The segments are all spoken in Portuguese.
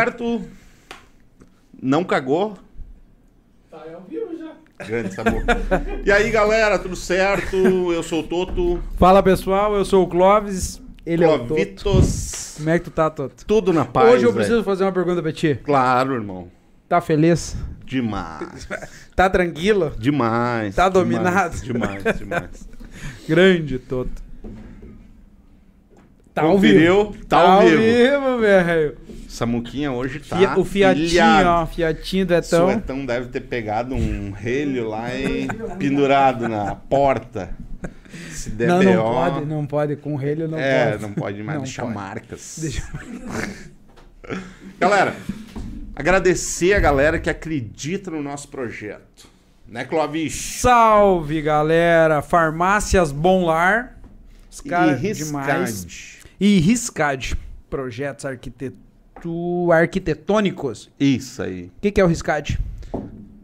certo? Não cagou? Tá ao vivo já. Grande sabor. e aí, galera, tudo certo? Eu sou o Toto. Fala pessoal, eu sou o Clóvis, ele é o Toto. Clovitos. Como é que tu tá, Toto? Tudo na paz. Hoje eu preciso fazer uma pergunta pra ti. Claro, irmão. Tá feliz? Demais. Tá tranquilo? Demais. Tá demais, dominado? Demais, demais. Grande, Toto. Tá ao vivo. Tá ao vivo. velho. Samuquinha hoje tá. Fia- o Fiatinho, ó. Fiatinho do Etão. Suetão deve ter pegado um relho lá e pendurado na porta. Se der Não, BO, não pode, não pode. Com relho não é, pode. não pode mais Não deixar pode. marcas. Deixa- Galera, agradecer a galera que acredita no nosso projeto. Né, Clovis? Salve, galera. Farmácias Bom Lar. Os caras E demais. E Riscad. Projetos arquitetônicos. Isso aí. O que, que é o Riscad?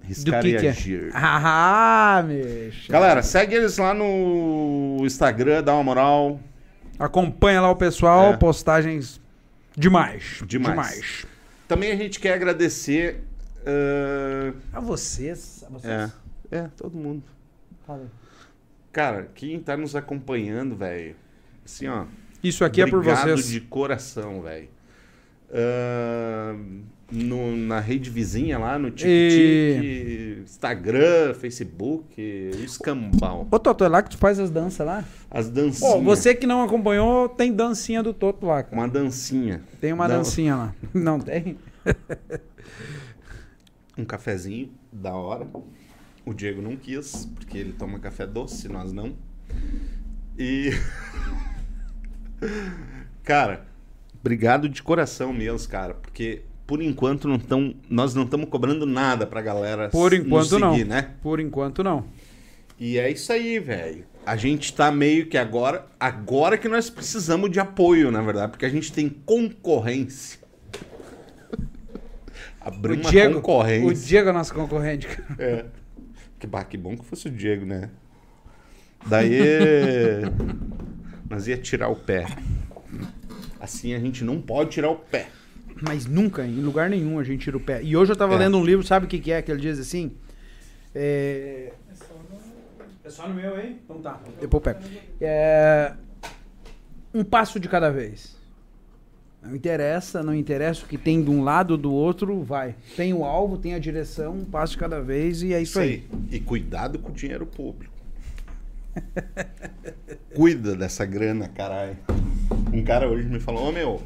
Riscar que e que é? agir. Ah, mexa. Galera, segue eles lá no Instagram, dá uma moral. Acompanha lá o pessoal, É. postagens demais. Demais. Também a gente quer agradecer. ah, A vocês. A vocês. é, é, todo mundo. Aí. Cara, quem tá nos acompanhando, velho. Assim, ó. Isso aqui é por vocês. de coração, velho. No- na rede vizinha lá, no TikTok, Instagram, Facebook, o escambau. Ô, Toto, é lá que tu faz as danças lá? As dancinhas. Pô, você que não acompanhou, tem dancinha do Toto lá, cara. Uma dancinha. Tem uma dancinha lá. Não tem? Um cafezinho, da hora. O Diego não quis, porque ele toma café doce, nós não. E. cara, obrigado de coração mesmo, cara, porque por enquanto não tão, nós não estamos cobrando nada pra galera Por enquanto seguir, não. né? Por enquanto não. E é isso aí, velho. A gente tá meio que agora. Agora que nós precisamos de apoio, na verdade, porque a gente tem concorrência. Abrir o uma Diego, concorrência. o Diego é nosso concorrente. cara. É. Que, bah, que bom que fosse o Diego, né? Daí. nós ia tirar o pé. Assim a gente não pode tirar o pé. Mas nunca, em lugar nenhum, a gente tira o pé. E hoje eu tava É. lendo um livro, sabe o que, que é? Que ele diz assim. É... é só no meu, hein? Então tá. Depois eu pego. É... Um passo de cada vez. Não interessa, não interessa o que tem de um lado ou do outro, vai. Tem o alvo, tem a direção, um passo de cada vez e é isso, aí. E cuidado com o dinheiro público. Cuida dessa grana, caralho. Um cara hoje me falou, ô meu.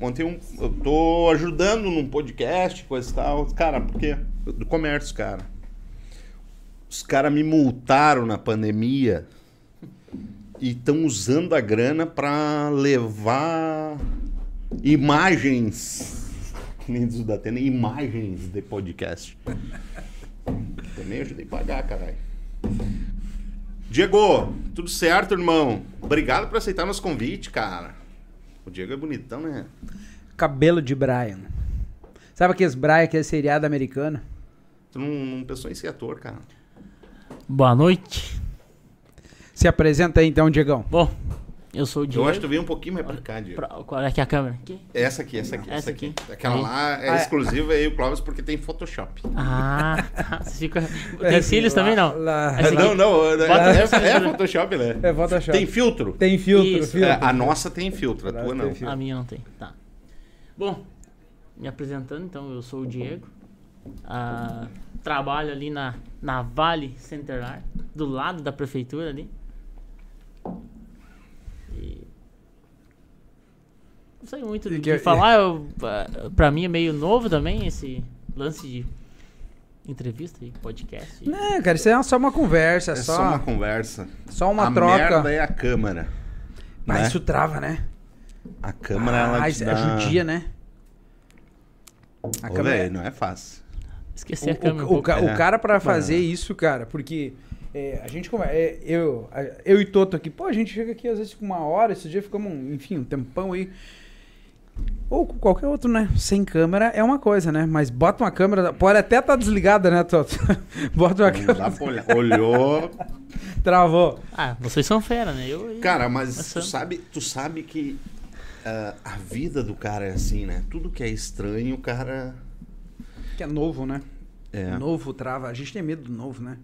Ontem um, eu tô ajudando num podcast, coisa e tal. Cara, por quê? Do comércio, cara. Os caras me multaram na pandemia e estão usando a grana pra levar imagens. Que nem diz o Datena, imagens de podcast. Também ajudei a pagar, caralho. Diego, tudo certo, irmão? Obrigado por aceitar nosso convite, cara. O Diego é bonitão, né? Cabelo de Brian. Sabe aqueles Brian, aquele seriado americano? Tu não, não pensou em ser ator, cara. Boa noite. Se apresenta aí então, Diegão. Bom, eu sou o Diego. Eu acho que tu veio um pouquinho mais pra cá, Diego. Pra- Qual é que é a câmera? Aqui? Essa aqui, essa aqui, essa, Essa aqui. aqui. Aquela Aí. lá é Ah, é. exclusiva aí, o Clóvis, porque tem Photoshop. Ah, tá. Você fica... É, Tem cílios lá- também, não? lá-. Não, não, é, é, é. Photoshop, né? É Photoshop. Tem filtro? Tem filtro, Isso. filtro. É, a nossa tem filtro, a tua não. A minha não tem. Tá. Bom, me apresentando, então, eu sou o Diego. Ah, trabalho ali na, na Vale Centenar, do lado da prefeitura ali. E... Não sei muito E do que- que falar. Eu, ah, pra mim é meio novo também esse lance de entrevista e podcast. Não, cara, isso é só uma conversa, É só, só uma conversa. só uma a troca. merda é a câmera. Mas né? isso trava, né? A câmera, ela ah, te isso dá... judia, né? A Ô, câmera- velho, não é fácil. Esqueci o, a câmera. um o- o pouco. ca- o É. cara pra fazer É. isso, cara, porque é, a gente conversa, é, eu, a- eu e Toto aqui, pô, a gente chega aqui às vezes com uma hora, esse dia ficamos, um, enfim, um tempão aí. Ou com qualquer outro, né? Sem câmera é uma coisa, né? Mas bota uma câmera, pode até estar desligada, né, Toto? bota uma câmera, dá pra olhar. Olhou. travou. Ah, vocês são fera, né? Eu, Cara, mas tu sabe, tu sabe que a, a vida do cara é assim, né? Tudo que é estranho, o cara. Que é novo, né? É. Novo trava. A gente tem medo do novo, né?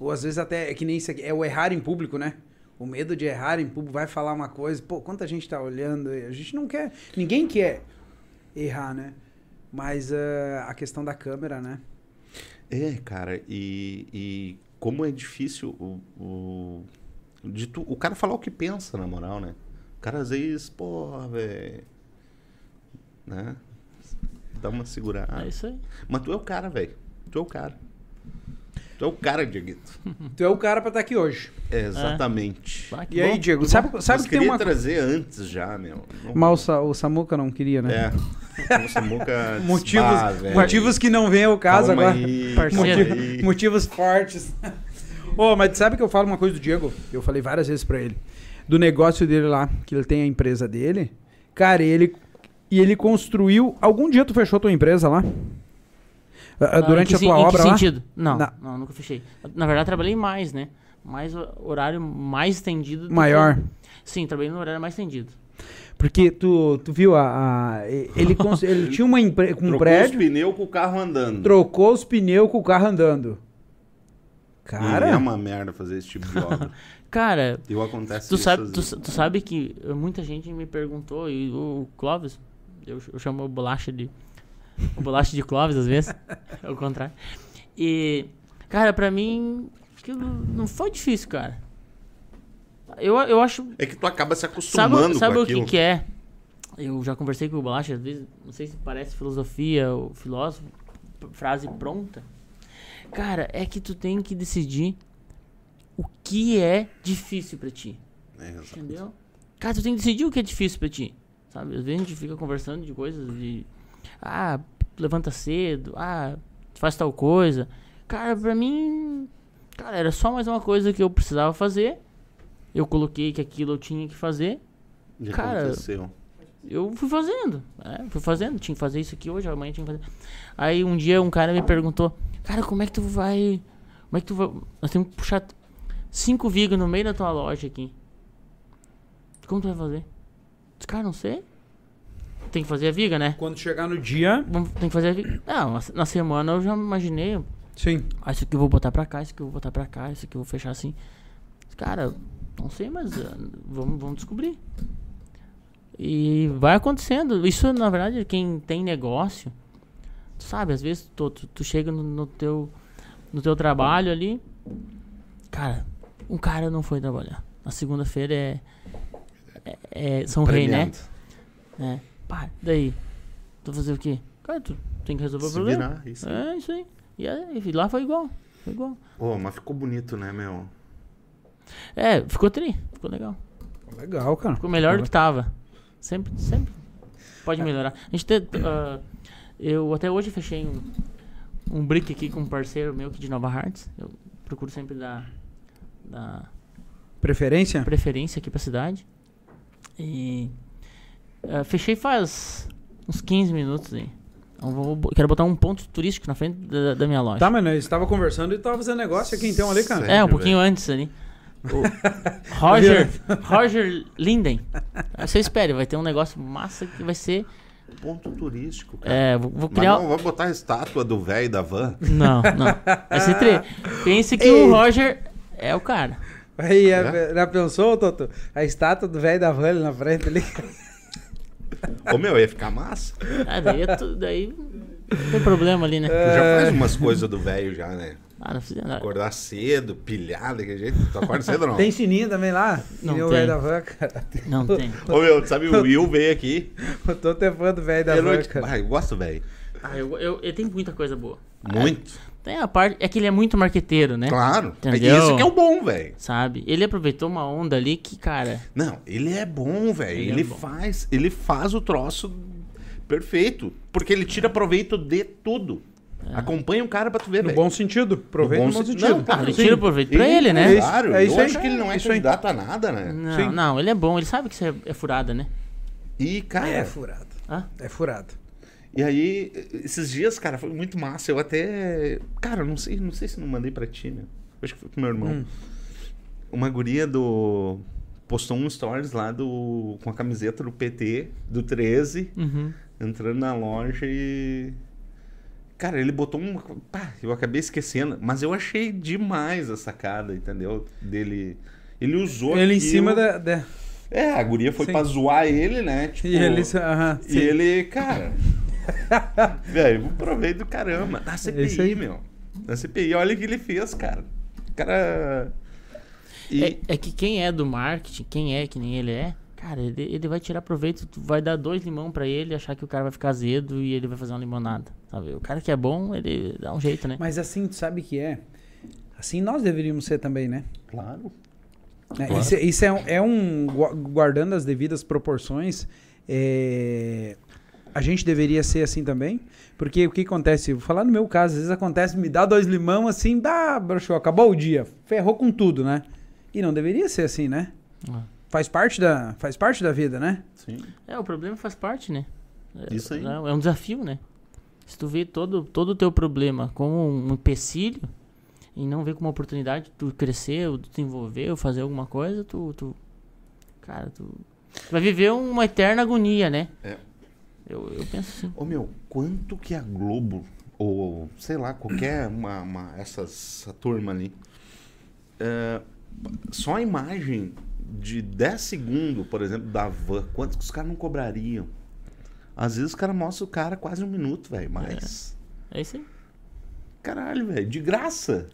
Ou às vezes até é que nem isso aqui. É o errar em público, né? O medo de errar em público, vai falar uma coisa. Pô, quanta gente tá olhando. A gente não quer. Ninguém quer errar, né? Mas ah, a questão da câmera, né? É, cara, e, e como é difícil o, o, de tu, o cara falar o que pensa, na moral, né? O cara às vezes, porra, velho. Né? Dá uma segurada. É isso aí. Mas tu é o cara, velho. Tu é o cara. Tu é o cara, Dieguito. Tu é o cara pra estar aqui hoje. É, exatamente. Ah, que E aí, bom. Diego, sabe, sabe Mas que tem queria uma. trazer antes já, meu. Não- Mas o, Sa- o Samuca não queria, né? É. Nossa, Muca. Motivos, Ah, motivos que não vem ao caso Calma agora. aí, Parceiro. calma Motiv- aí. motivos fortes. Ô, mas sabe que eu falo uma coisa do Diego? Eu falei várias vezes pra ele. Do negócio dele lá, que ele tem a empresa dele. Cara, ele. E ele construiu. Algum dia tu fechou tua empresa lá? Ah, Ah, Durante que a tua em obra que lá? sentido? Não, Na- não, nunca fechei. Na verdade, trabalhei mais, né? Mais o- horário mais estendido. do que- Maior. Sim, trabalhei no horário mais estendido. Porque tu, tu viu a. a- ele, cons- ele tinha uma empre- um Trocou prédio, os pneus com o carro andando. trocou os pneus com o carro andando. E Cara. é uma merda fazer esse tipo de obra. Cara, Eu acontece tu isso sabe, às tu, vezes. tu sabe que muita gente me perguntou, e o Clóvis, eu, eu chamo o bolacha de. O bolacha de Clóvis, às vezes. é o contrário. E, cara, pra mim, aquilo não foi difícil, cara. Eu, eu acho É que tu acaba se acostumando Sabe, sabe com o que, aquilo. que é? Eu já conversei com o Bolacha, às vezes, não sei se parece filosofia ou filósofo, frase pronta. Cara, é que tu tem que decidir o que é difícil pra ti, É, entendeu? Cara, tu tem que decidir o que é difícil pra ti, sabe? Às vezes a gente fica conversando de coisas de... Ah, levanta cedo, ah, faz tal coisa. Cara, pra mim... Cara, era só mais uma coisa que eu precisava fazer. Eu coloquei que aquilo eu tinha que fazer E Cara, aconteceu. eu fui fazendo. né? Fui fazendo. Tinha que fazer isso aqui hoje, amanhã tinha que fazer. Aí um dia um cara me perguntou, cara, como é que tu vai. Como é que tu vai. Nós temos que puxar cinco vigas no meio da tua loja aqui. Como tu vai fazer? Cara, não sei. Tem que fazer a viga, né? Quando chegar no dia. Vamos- Tem que fazer a viga. Não, na- na semana eu já imaginei. Sim. Ah, isso aqui eu vou botar pra cá, isso aqui eu vou botar pra cá, isso aqui eu vou fechar assim. Cara, não sei, mas ah, vamos, vamos descobrir. E vai acontecendo. Isso, na verdade, quem tem negócio, tu sabe, às vezes tu, tu, tu chega no, no teu, no teu trabalho ali, cara, um cara não foi trabalhar. Na segunda-feira é, é, é São Rei, né? É. Pá, daí, tu fazer o quê? Cara, tu tem que resolver o Se problema. virar, isso. aí. É, isso aí. E, aí, e lá foi igual. Foi igual. Pô, mas ficou bonito, né, meu? É, ficou tri. Ficou legal. Legal, cara. Ficou melhor do que tava. Sempre, sempre. Pode melhorar. A gente tem. ah, eu até hoje fechei um, um brick aqui com um parceiro meu aqui de Nova Hartz. Eu procuro sempre dar, dar Preferência? preferência aqui pra cidade. E. ah, fechei faz uns 15 minutos aí. Então vou, quero botar um ponto turístico na frente da, da minha loja. Tá, mas nós estava conversando e tava fazendo negócio aqui então ali, cara. Sério? É, um pouquinho antes ali. O Roger, Roger Linden. Você espere, vai ter um negócio massa que vai ser. Ponto turístico, cara. É, vou, vou Mas criar. não, vai botar a estátua do velho da van. Não, não. Vai ser tri. Pense que Ei. o Roger é o cara. Aí, É? já pensou, Toto? A estátua do velho da van ali na frente ali. Ô, meu, ia ficar massa. Ah, daí, é tu- daí não tem problema ali, né? Tu É. já faz umas coisas do velho já, né? Ah, não precisa nada. Acordar cedo, pilhado, daquele jeito. Tu acorda cedo ou não? Tem sininho também lá? Não nem o tem. velho da van, cara. Não tem. Ô, meu, sabe, o Will veio aqui. O Toto é fã do velho da Eu, van, não- cara. Ah, eu gosto, velho. Ah, eu, eu, eu tenho muita coisa boa. Muito. Tem a parte. É que ele é muito marqueteiro, né? Claro. Entendeu? Isso que é o bom, velho. Sabe? Ele aproveitou uma onda ali que, cara. Não, ele é bom, velho. Ele Ele, é bom. faz, ele faz o troço perfeito, porque ele tira proveito de tudo. Acompanha o cara pra tu ver, No velho. bom sentido. Proveito No no bom bom se- sentido. Não, Ah, ele Sim. tira proveito pra ele, né? Claro, É isso eu aí. acho que ele não é Isso aí. candidato a nada, né? Não, Sim. não, ele é bom, ele sabe que isso é, é furada, né? E, cara, É furado. Hã? É furado. E aí, esses dias, cara, foi muito massa. Eu até. Cara, não sei, não sei se não mandei pra ti, né? Acho que foi pro meu irmão. Hum. Uma guria do postou um stories lá do, com a camiseta do PT, do 13, Uhum. entrando na loja e. Cara, ele botou um. Pá, eu acabei esquecendo, mas eu achei demais a sacada, entendeu? Dele. Ele usou. Ele em cima da. da- É, a guria foi Sim. pra zoar ele, né? Tipo, E ele. e sim. ele, cara. velho, provei do caramba. Na É CPI, aí. meu. Na CPI, olha o que ele fez, cara. O cara. E, É, é que quem é do marketing, quem é que nem ele é, cara, ele, ele vai tirar proveito, tu vai dar dois limão pra ele, achar que o cara vai ficar azedo e ele vai fazer uma limonada, sabe? O cara que é bom, ele dá um jeito, né? Mas assim, tu sabe que é. Assim nós deveríamos ser também, né? Claro. É, Claro. Isso, isso é, um, é um- gua- Guardando as devidas proporções, é, a gente deveria ser assim também. Porque o que acontece? Vou falar no meu caso, às vezes acontece, me dá dois limão assim, dá, broxou, acabou o dia, ferrou com tudo, né? E não deveria ser assim, né? Ah. Faz parte da, faz parte da vida, né? Sim. É, o problema faz parte, né? É, Isso aí. É, é um desafio, né? Se tu vê todo, todo o teu problema como um empecilho e não vê como uma oportunidade de tu crescer, ou desenvolver, ou fazer alguma coisa, tu, tu cara, tu, tu vai viver uma eterna agonia, né? É. Eu, eu penso assim. Ô meu, quanto que a Globo, ou sei lá, qualquer uma, uma essas essa turma ali, é, só a imagem de 10 segundos, por exemplo, da van, quanto que os caras não cobrariam? Às vezes os caras mostram o cara quase um minuto, velho, mas. É isso aí. Caralho, velho, de graça.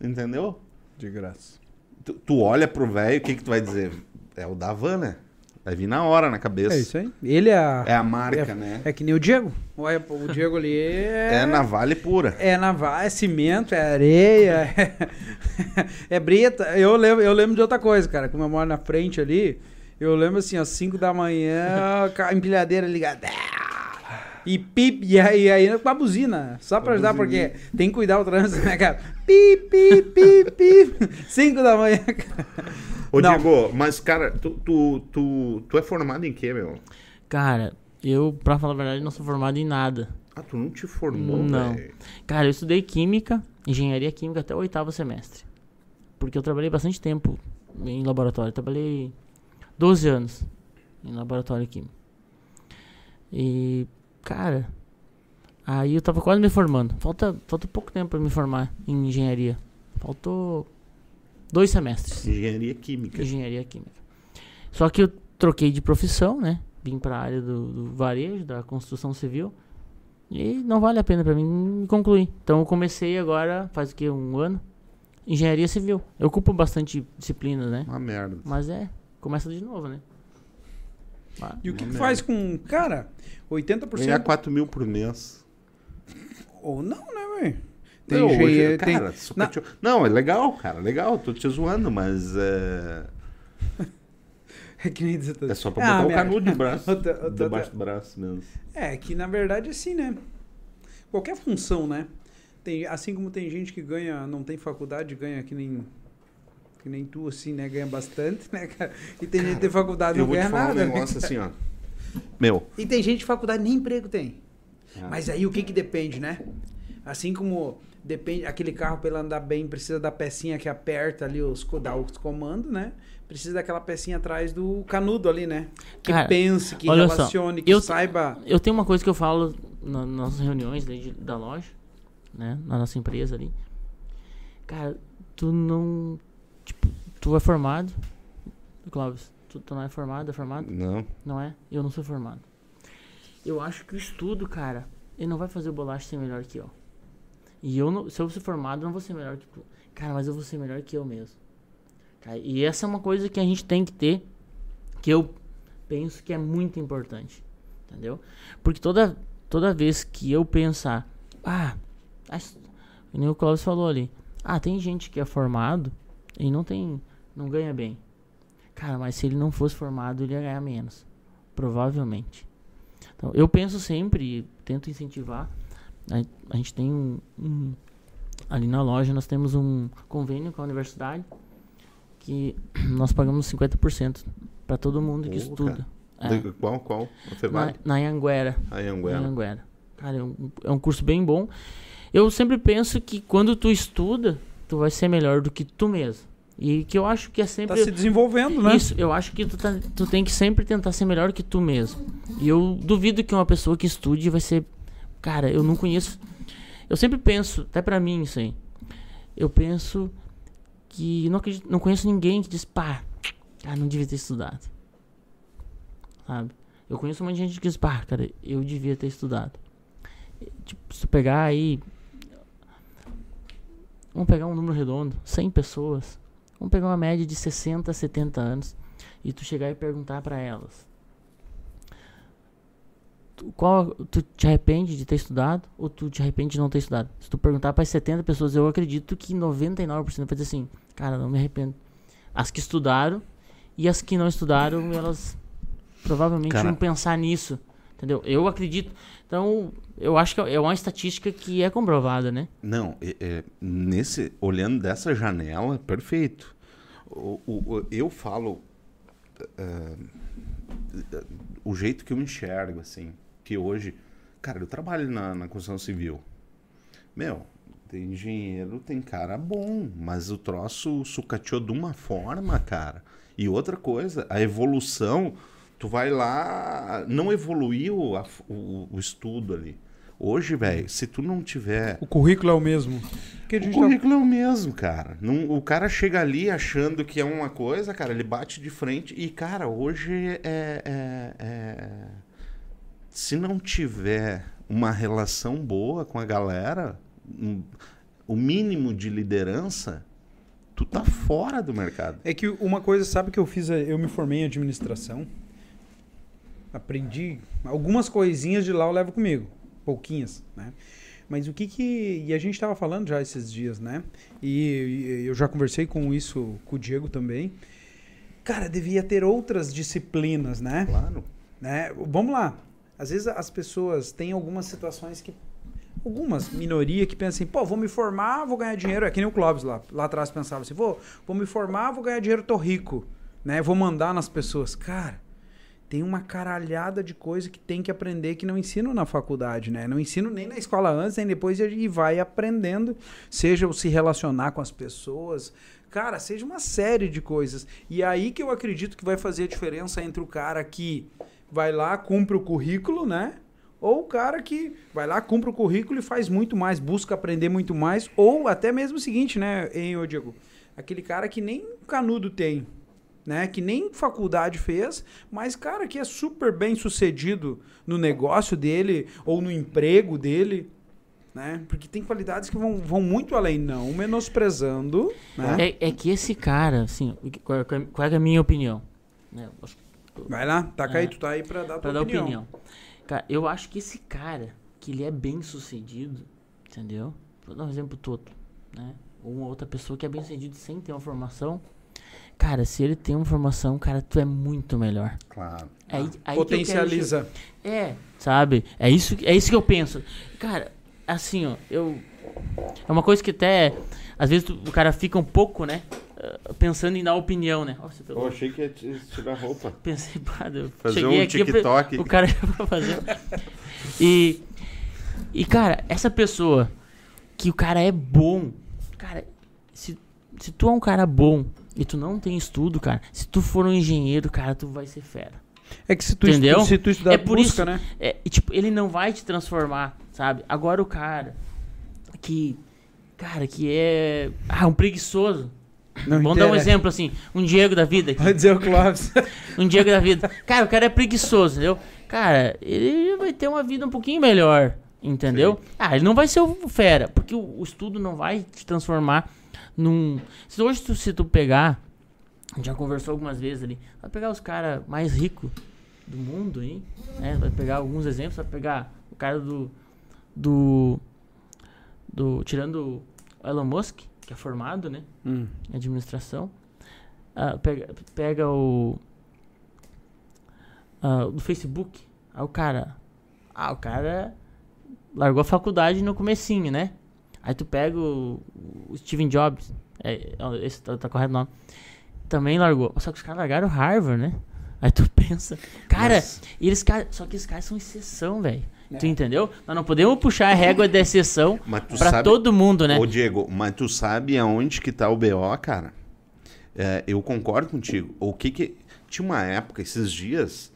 Entendeu? De graça. Tu, tu olha pro velho, o que que tu vai dizer? É o da van, né? Vai vir na hora na cabeça. É isso aí. Ele é a. É a marca, né? É que nem o Diego. O Diego ali é. É na Vale pura. É naval, é cimento, é areia, é, é brita. Eu lembro, eu lembro de outra coisa, cara. Como eu moro na frente ali, eu lembro assim, às 5 da manhã, a empilhadeira ligada. E pip, e aí, e aí com a buzina. Só pra ajudar, porque tem que cuidar o trânsito, né, cara? Pip, pip, pip, pip. 5 da manhã, cara. Ô, Não. Diego, mas, cara, tu, tu, tu, tu é formado em quê, meu? Cara, eu, pra falar a verdade, não sou formado em nada. Ah, tu não te formou, Não. velho? Cara, eu estudei química, engenharia química até o oitavo semestre. Porque eu trabalhei bastante tempo em laboratório. Eu trabalhei 12 anos em laboratório químico. E, cara, aí eu tava quase me formando. Falta, falta pouco tempo pra me formar em engenharia. Faltou dois semestres. Engenharia química. Engenharia química. Só que eu troquei de profissão, né? Vim pra área do, do varejo, da construção civil. E não vale a pena pra mim concluir. Então eu comecei agora, faz o que? Um ano? Engenharia civil. Eu ocupo bastante disciplinas, né? Uma merda. Mas é, começa de novo, né? Ah, E o que, que faz com. Cara, 80%. Ganhar 4 mil por mês. Ou não, né, velho? Tem não, hoje, tem- cara, só na- te- não, é legal, cara, legal, tô te zoando, mas é, É que nem dizer é só pra Ah, botar o minha- canudo de braço, Outra- outra- debaixo do braço mesmo. É, que na verdade assim, né? Qualquer função, né? Tem, assim como tem gente que ganha, não tem faculdade, ganha que nem que nem tu assim, né? Ganha bastante, né, cara? E tem gente que tem faculdade e Eu não vou te ganha falar nada. um né, negócio cara? assim, ó. Meu, E tem gente de faculdade nem emprego tem. Ah. Mas aí o que que depende, né? Assim como depende aquele carro para ele andar bem precisa da pecinha que aperta ali os dá os comandos, né? Precisa daquela pecinha atrás do canudo ali, né? Que Cara, pense, que olha só, relacione, que eu- saiba. Eu tenho uma coisa que eu falo na- nas nossas reuniões de- da loja, né? Na nossa empresa ali. Cara, tu não. Tipo, tu é formado. Clóvis, tu, tu não é formado, é formado? não, Não é? Eu não sou formado. Eu acho que o estudo, cara, ele não vai fazer o bolacha ser melhor que eu. E eu, não, se eu ser formado, eu não vou ser melhor que tu. Cara, mas eu vou ser melhor que eu mesmo. Cara, e essa é uma coisa que a gente tem que ter, que eu penso que é muito importante. Entendeu? Porque toda, toda vez que eu pensar, ah, acho- nem o Clóvis falou ali, ah, tem gente que é formado e não tem, não ganha bem. Cara, mas se ele não fosse formado, ele ia ganhar menos. Provavelmente. Então, eu penso sempre, tento incentivar. A, a gente tem um, um- Ali na loja, nós temos um convênio com a universidade que nós pagamos 50% para todo mundo que estuda. É, De- qual, qual? Na, na Anguera. Cara, é um, é um curso bem bom. Eu sempre penso que quando tu estuda, tu vai ser melhor do que tu mesmo. E que eu acho que é sempre. Tá se desenvolvendo, né? Isso, eu acho que tu, tá- tu tem que sempre tentar ser melhor que tu mesmo. E eu duvido que uma pessoa que estude vai ser. Cara, eu não conheço. Eu sempre penso, até pra mim isso aí. Eu penso que não, acredito- não conheço ninguém que diz, pá, cara, não devia ter estudado. Sabe? Eu conheço um monte de gente que diz, pá, cara, eu devia ter estudado. Tipo, se tu pegar aí. Vamos pegar um número redondo, 100 pessoas. Vamos pegar uma média de 60, 70 anos e tu chegar e perguntar pra elas. Tu, qual, tu te arrepende de ter estudado ou tu te arrepende de não ter estudado? Se tu perguntar para 70 pessoas, eu acredito que 99% vai dizer assim, cara, não me arrependo. As que estudaram e as que não estudaram, elas provavelmente Cara. vão pensar nisso. Entendeu? Eu acredito. Então, eu acho que é uma estatística que é comprovada, né? Não, é- é, nesse, olhando dessa janela, perfeito. O, o- o- eu falo é, é, o jeito que eu enxergo, assim, que hoje, cara, eu trabalho na, na construção civil. Meu, tem engenheiro, tem cara bom, mas o troço sucateou de uma forma, cara. E outra coisa, a evolução, tu vai lá, não evoluiu a o, o estudo ali. Hoje, velho, se tu não tiver O currículo é o mesmo. O tá- currículo é o mesmo, cara. Não- o cara chega ali achando que é uma coisa, cara, ele bate de frente e, cara, hoje é, é- é- Se não tiver uma relação boa com a galera, um- o mínimo de liderança, tu tá fora do mercado. É que uma coisa, sabe que eu fiz? Eu me formei em administração. Aprendi algumas coisinhas de lá eu levo comigo, pouquinhas, né? Mas o que que e a gente estava falando já esses dias, né? E, e eu já conversei com isso com o Diego também. Cara, devia ter outras disciplinas, né? Claro. né? Vamos lá. Às vezes as pessoas têm algumas situações que. Algumas, minoria, que pensam assim, pô, vou me formar, vou ganhar dinheiro. É que nem o Clóvis lá. Lá atrás pensava assim, vou, vou me formar, vou ganhar dinheiro, tô rico. Né? Vou mandar nas pessoas. Cara, tem uma caralhada de coisa que tem que aprender que não ensino na faculdade, né? Não ensino nem na escola antes, nem depois e vai aprendendo. Seja o se relacionar com as pessoas. Cara, seja uma série de coisas. E aí que eu acredito que vai fazer a diferença entre o cara que vai lá, cumpre o currículo, né? Ou o cara que vai lá, cumpre o currículo e faz muito mais, busca aprender muito mais. Ou até mesmo o seguinte, né, hein, ô Diego? Aquele cara que nem canudo tem, né? Que nem faculdade fez, mas cara que é super bem sucedido no negócio dele ou no emprego dele, né? Porque tem qualidades que vão, vão muito além, não menosprezando, né? É, é que esse cara, assim, o que- qual, qual- qual é a minha opinião? Né, acho Vai lá, taca É. aí, tu tá aí pra dar a tua Pra dar opinião. opinião. Cara, eu acho que esse cara, que ele é bem sucedido, entendeu? Vou dar um exemplo todo, né? Ou uma outra pessoa que é bem sucedido sem ter uma formação. Cara, se ele tem uma formação, cara, tu é muito melhor. Claro. É aí, aí que Potencializa. che- É, sabe? É isso, é isso que eu penso. Cara, assim, ó, eu. É uma coisa que até. Às vezes tu- o cara fica um pouco, né? ah, Pensando em dar opinião, né? Tá Eu achei que ia te- tirar roupa. Pensei, pá, eu Fazer cheguei um aqui, TikTok. o cara ia fazer. E, e, cara, essa pessoa que o cara é bom, cara, se, se tu é um cara bom e tu não tem estudo, cara, se tu for um engenheiro, cara, tu vai ser fera. É que se tu, Entendeu? se tu estudar É por busca, isso- né? É, tipo, ele não vai te transformar, sabe? Agora o cara que, cara, que é, ah, um preguiçoso. Não Vamos dar um interessa. exemplo assim, um Diego da vida aqui. Vai dizer o Clóvis. Um Diego da vida. Cara, o cara é preguiçoso, entendeu? Cara, ele vai ter uma vida um pouquinho melhor, entendeu? Ah, ele não vai ser o fera, porque o, o estudo não vai te transformar num... Se hoje tu, se tu pegar, a gente já conversou algumas vezes ali, vai pegar os caras mais ricos do mundo aí, né? Vai pegar alguns exemplos, vai pegar o cara do... do... do tirando o Elon Musk, que é formado, né? Hum. em administração. Ah, pega, pega o. ah, do Facebook. Aí o cara. Ah, o cara largou a faculdade no comecinho, né? Aí tu pega o, o Steven Jobs. É, é, esse tá, tá correto o nome. Também largou. Só que os caras largaram Harvard, né? Aí tu pensa. Cara, e eles, só que esses caras são exceção, velho. É. Tu entendeu? Nós não podemos puxar a régua da exceção sabe, todo mundo, né? Ô, Diego, mas tu sabe aonde que tá o BO, cara? é, eu concordo contigo. O que que. Tinha uma época, esses dias,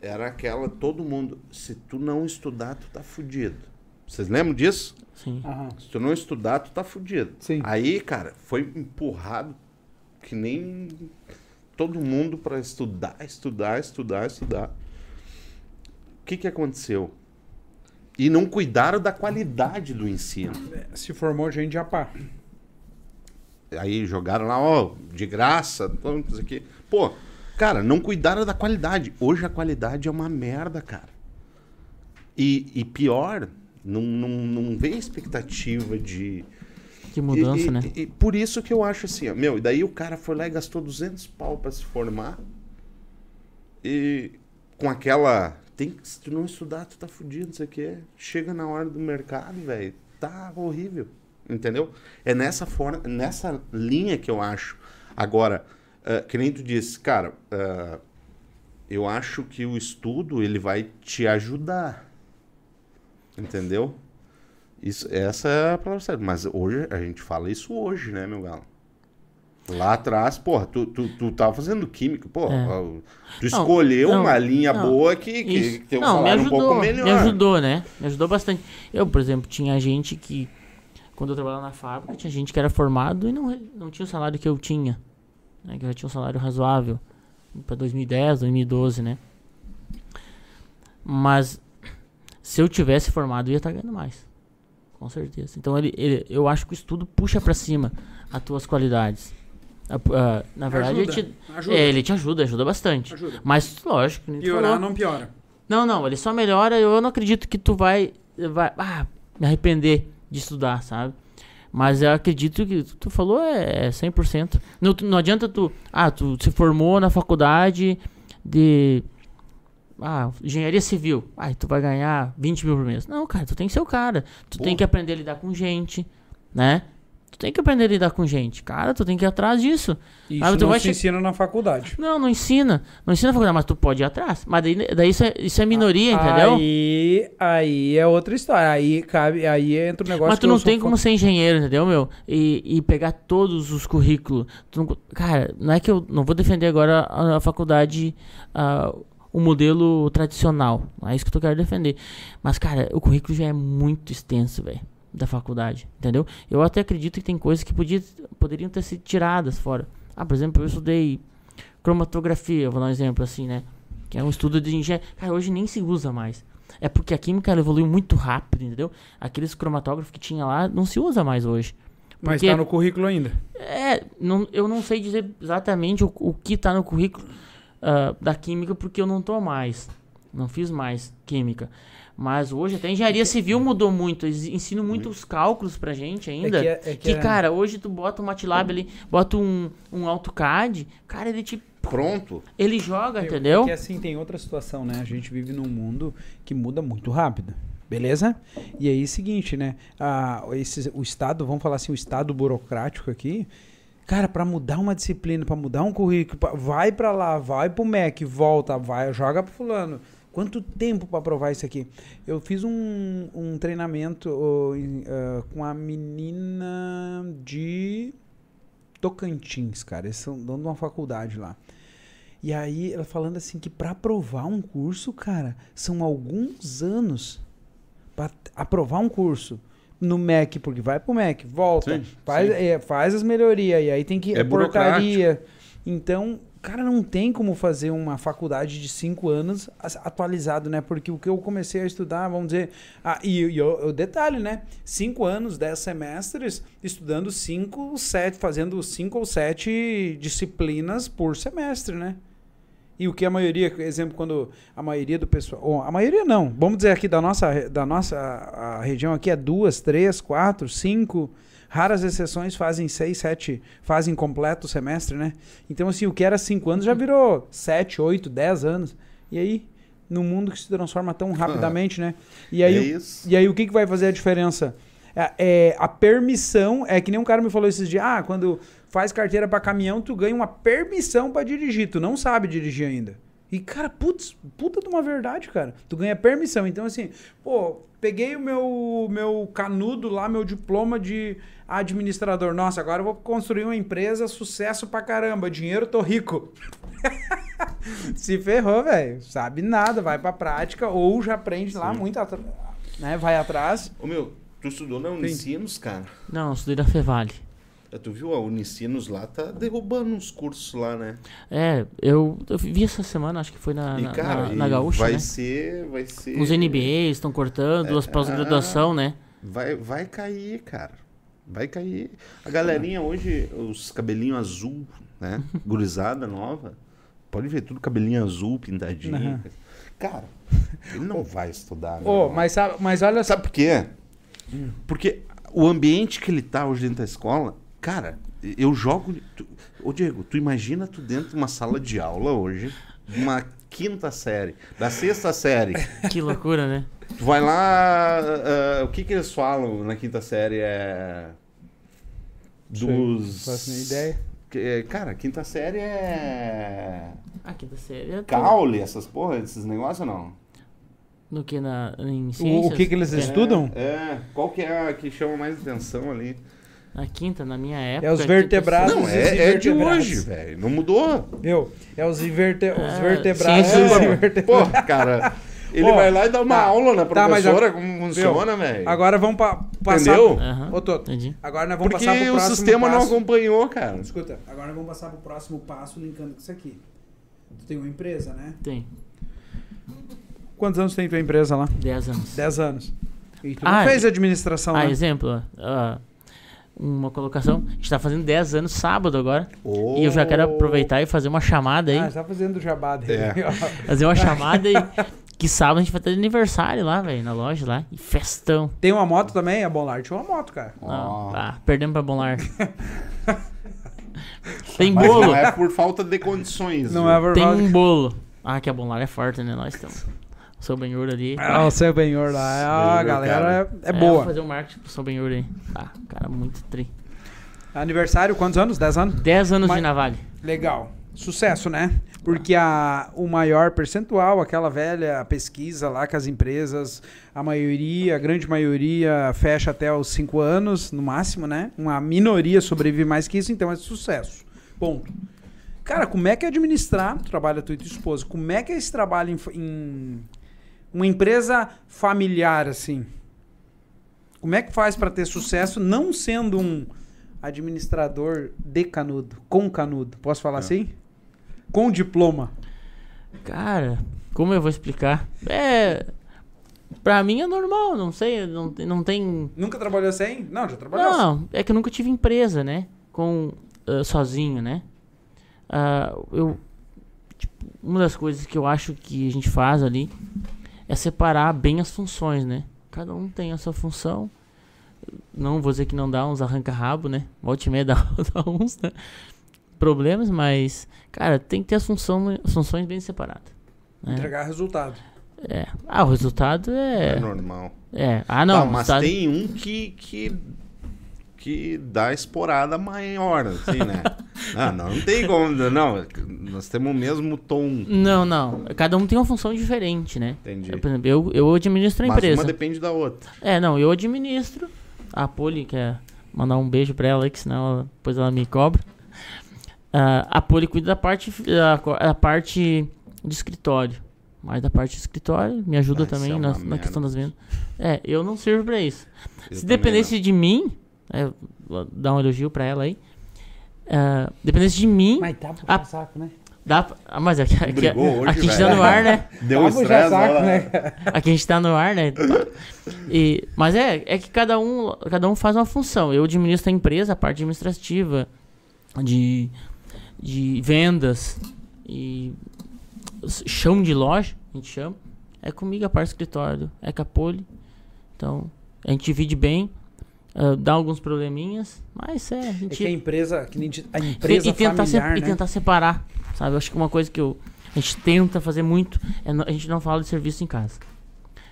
era aquela, todo mundo. Se tu não estudar, tu tá fudido. Vocês lembram disso? Sim. Aham. Se tu não estudar, tu tá fudido. Sim. Aí, cara, foi empurrado que nem todo mundo para estudar, estudar, estudar, estudar. O que que aconteceu? E não cuidaram da qualidade do ensino. Se formou gente já pá. Aí jogaram lá, ó, de graça, tudo isso aqui. Pô, cara, não cuidaram da qualidade. Hoje a qualidade é uma merda, cara. E, e pior, não, não, não vem expectativa de. Que mudança, e, e- né? E, por isso que eu acho assim, ó, meu, e daí o cara foi lá e gastou 200 pau pra se formar. E com aquela. Tem, que- se tu não estudar, tu tá fudido, não sei o quê. Chega na hora do mercado, velho, tá horrível. Entendeu? É nessa forma, nessa linha que eu acho. Agora, ah, que nem tu disse, cara, ah, eu acho que o estudo ele vai te ajudar. Entendeu? Isso, essa é a palavra certa. Mas hoje, a gente fala isso hoje, né, meu galo? Lá atrás, porra, tu, tu, tu tava fazendo química, porra. É. Tu escolheu não, uma linha não, boa que, que, Isso. que tem um Não, me salário um ajudou, pouco melhor. me ajudou, né? Me ajudou bastante. Eu, por exemplo, tinha gente que, quando eu trabalhava na fábrica, tinha gente que era formado e não, não tinha o salário que eu tinha. Né? Que eu já tinha um salário razoável. Pra 2010, 2012, né? Mas, se eu tivesse formado, eu ia estar ganhando mais. Com certeza. Então, ele, ele- eu acho que o estudo puxa pra cima as tuas qualidades. A- na verdade, Ajuda, ele te, ajuda. é, ele te ajuda, ajuda bastante. Ajuda. Mas, lógico, Piorar não piora. Não, não, ele só melhora. Eu não acredito que tu vai, vai ah, me arrepender de estudar, sabe? Mas eu acredito que tu falou é, é 100%. Não, não adianta tu. Ah, tu se formou na faculdade de. Ah, engenharia civil. Ah, tu vai ganhar 20 mil por mês. Não, cara, tu tem que ser o cara. Tu tem Porra. que aprender a lidar com gente, né? Tu tem que aprender a lidar com gente. Cara, tu tem que ir atrás disso. Isso Ah, tu não che- ensina na faculdade. Não, não ensina. Não ensina a faculdade, mas tu pode ir atrás. Mas daí, daí isso, é, isso é minoria, entendeu? Aí, aí é outra história. Aí cabe, aí entra o negócio Mas tu não tem como ser engenheiro, entendeu, meu? E, e pegar todos os currículos. Não- cara, não é que eu não vou defender agora a, a faculdade, ah, o modelo tradicional. É isso que eu tô querendo defender. Mas, cara, o currículo já é muito extenso, velho, da faculdade, entendeu? Eu até acredito que tem coisas que podia, poderiam ter sido tiradas fora. Ah, por exemplo, eu estudei cromatografia, vou dar um exemplo assim, né? Que é um estudo de engenharia. Cara, hoje nem se usa mais. É porque a química evoluiu muito rápido, entendeu? Aqueles cromatógrafos que tinha lá não se usa mais hoje. Mas Porque- tá no currículo ainda. É, não, eu não sei dizer exatamente o, o que tá no currículo ah, da química, porque eu não tô mais. Não fiz mais química. Mas hoje até a engenharia civil mudou muito. Eles ensinam muitos cálculos pra gente ainda. que é- é que que, é- cara, hoje tu bota um MATLAB ali, bota um, um AutoCAD, cara, ele te. Pronto. Ele joga, É entendeu? que assim, tem outra situação, né? A gente vive num mundo que muda muito rápido. Beleza? E aí, seguinte, né? Ah, esse, o Estado, vamos falar assim, o Estado burocrático aqui. Cara, pra mudar uma disciplina, pra mudar um currículo, pra- vai pra lá, vai pro MEC, volta, vai, joga pro fulano. Quanto tempo pra provar isso aqui? Eu fiz um, um treinamento ah, com a menina de Tocantins, cara. Eles são de uma faculdade lá. E aí, ela falando assim que pra aprovar um curso, cara, são alguns anos pra t- aprovar um curso no MEC, porque vai pro MEC, volta, Sim, faz, sim. é, faz as melhorias, e aí tem que É portaria. Então, cara, não tem como fazer uma faculdade de cinco anos atualizado, né? Porque o que eu comecei a estudar, vamos dizer. Ah, e, e o, o detalhe, né? Cinco anos, dez semestres, estudando cinco, sete, fazendo cinco ou sete disciplinas por semestre, né? E o que a maioria, exemplo, quando a maioria do pessoal. a maioria não, vamos dizer aqui da nossa, da nossa a, a região aqui é duas, três, quatro, cinco. Raras exceções fazem seis, sete, fazem completo o semestre, né? Então, assim, o que era cinco anos já virou sete, oito, dez anos. E aí, no mundo que se transforma tão rapidamente, né? E aí, é e aí, o que, que vai fazer a diferença? É, é, a permissão, é que nem um cara me falou esses dias, ah, quando faz carteira pra caminhão, tu ganha uma permissão pra dirigir, tu não sabe dirigir ainda. E, cara, putz, puta de uma verdade, cara. Tu ganha permissão. Então, assim, pô, peguei o meu, meu canudo lá, meu diploma de administrador. Nossa, agora eu vou construir uma empresa, sucesso pra caramba, dinheiro, tô rico. Se ferrou, velho. Sabe nada, vai pra prática ou já aprende lá muito, né? Vai atrás. Ô meu, tu estudou na Unicinos, cara? Não, estudei na Fevale. É, tu viu, a Unicinos lá tá derrubando uns cursos lá, né? É, eu, eu vi essa semana, acho que foi na, E, na, cara, na, na Gaúcha, vai né? ser, vai ser... Os NBAs estão cortando, as pós-graduação, né? Vai, vai cair, cara. Vai cair. A galerinha hoje, os cabelinhos azul, né? Gurizada nova. Pode ver, tudo cabelinho azul, pintadinho. Aham. Cara, ele não vai estudar. né? Ô, mas, sabe- mas olha só. Sabe por quê? Porque o ambiente que ele tá hoje dentro da escola, cara, eu jogo. Tu, ô, Diego, tu imagina tu dentro de uma sala de aula hoje, de uma quinta série, da sexta série. Que loucura, né? Tu vai lá. ah, o que que eles falam na quinta série? É. Dos. Faço nem ideia. É, cara, quinta série é. Ah, quinta série. é Caule, essas porra, esses negócios ou não? No que? Na, em O, ciências? o que, que eles É, estudam? É. Qual que é a que chama mais atenção ali? Na quinta, na minha época. É os vertebrados. Não, é, é de hoje, velho. Não mudou. Viu? É os, inverte... os É, vertebrados. os É, invertebrados. pô, cara. Ele vai lá e dá uma tá, aula na tá, professora, a- como funciona, velho. Agora vamos pa passar. Entendeu? Ô, Toto, entendi. agora nós vamos Porque passar pro o próximo sistema não passo. acompanhou, cara. Escuta, agora nós vamos passar pro próximo passo linkando com isso aqui. Tu tem uma empresa, né? Tem. Quantos anos tem tua empresa lá? 10 anos. 10 anos. E tu Ah, não fez administração Ah, lá? exemplo, ó, ah, uma colocação. A gente tá fazendo 10 anos sábado agora. E eu já quero aproveitar e fazer uma chamada aí. Ah, tá fazendo jabá dele. É. Fazer uma chamada e. Que sábado a gente vai ter aniversário lá, velho, na loja lá. E festão. Tem uma moto também? A Bonlar tinha uma moto, cara. Não, Ó. ah, perdemos pra Bonlar. Tem Mas bolo. não é por falta de condições. Não viu? é por Tem falta- um bolo. Ah, que a Bonlar é forte, né? Nós estamos. O seu Benhur ali. Ah, o seu benhor lá. Ah, a Benhur, galera é, é vou boa. fazer um marketing pro seu Benhur aí. Ah, cara, muito tri. Aniversário, quantos anos? 10 anos? 10 anos Mas- de Navalha. Legal. Sucesso, né? Porque a, o maior percentual, aquela velha pesquisa lá que as empresas, a maioria, a grande maioria, fecha até os 5 anos, no máximo, né? Uma minoria sobrevive mais que isso, então é sucesso. Ponto. Cara, como é que é administrar, tu trabalha tu e tua esposa, como é que é esse trabalho em, em uma empresa familiar, assim? Como é que faz para ter sucesso não sendo um administrador de canudo, com canudo? Posso falar assim? Com diploma. Cara, como eu vou explicar? É. Pra mim é normal, não sei, não, não tem. Nunca trabalhou sem? Não, já trabalhou. Não, é que eu nunca tive empresa, né? Com. ah, sozinho, né? Ah, eu. tipo, uma das coisas que eu acho que a gente faz ali é separar bem as funções, né? Cada um tem a sua função. Não vou dizer que não dá uns arranca-rabo, né? Volte e meia dá, dá uns, né? Problemas, mas, cara, tem que ter as, função, as funções bem separadas. né? Entregar resultado. É. Ah, o resultado É é. normal. É. Ah, não. Tá, mas resultado- tem um que, que, que dá esporada maior, assim, né? ah, não, não tem como. Não, nós temos o mesmo tom. Não, não. Cada um tem uma função diferente, né? Entendi. Por exemplo, eu, eu administro a Mas empresa. uma depende da outra. É, não, eu administro. A Poli quer mandar um beijo pra ela que senão ela, depois ela me cobra. Ah, a Poli cuida da parte, da, parte de escritório. Mas da parte de escritório me ajuda Ah, também é na, na questão das vendas. É, eu não sirvo pra isso. Eu Se dependesse de mim, é, vou dar um elogio pra ela aí. Dependesse de mim, Mas tá pro Ah. saco, né? dá pra, ah, mas aqui, aqui, Brigou hoje, aqui a gente tá no ar, né? Deu Tá estresse, saco, né? Aqui a gente tá no ar, né? E, mas é, é que cada um, cada um faz uma função. Eu administro a empresa, a parte administrativa, de, de vendas e chão de loja, a gente chama. É comigo a parte do escritório, é com a Poli. Então, a gente divide bem, ah, dá alguns probleminhas, mas é, a É gente que a empresa, que a e, empresa e tentar se- familiar, e né? tentar separar, sabe? Eu acho que uma coisa que eu, a gente tenta fazer muito é a gente não fala de serviço em casa.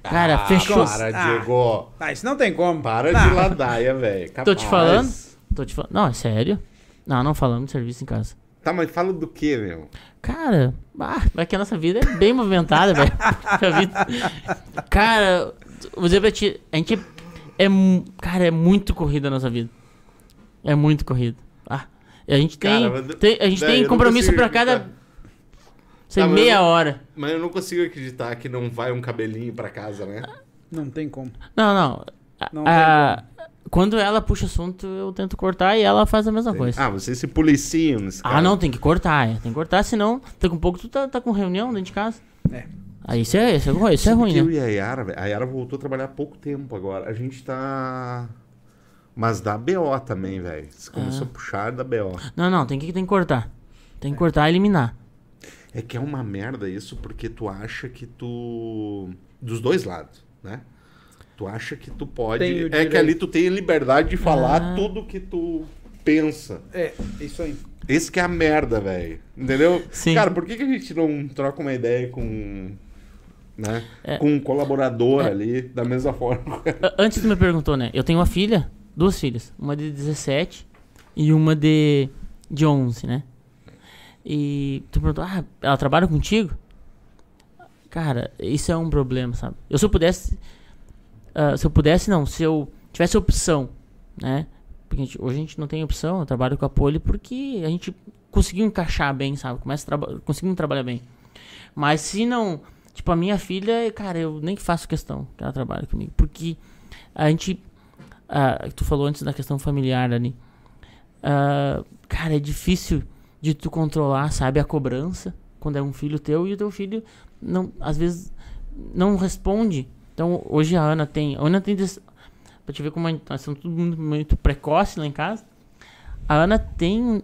Cara, Ah, fechou. Para, Ah. Diego. Ah, isso não tem como. Para Não. de ladaia, velho. Tô te falando. Tô te falando. Não, é sério. Não, não falamos de serviço em casa. Tá, mas fala do que, meu? Cara, ah, vai que a nossa vida é bem movimentada, velho. Cara, vou dizer pra ti, a gente é, cara, é muito corrida a nossa vida. É muito corrida. Ah, a gente tem, Cara, tem- a gente Daí tem compromisso pra cada, sei, Ah, mas eu meia não- hora. Mas eu não consigo acreditar que não vai um cabelinho pra casa, né? Não tem como. Não, não. Não a- quando ela puxa assunto, eu tento cortar e ela faz a mesma coisa. Ah, vocês se policiam nesse Ah, não, tem que cortar, é. Tem que cortar, senão daqui a pouco tu tá, tá com reunião dentro de casa. É. Aí isso é, isso é, ruim, isso é ruim, né? Eu e a Yara, a Yara voltou a trabalhar há pouco tempo agora. A gente tá. Mas dá BO também, velho. Você começou Ah. a puxar da BO. Não, não, tem que, tem que cortar. Tem que cortar e eliminar. É que é uma merda isso, porque tu acha que tu. Dos dois lados, né? Tu acha que tu pode. É direito. que ali tu tem liberdade de falar Ah. tudo que tu pensa. É, isso aí. Esse que é a merda, velho. Entendeu? Sim. Cara, por que, que a gente não troca uma ideia com. Né? É. Com um colaborador É. ali, da mesma forma? A- Antes tu me perguntou, né? Eu tenho uma filha, duas filhas. Uma de 17 e uma de, de 11, né? E tu perguntou, ah, ela trabalha contigo? Cara, isso é um problema, sabe? Eu se eu pudesse. ah, se eu pudesse, não, se eu tivesse opção, né? Porque a gente- hoje a gente não tem opção, eu trabalho com a Poli porque a gente conseguiu encaixar bem, sabe? Começa a traba conseguimos trabalhar bem. Mas se não. Tipo, a minha filha, cara, eu nem faço questão que ela trabalhe comigo. Porque a gente. ah, tu falou antes da questão familiar ali. Ah, cara, é difícil de tu controlar, sabe, a cobrança quando é um filho teu e o teu filho não, às vezes não responde. Então, hoje a Ana tem, a Ana tem des- pra te ver como nós somos tudo muito, muito precoce lá em casa. A Ana tem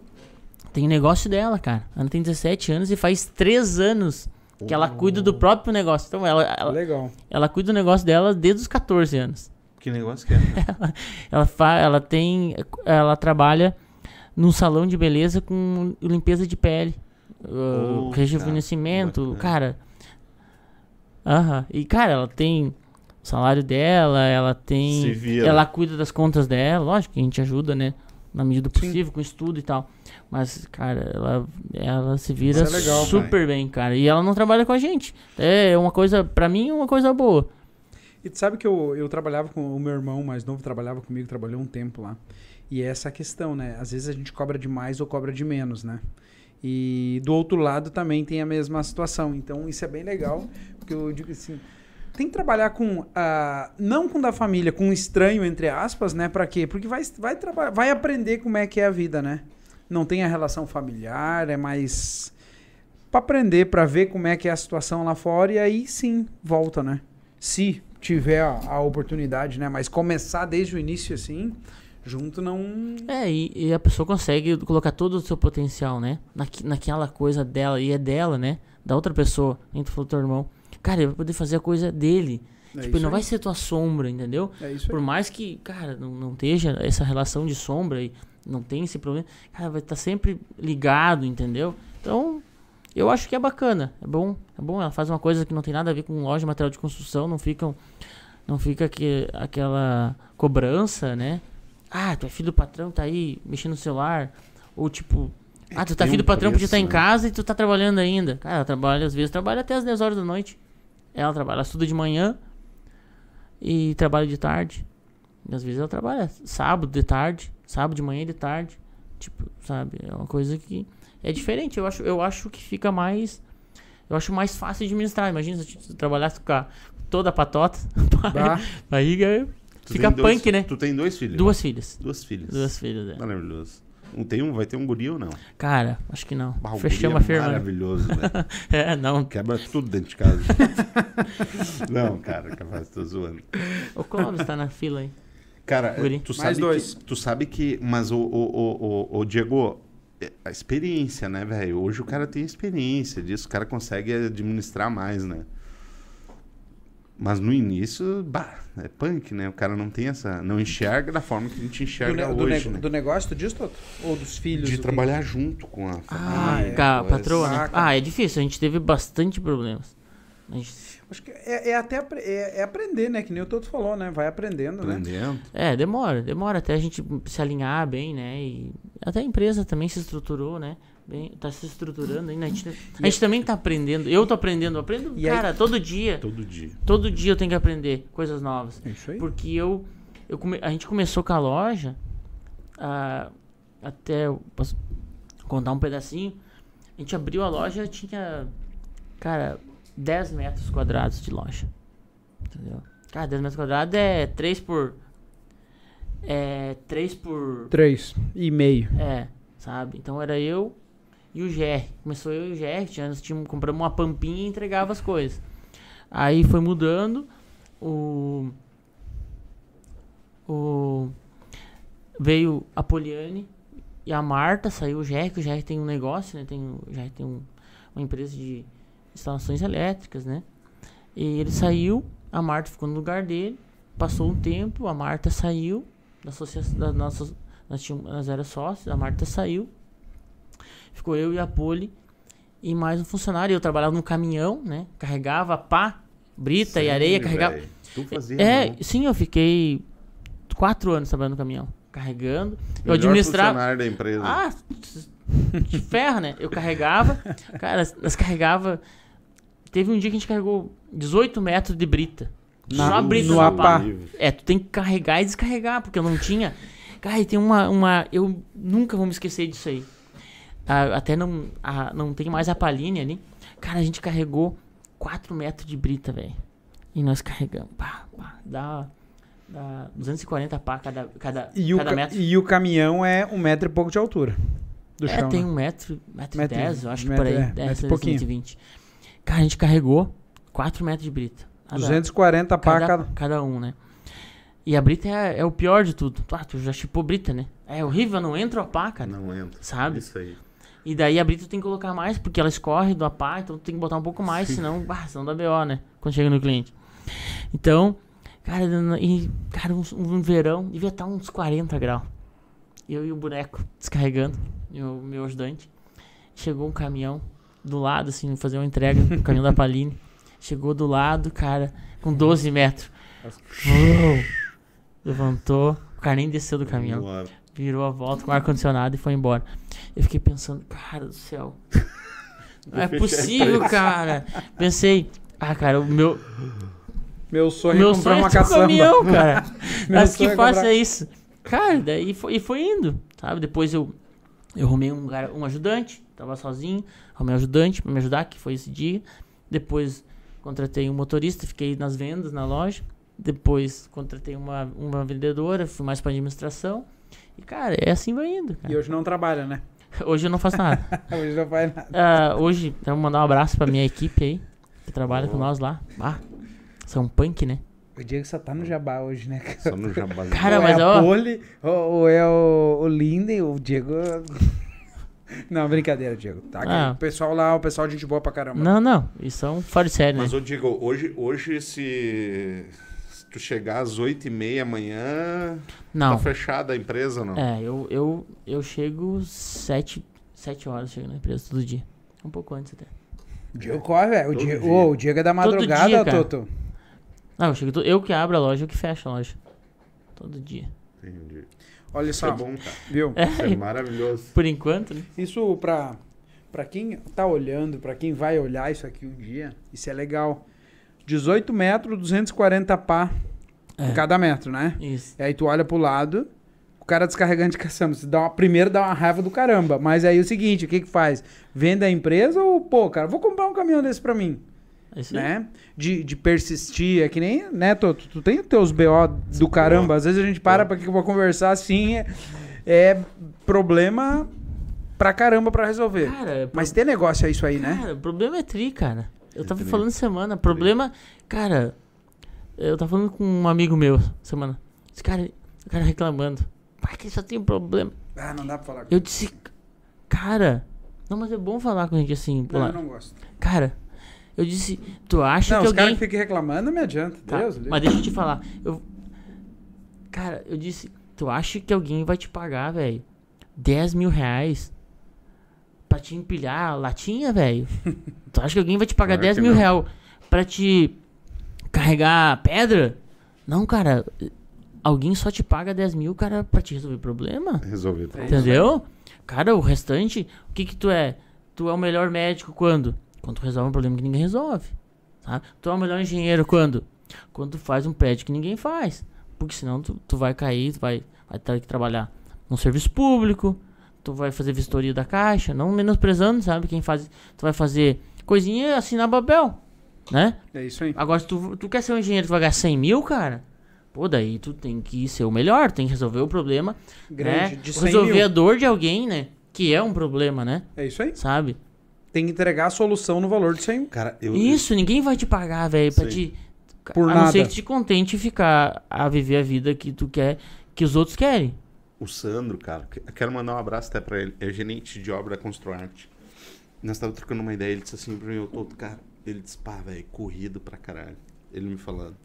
tem negócio dela, cara. A Ana tem 17 anos e faz 3 anos que ela cuida do próprio negócio. Então, ela, ela, Legal. ela cuida do negócio dela desde os 14 anos. Que negócio que é? Ela, fa ela tem. Ela trabalha num salão de beleza com limpeza de pele. Uh, Oh, rejuvenescimento. cara. Aham. E, cara, ela tem o salário dela, ela Se tem. vira. Ela cuida das contas dela. Lógico que a gente ajuda, né? Na medida do possível, com estudo e tal. Mas, cara, ela, ela se vira é legal, super bem, cara. E ela não trabalha com a gente. É uma coisa, pra mim, uma coisa boa. E tu sabe que eu, eu trabalhava com o meu irmão mais novo, trabalhava comigo, trabalhou um tempo lá. E é essa a questão, né? Às vezes a gente cobra de mais ou cobra de menos, né? E do outro lado também tem a mesma situação. Então isso é bem legal, porque eu digo assim, tem que trabalhar com ah, não com da família, com um estranho entre aspas, né? Pra quê? Porque vai vai trabalhar, vai aprender como é que é a vida, né? Não tem a relação familiar, é mais pra aprender, pra ver como é que é a situação lá fora e aí sim volta, né? Se tiver a, a oportunidade, né? Mas começar desde o início assim, junto não. É, e, e a pessoa consegue colocar todo o seu potencial, né? Naqui, naquela coisa dela, e é dela, né? Da outra pessoa, nem tu falou teu irmão. Cara, ele vai poder fazer a coisa dele. É tipo, não vai aí. ser tua sombra, entendeu? É isso Por aí. mais que, cara, não, não esteja essa relação de sombra e não tem esse problema, cara, vai estar sempre ligado, entendeu? Então, eu acho que é bacana, é bom, é bom. Ela faz uma coisa que não tem nada a ver com loja de material de construção, não ficam, não fica que, aquela cobrança, né? Ah, tu é filho do patrão, tá aí mexendo no celular, ou tipo, ah, tu tá filho do patrão, preço, estar em né? casa e tu tá trabalhando ainda. Cara, ela trabalha, às vezes, trabalha até as 10 horas da noite. Ela trabalha, ela estuda de manhã e trabalha de tarde. E às vezes ela trabalha sábado de tarde, sábado de manhã e de tarde. Tipo, sabe? É uma coisa que é diferente. Eu acho, eu acho que fica mais. Eu acho mais fácil de administrar. Imagina se tu trabalhasse com a, toda a patota. Bah, Barriga. Tu Fica tem dois- punk, né? Tu tem dois filhos? Duas filhas. Duas filhas. Duas filhas, é. Maravilhoso. Não tem um, vai ter um guri ou não? Cara, acho que não. Bah, Fechamos a é firma. né? Maravilhoso, velho. É, não. Quebra tudo dentro de casa. não, cara, capaz, tô zoando. O Clóvis tá na fila aí. Cara, Guri. tu Mais sabe, dois. Que, tu sabe que. Mas o, o, o, o, o Diego, é, a experiência, né, velho? Hoje o cara tem experiência disso, o cara consegue administrar mais, né? Mas no início, bah, é punk, né? O cara não tem essa. Não enxerga da forma que a gente do, enxerga do, hoje. ne- né? do negócio, tu diz, Toto? Ou dos filhos? De o que- trabalhar junto com a Ah, família. com a coisa. patroa, né? Ah, é difícil. A gente teve bastante problemas. A gente Acho que é, é até é, é aprender, né? Que nem o Toto falou, né? Vai aprendendo, né? Aprendendo. É, demora, demora até a gente se alinhar bem, né? E até a empresa também se estruturou, né? bem, tá se estruturando ainda. A gente, a gente também tá aprendendo. Eu tô aprendendo, eu aprendo, E aí- cara, todo dia. Todo dia. Todo dia eu tenho que aprender coisas novas. É isso aí. Porque eu, eu come- a gente começou com a loja, ah, até eu posso contar um pedacinho. A gente abriu a loja, tinha, cara, 10 metros quadrados de loja. Entendeu? Cara, 10 metros quadrados é 3 por. É 3 por. Três e meio. É, sabe? Então era eu e o GR. Começou eu e o GR, tinha, nós tínhamos, compramos uma pampinha e entregava as coisas. Aí foi mudando. O. O. Veio a Poliane e a Marta, saiu o GR, que o GR tem um negócio, né? Tem, o GR tem um- uma empresa de instalações elétricas, né? E ele saiu, a Marta ficou no lugar dele. Passou um tempo, a Marta saiu da associação da nossa nós, tínhamos, nós era sócios, a Marta saiu. Ficou eu e a Poli e mais um funcionário. Eu trabalhava num caminhão, né? Carregava pá, brita e areia, carregava. velho? Tu fazia, É, não? sim, eu fiquei quatro anos trabalhando no caminhão, carregando. Eu Melhor administrava. funcionário da empresa. Ah, de ferro, né? Eu carregava. Cara, nós carregava. Teve um dia que a gente carregou 18 metros de brita. Na- Só brita no apá. pá. É, tu tem que carregar e descarregar, porque eu não tinha. Cara, e tem uma. uma eu nunca vou me esquecer disso aí. Ah, até não, ah, não tem mais a palhinha ali. Cara, a gente carregou 4 metros de brita, velho. E nós carregamos. Pá, pá, dá, dá 240 pá cada, cada, E o, cada ca- metro. e o caminhão é um metro e pouco de altura. Do é, chão. tem né? um metro, metro, Metro e dez, eu acho que metro, por aí. é, É, metro e essa pouquinho. 120. Cara, a gente carregou 4 metros de brita. Cada- 240 pá cada, cada. cada um, né? E a brita é, é o pior de tudo. Ah, tu já chipou brita, né? É horrível, não entra o pá, cara. Não entra. Sabe? Isso aí. E daí a brita tu tem que colocar mais, porque ela escorre do apá, então tu tem que botar um pouco mais, senão, bah, senão dá BO, né? Quando chega no cliente. Então, cara, e, cara um, um verão, devia estar uns 40 graus. Eu e o boneco descarregando, e o meu ajudante. Chegou um caminhão do lado, assim, fazer uma entrega, o caminhão da Paline. Chegou do lado, cara, com 12 metros. Uou! Levantou, o cara nem desceu do caminhão virou a volta com o ar-condicionado e foi embora. Eu fiquei pensando, cara do céu. Não é possível, cara. Pensei, ah, cara, o meu, Meu sonho meu é comprar sonho uma é ter um caçamba. caminhão, cara. Mas que é faça comprar- isso. Cara, daí foi, e foi indo, sabe? Depois eu, eu arrumei um, um ajudante, tava sozinho, arrumei um ajudante pra me ajudar, que foi esse dia. Depois contratei um motorista, fiquei nas vendas na loja. Depois contratei uma, uma vendedora, fui mais pra administração. E, cara, é assim vai indo, cara. E hoje não trabalha, né? Hoje eu não faço nada. Hoje não faz nada. Ah, hoje, vou mandar um abraço pra minha equipe aí, que trabalha com nós lá. Ah, são punk, né? O Diego só tá no jabá hoje, né? Só no jabá. Cara, ou mas é ó- Poli, ou, ou é o, o Linden, o Diego. Não, brincadeira, Diego. Tá, Ah. O pessoal lá, o pessoal, gente boa pra caramba. Não, não, isso é um fora de série, né? Mas, ô Diego, hoje, hoje se, se tu chegar às 8h30 amanhã, Não, tá fechada a empresa ou não? é, eu, eu, eu chego sete, sete horas, chego na empresa todo dia. Um pouco antes até. O Diego corre, velho. O, dia. ô, o Diego é da madrugada, dia. Toto. Não, eu chego, eu que abro a loja, eu que fecho a loja. Todo dia. Entendi. Olha Isso só, é bom, cara. viu? Isso é É, maravilhoso. por enquanto, né? Isso pra, pra quem tá olhando, pra quem vai olhar isso aqui um dia, isso é legal. 18 metros, 240 pá É. cada metro, né? Isso. E aí tu olha pro lado, o cara descarregando de caçamba. Você dá uma, primeiro dá uma raiva do caramba. Mas aí é o seguinte, o que que faz? Vende a empresa ou, pô, cara, vou comprar um caminhão desse pra mim, É aí. né? De, de persistir, é que nem, né, Toto? Tu tem os teus BO do caramba. Às vezes a gente para pra que eu vou conversar assim, é, é problema pra caramba pra resolver. Cara, Mas tem negócio é isso aí, né? Cara, o problema é tri, cara. Eu tava tri. falando semana, problema. Cara, eu tava falando com um amigo meu semana. Esse cara, o cara reclamando. Pai, que só tem um problema. Ah, não dá pra falar com Eu disse, cara. Não, mas é bom falar com a gente assim. Não, lá. eu não gosto. Cara, eu disse, tu acha Não, que os caras alguém. que ficam reclamando não me adianta. Tá, Deus, mas deixa eu te falar. Eu... Cara, eu disse, tu acha que alguém vai te pagar, velho, 10 mil reais pra te empilhar latinha, velho? tu acha que alguém vai te pagar Claro 10 que mil reais pra te carregar pedra? Não, cara. Alguém só te paga 10 mil, cara, pra te resolver problema. Resolvido. É isso Entendeu? Cara, o restante, o que que tu é? Tu é o melhor médico quando? Quando tu resolve um problema que ninguém resolve. Tá? Tu é o melhor engenheiro quando? Quando tu faz um prédio que ninguém faz. Porque senão tu, tu vai cair, tu vai, vai ter que trabalhar num serviço público, tu vai fazer vistoria da caixa, não menosprezando, sabe? Quem faz. Tu vai fazer coisinha assim na Babel, né? É isso aí. Agora, se tu, tu quer ser um engenheiro, tu vai ganhar 100 mil, cara. Pô, daí tu tem que ser o melhor, tem que resolver o problema. Grande, né? de 100 Resolver mil. a dor de alguém, né? Que é um problema, né? É isso aí. Sabe? Tem que entregar a solução no valor de 100 mil. Cara, eu. Isso, ninguém vai te pagar, velho, pra Sim. te. Por a nada. não ser que te contente ficar a viver a vida que tu quer, que os outros querem. O Sandro, cara, que- eu quero mandar um abraço até pra ele. É gerente de obra da Construarte. Nós tava trocando uma ideia, ele disse assim pra mim, eu tô, cara, ele disse, pá, velho, corrido pra caralho. Ele me falando.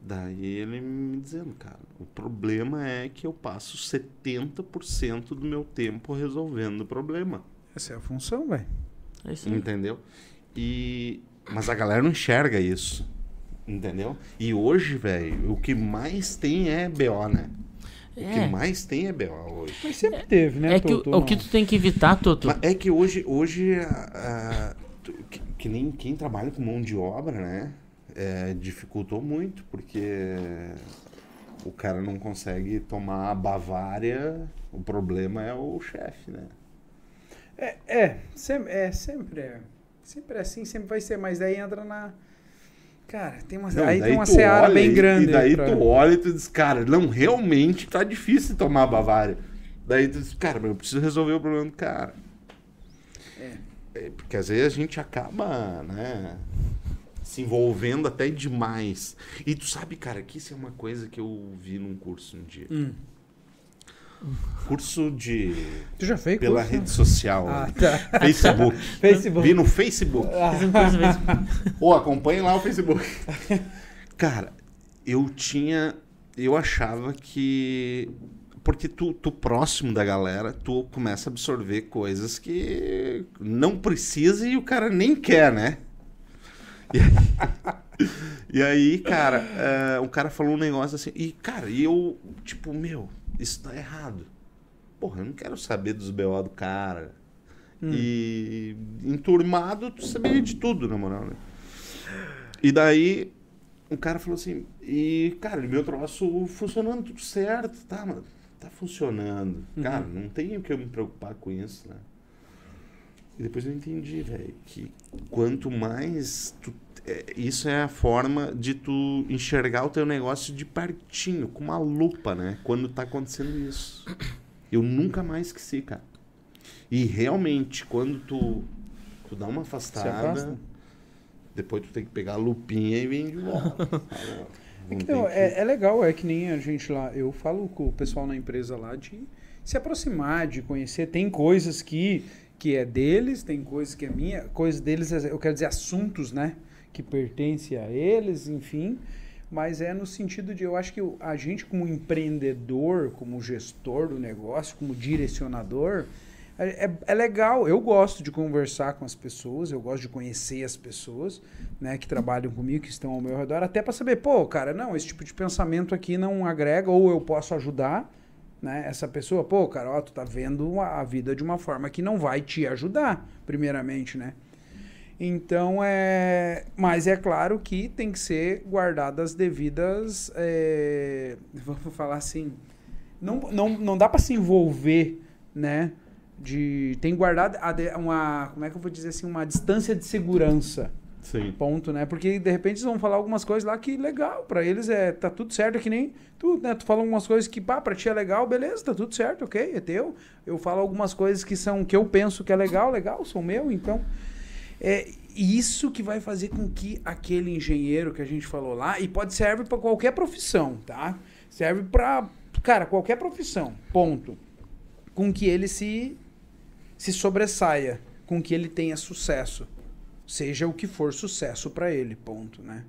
Daí ele me dizendo, cara, o problema é que eu passo 70% do meu tempo resolvendo o problema. Essa é a função, velho. É isso aí. Entendeu? E mas a galera não enxerga isso. Entendeu? E hoje, velho, o que mais tem é BO, né? O que É, mais tem é BO hoje. Mas sempre teve, né? é que o- Toto? o que tu tem que evitar, Toto. É que hoje, hoje a- a- tu- que, que nem quem trabalha com mão de obra, né? é, dificultou muito, porque o cara não consegue tomar a Bavária, o problema é o chefe, né? É, é, sempre é, sempre é. Sempre é assim, sempre vai ser, mas daí entra na. Cara, tem uma, Não, aí tem uma seara olha bem e- grande. E daí pra- tu olha e tu diz, cara, não, realmente tá difícil tomar a Bavária. Daí tu diz, cara, mas eu preciso resolver o problema do cara. É, porque às vezes a gente acaba, né, se envolvendo até demais. E tu sabe, cara, que isso é uma coisa que eu vi num curso um dia. Hum. Curso de... Tu já fez pela curso? rede social. Ah, tá. Facebook. Facebook. Vi no Facebook. Mesmo. Pô, acompanhe lá o Facebook. Cara, eu tinha. Eu achava que. Porque tu, tu próximo da galera, tu começa a absorver coisas que não precisa e o cara nem quer, né? E aí, e aí, cara, eh, o cara falou um negócio assim. E, cara, e eu, tipo, meu, isso tá errado. Porra, eu não quero saber dos BO do cara. E enturmado, tu sabia de tudo, na moral, né? E daí, o cara falou assim, e, cara, meu troço funcionando tudo certo, tá, mano? Tá funcionando. Cara, não tenho que eu me preocupar com isso, né? E depois eu entendi, velho, que quanto mais tu. É, isso é a forma de tu enxergar o teu negócio de pertinho, com uma lupa, né? Quando tá acontecendo isso. Eu nunca mais esqueci, cara. E realmente, quando tu, tu dá uma afastada, afasta? depois tu tem que pegar a lupinha e vir de volta. Então, que- é, é legal, é que nem a gente lá, eu falo com o pessoal na empresa lá de se aproximar, de conhecer. Tem coisas que, que é deles, tem coisas que é minha, coisas deles, eu quero dizer, assuntos, né? Que pertencem a eles, enfim. Mas é no sentido de, eu acho que a gente, como empreendedor, como gestor do negócio, como direcionador, é, é- é legal. Eu gosto de conversar com as pessoas, eu gosto de conhecer as pessoas né, que trabalham comigo, que estão ao meu redor, até para saber, pô, cara, não, esse tipo de pensamento aqui não agrega, ou eu posso ajudar, né, essa pessoa, pô, cara, ó, tu tá vendo a vida de uma forma que não vai te ajudar, primeiramente, né? Então, é. Mas é claro que tem que ser guardadas as devidas. é, Vamos falar assim. Não, não, não dá para se envolver, né? De, tem guardado a de- uma. Como é que eu vou dizer assim? Uma distância de segurança. Sim. Ponto, né? Porque de repente eles vão falar algumas coisas lá que legal, pra eles é tá tudo certo, é que nem tu, né? Tu fala algumas coisas que, pá, pra ti é legal, beleza, tá tudo certo, ok, é teu. Eu falo algumas coisas que são que eu penso que é legal, legal, são meu, então é isso que vai fazer com que aquele engenheiro que a gente falou lá, e pode serve pra qualquer profissão, tá? Serve pra, cara, qualquer profissão, ponto. Com que ele se se sobressaia, com que ele tenha sucesso seja o que for sucesso para ele, ponto, né?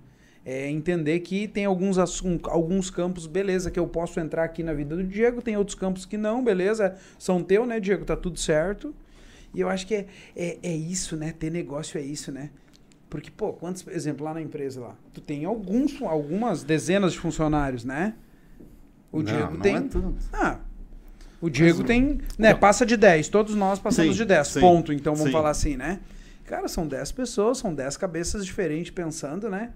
É entender que tem alguns, alguns campos, beleza, que eu posso entrar aqui na vida do Diego, tem outros campos que não, beleza, são teu, né, Diego, tá tudo certo. E eu acho que é, é, é isso, né? Ter negócio é isso, né? Porque, pô, quantos, exemplo, lá na empresa lá, tu tem alguns, algumas dezenas de funcionários, né? O Não, Diego não tem. é tanto. Ah, O Diego tem, né, passa de 10. Todos nós passamos Sim, de 10. sim, ponto. Então vamos sim. falar assim, né? Cara, são 10 pessoas, são 10 cabeças diferentes pensando, né?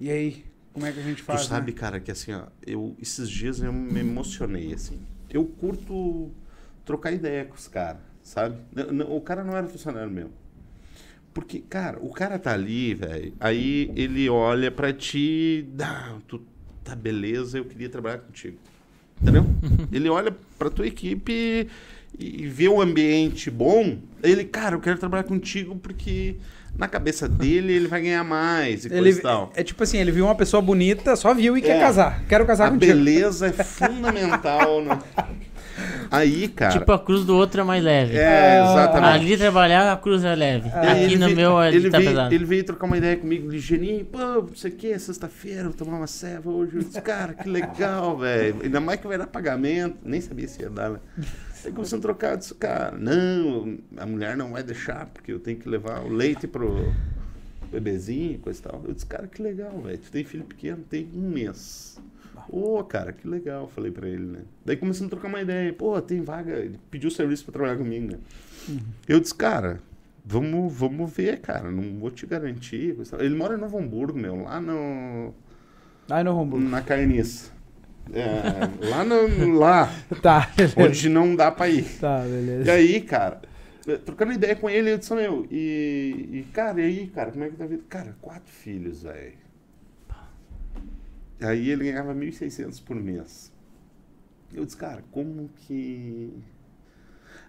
E aí, como é que a gente faz? tu sabe, né? cara, que assim, ó, eu, esses dias eu me emocionei, assim. Eu curto trocar ideia com os caras, sabe? N- n- O cara não era funcionário meu. Porque, cara, o cara tá ali, velho, aí ele olha pra ti, ah, tu tá beleza, eu queria trabalhar contigo. Entendeu? ele olha pra tua equipe e vê o ambiente bom, ele, cara, eu quero trabalhar contigo porque na cabeça dele ele vai ganhar mais e coisa Ele, e tal. é tipo assim, ele viu uma pessoa bonita, só viu e quer É. casar. Quero casar A contigo. beleza é fundamental. né? Aí, cara. Tipo, a cruz do outro é mais leve. é, exatamente. Ali trabalhar, a cruz é leve. Aí Aqui ele no veio- meu ele tá veio, pesado. ele veio trocar uma ideia comigo ligeirinho, pô, não sei o que, sexta-feira, vou tomar uma ceva hoje. Eu disse, cara, que legal, velho. Ainda mais que vai dar pagamento. Nem sabia se ia dar, né? Aí começando a trocar, eu disse, cara, não, a mulher não vai deixar, porque eu tenho que levar o leite pro bebezinho e coisa e tal. Eu disse, cara, que legal, velho. Tu tem filho pequeno, tem um mês. Ô, cara, que legal, falei pra ele, né? Daí começamos a trocar uma ideia. Pô, tem vaga. Ele pediu serviço pra trabalhar comigo, né? Eu disse, cara, vamos, vamos ver, cara. Não vou te garantir. e. Ele mora em Novo Hamburgo, meu, lá no, Ai, no Rombulo. na carniça. É, lá no. Lá, Tá, beleza. onde não dá pra ir. Tá, E beleza. aí, cara, trocando ideia com ele, eu disse, meu, e, e cara, e aí, cara, como é que tá a vida? Cara, quatro filhos, velho. Aí ele ganhava 1.600 por mês. Eu disse, cara, como que.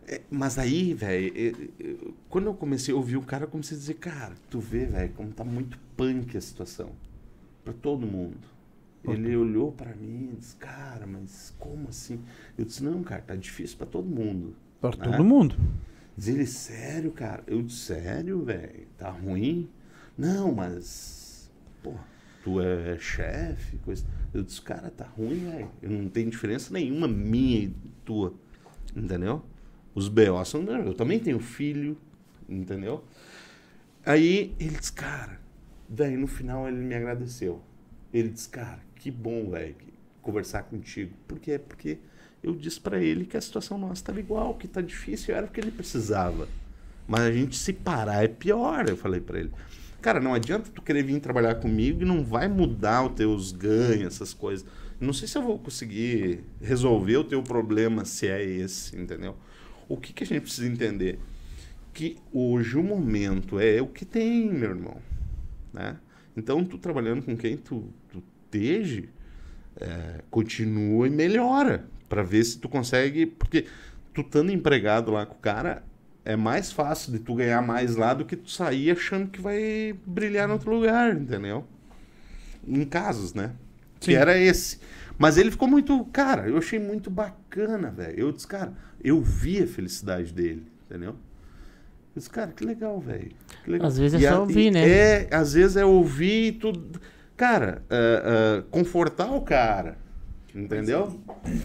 É, mas aí, velho, eh, quando eu comecei a ouvir o cara, eu comecei a dizer, cara, tu vê, velho, como tá muito punk a situação. Pra todo mundo. Ele olhou pra mim e disse, cara, mas como assim? Eu disse, não, cara, tá difícil pra todo mundo. Pra né? todo mundo. Diz ele, sério, cara? Eu disse, sério, velho? Tá ruim? Não, mas. Pô, tu é chefe, coisa. Eu disse, cara, tá ruim, velho. Eu não tenho diferença nenhuma minha e tua. Entendeu? Os B.O. são. Eu também tenho filho, entendeu? Aí ele disse, cara. Daí no final ele me agradeceu. Ele disse, cara, que bom, velho, conversar contigo. Por quê? Porque eu disse pra ele que a situação nossa estava igual, que tá difícil, era o que ele precisava. Mas a gente se parar é pior, eu falei pra ele. Cara, não adianta tu querer vir trabalhar comigo e não vai mudar os teus ganhos, essas coisas. Não sei se eu vou conseguir resolver o teu problema se é esse, entendeu? O que, que a gente precisa entender? Que hoje o momento é o que tem, meu irmão. Né? Então, tu trabalhando com quem tu, tu esteja, é, continua e melhora para ver se tu consegue, porque tu estando empregado lá com o cara, é mais fácil de tu ganhar mais lá do que tu sair achando que vai brilhar em outro lugar, entendeu? Em casos, né? Que Sim. era esse. Mas ele ficou muito, cara, eu achei muito bacana, velho. Eu disse, cara, eu vi a felicidade dele, entendeu? Eu disse, cara, que legal, velho. que legal. Às vezes é E só a- ouvir, né? É, às vezes é ouvir e tudo. Cara, é, é, confortar o cara. Entendeu?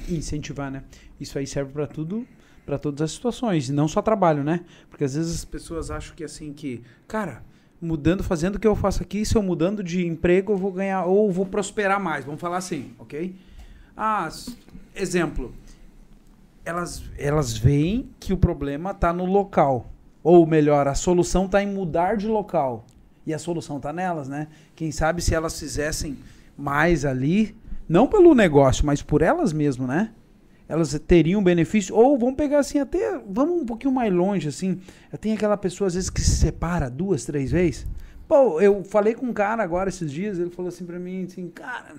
incentivar, né? Isso aí serve pra tudo, pra todas as situações, e não só trabalho, né? Porque às vezes as pessoas acham que assim que, cara, mudando, fazendo o que eu faço aqui, se eu mudando de emprego, eu vou ganhar ou vou prosperar mais, vamos falar assim, OK? Ah, exemplo. Elas elas veem que o problema tá no local, ou melhor, a solução tá em mudar de local. E a solução tá nelas, né? Quem sabe se elas fizessem mais ali, não pelo negócio, mas por elas mesmo, né? Elas teriam benefício. Ou vamos pegar assim, até. Vamos um pouquinho mais longe, assim. Tem aquela pessoa, às vezes, que se separa duas, três vezes. Pô, eu falei com um cara agora esses dias, ele falou assim pra mim, assim, cara,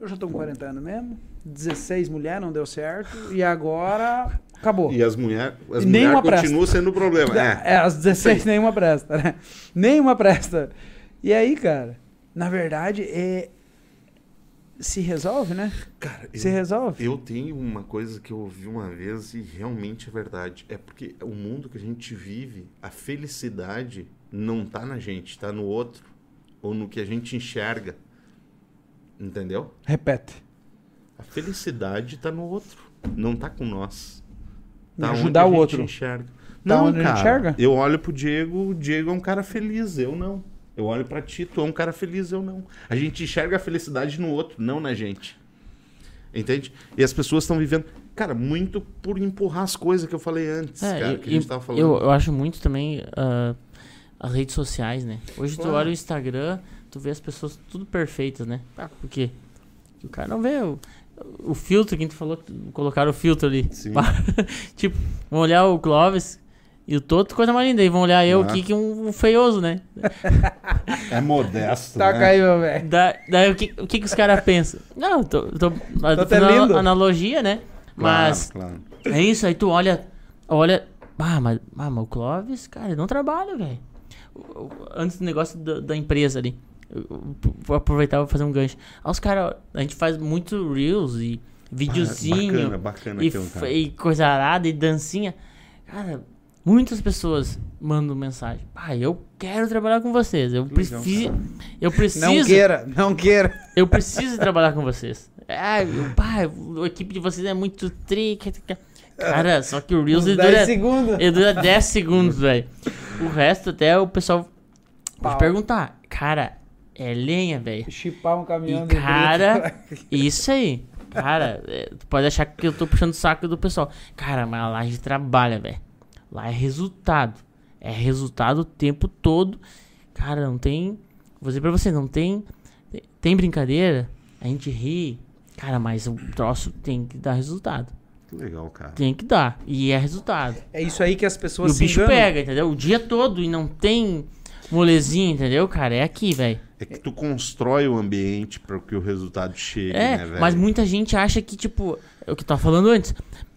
eu já tô com 40 anos mesmo, 16 mulher, não deu certo, e agora acabou. E as mulheres as mulher continuam sendo o problema. É. É, as 16 nenhuma presta, né? Nenhuma presta. E aí, cara, na verdade, é. Se resolve, né? Cara, Se eu, resolve. eu tenho uma coisa que eu ouvi uma vez e realmente é verdade. É porque o mundo que a gente vive, a felicidade não tá na gente, tá no outro. Ou no que a gente enxerga. Entendeu? Repete. A felicidade tá no outro. Não tá com nós. Tá onde ajudar o gente outro. Enxerga. Tá Não, cara. enxerga? Eu olho pro Diego, o Diego é um cara feliz, eu não. Eu olho pra ti, tu é um cara feliz, eu não. A gente enxerga a felicidade no outro, não na gente. Entende? E as pessoas estão vivendo. Cara, muito por empurrar as coisas que eu falei antes, É, cara, e- que a gente tava falando. eu, eu acho muito também ah, as redes sociais, né? Hoje tu Claro. olha o Instagram, tu vê as pessoas tudo perfeitas, né? Ah, por quê? Porque o cara não vê o, o filtro, quem tu falou, que colocaram o filtro ali. Sim. tipo, vão olhar o Clóvis e o Toto, coisa mais linda. E vão olhar eu Ah. aqui, que um, um feioso, né? É modesto, Taca né? aí, meu velho. Da, daí o que, o que, que os caras pensam? Não, tô, tô, tô fazendo lindo. analogia, né? Mas Claro, claro. é isso, aí tu olha, olha, ah, mas, ah, mas o Clóvis, cara, ele não trabalha, velho. Antes do negócio da, da empresa ali, eu- eu vou aproveitar e vou fazer um gancho. Aí os caras, a gente faz muito Reels e videozinho Bacana, bacana e, um e coisa arada e dancinha. Cara, muitas pessoas mandam mensagem. Pai, eu quero trabalhar com vocês. Eu preciso. Eu preciso. Não queira, não queira. Eu preciso trabalhar com vocês. É, eu- pai, a equipe de vocês é muito tri. que- que- Cara, só que o Reels ele 10 dura, segundos. ele dura 10 segundos, velho. O resto até o pessoal pode Pau. perguntar. Cara, é lenha, velho. Chipar um caminhão E de cara, isso aí. Cara, é, tu pode achar que eu tô puxando o saco do pessoal. Cara, mas a gente trabalha, velho. Lá é resultado. É resultado o tempo todo. Cara, não tem. Vou dizer pra você, não tem. Tem brincadeira, a gente ri. Cara, mas o troço tem que dar resultado. Que legal, cara. Tem que dar. E é resultado. É isso aí que as E pessoas o se bicho enganam. pega, entendeu? O dia todo e não tem molezinha, entendeu, cara? É aqui, velho. É que tu constrói o ambiente para que o resultado chegue, É, né, velho? mas muita gente acha que, tipo, é o que eu tava falando antes.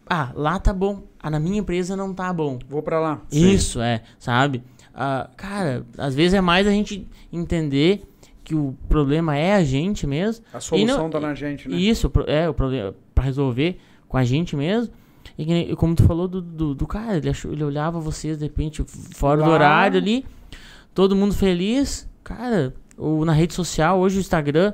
Ah, lá tá bom. Ah, na minha empresa não tá bom. Vou pra lá. Sim. Isso, é, sabe? Ah, cara, às vezes é mais a gente entender que o problema é a gente mesmo. A solução não- tá na gente, né? Isso, é, o problema pra resolver com a gente mesmo. E como tu falou do, do, do cara, ele, achou, ele olhava vocês, de repente, fora do horário ali, todo mundo feliz. Cara, ou na rede social, hoje o Instagram,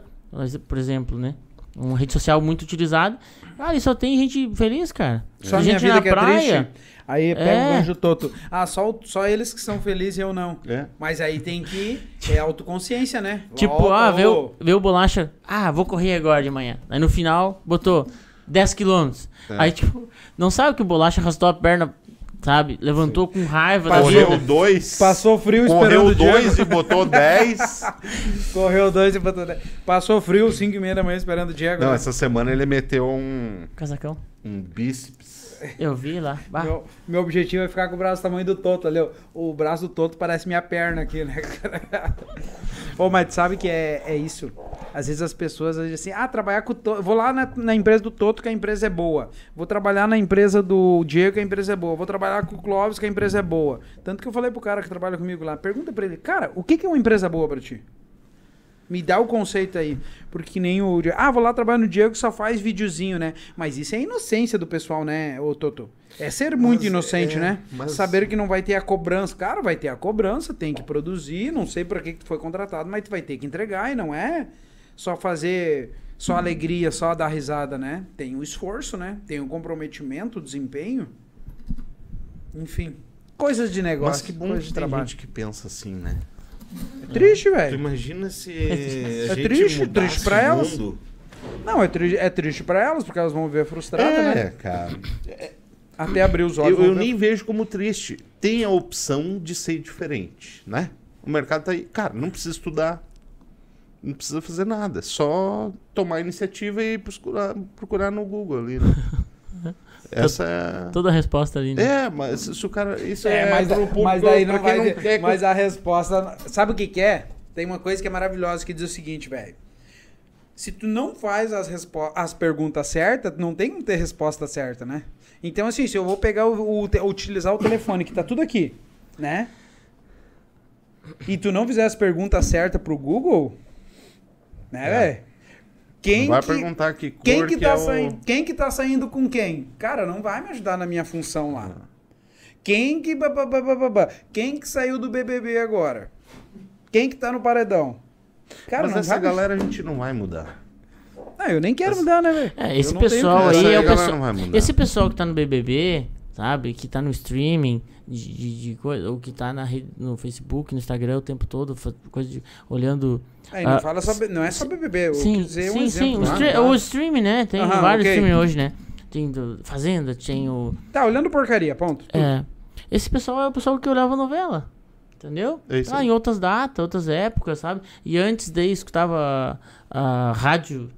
por exemplo, né? Uma rede social muito utilizada. Ah, e só tem gente feliz, cara. Só Tem gente vida na que é praia. triste. Aí pega É. o anjo toto. Ah, só, só eles que são felizes e eu não. É. Mas aí tem que ter autoconsciência, né? Tipo, Volta, ah, ô. vê o, vê o bolacha. Ah, vou correr agora de manhã. Aí no final, botou 10 quilômetros. É. Aí, tipo, não sabe que o bolacha arrastou a perna, sabe? Levantou com raiva. Correu dois. Passou frio Correu esperando o Diego. dois e botou dez. Correu dois e botou dez. Passou frio, 5 e meia da manhã esperando o Diego. Não, né? essa semana ele meteu um, Casacão. um bíceps. Eu vi lá. Meu, meu objetivo é ficar com o braço do tamanho do Toto ali. O braço do Toto parece minha perna aqui, né? Ô, mas sabe que é, é isso. Às vezes as pessoas dizem assim, ah, trabalhar com o Toto. Vou lá na, na empresa do Toto que a empresa é boa. Vou trabalhar na empresa do Diego que a empresa é boa. Vou trabalhar com o Clóvis que a empresa é boa. Tanto que eu falei pro cara que trabalha comigo lá, pergunta pra ele, cara, o que, que é uma empresa boa pra ti? Me dá o conceito aí. Porque nem o. Diego- Ah, vou lá trabalhar no Diego só faz videozinho, né? Mas isso é inocência do pessoal, né, ô Toto? É ser muito Mas inocente, é, né? mas- Saber que não vai ter a cobrança. Cara, vai ter a cobrança, tem que produzir. Não sei pra que que tu foi contratado, mas tu vai ter que entregar e não é só fazer. Só alegria, só dar risada, né? Tem o esforço, né? Tem o comprometimento, o desempenho. Enfim. Coisas de negócio, Mas que bom que de tem trabalho. gente que pensa assim, né? É triste, Tu velho. imagina se a gente triste, mudasse triste pra o elas. mundo. Não, é, tri é triste pra elas, porque elas vão ver frustradas, É, né? cara. Até abrir os olhos. Eu, eu nem vejo como triste. Tem a opção de ser diferente, né? O mercado tá aí. Cara, não precisa estudar. Não precisa fazer nada. É só tomar a iniciativa e procurar, procurar no Google ali, né? Essa é. toda a resposta ali, né? É, mas se o cara. Isso É, é, mas, público, mas daí não quem vai. quer- mas a resposta. Sabe o que, que é? Tem uma coisa que é maravilhosa que diz o seguinte, velho. Se tu não faz as, respo- as perguntas certas, não tem como ter resposta certa, né? Então, assim, se eu vou pegar o, o utilizar o telefone, que tá tudo aqui, né? E tu não fizer as perguntas certas pro Google, né, É. velho? Quem Não vai que- perguntar que cor Quem que, que tá é o- saindo, quem que tá saindo com quem? Cara, não vai me ajudar na minha função lá. Quem que ba- ba- ba- ba- ba- ba- quem que saiu do BBB agora? Quem que tá no paredão? Cara, Mas não essa vai... galera a gente não vai mudar. Não, eu nem quero mudar, né, velho? É, esse pessoal aí é o pessoal. Esse pessoal que tá no BBB, sabe? Que tá no streaming, de, de, de coisa, ou que tá na rede, no Facebook, no Instagram o tempo todo, coisa de, olhando. Aí, não, Ah, fala só, não é só BBB, eu sim, dizer um sim, sim. exemplo. O, tá? stre- Tá? o streaming, né? Tem Aham, vários ok. streaming hoje, né? tem do Fazenda, tem o. Tá, olhando porcaria, ponto. É. Esse pessoal é o pessoal que olhava novela. Entendeu? É isso ah, em outras datas, outras épocas, sabe? E antes daí escutava a rádio,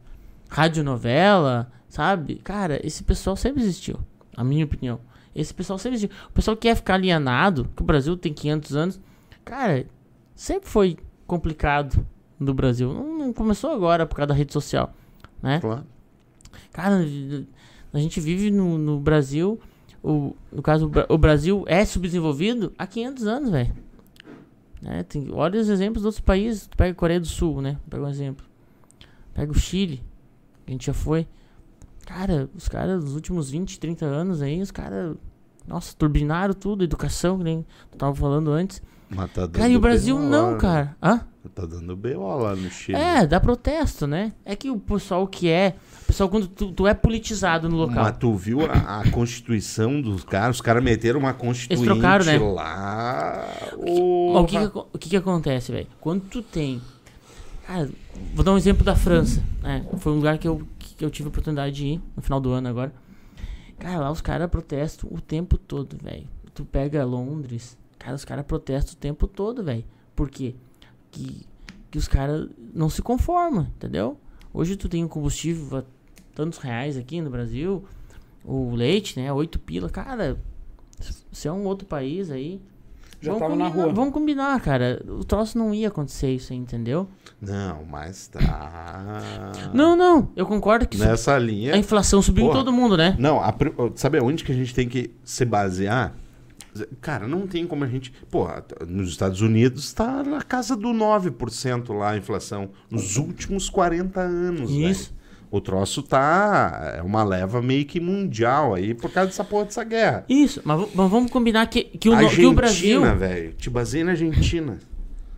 radionovela, sabe? Cara, esse pessoal sempre existiu, na minha opinião. Esse pessoal sempre existiu. O pessoal que quer ficar alienado, que o Brasil tem 500 anos, cara, sempre foi complicado no Brasil. Não, não começou agora por causa da rede social, né? Claro. Cara, a gente vive no, no Brasil, o, no caso, o Bra- o Brasil é subdesenvolvido há 500 anos, velho. Né? Tem, olha os exemplos de outros países. Tu pega a Coreia do Sul, né? Pega um exemplo. Pega o Chile, que a gente já foi. Cara, os caras, nos últimos 20, 30 anos aí, os caras, nossa, turbinaram tudo, educação, que nem tu tava falando antes. Mas tá dando Cara, e o Brasil não, lá, cara. Hã? né? Tá dando BO lá no Chile. É, dá protesto, né? É que o pessoal que é. O pessoal, quando tu, tu é politizado no local. Mas tu viu a, a constituição dos caras? Os caras meteram uma constituinte trocaram, né? lá. Ó, o, que, que, o que que acontece, velho? Quando tu tem. Cara, vou dar um exemplo da França, né? Foi um lugar que eu, que eu tive a oportunidade de ir no final do ano agora. Cara, lá os caras protestam o tempo todo, velho. Tu pega Londres, cara, os caras protestam o tempo todo, velho. Por quê? Que, que os caras não se conformam, entendeu? Hoje tu tem um combustível a tantos reais aqui no Brasil, o leite, né? Oito pila, cara. Se é um outro país aí. Já vamos tava na combinar- rua. Vamos combinar, cara. O troço não ia acontecer isso aí, entendeu? Não, mas tá. Não, não. Eu concordo que sub- Nessa linha. a inflação subiu em Porra. todo mundo, né? Não, a sabe aonde que a gente tem que se basear? Cara, não tem como a gente. Pô, nos Estados Unidos tá na casa do 9% lá a inflação. Nos últimos 40 anos. Isso. velho. O troço tá. É uma leva meio que mundial aí por causa dessa porra dessa guerra. Isso, mas, mas vamos combinar que, que, o, no- que Argentina, o Brasil. velho. Te baseei na Argentina.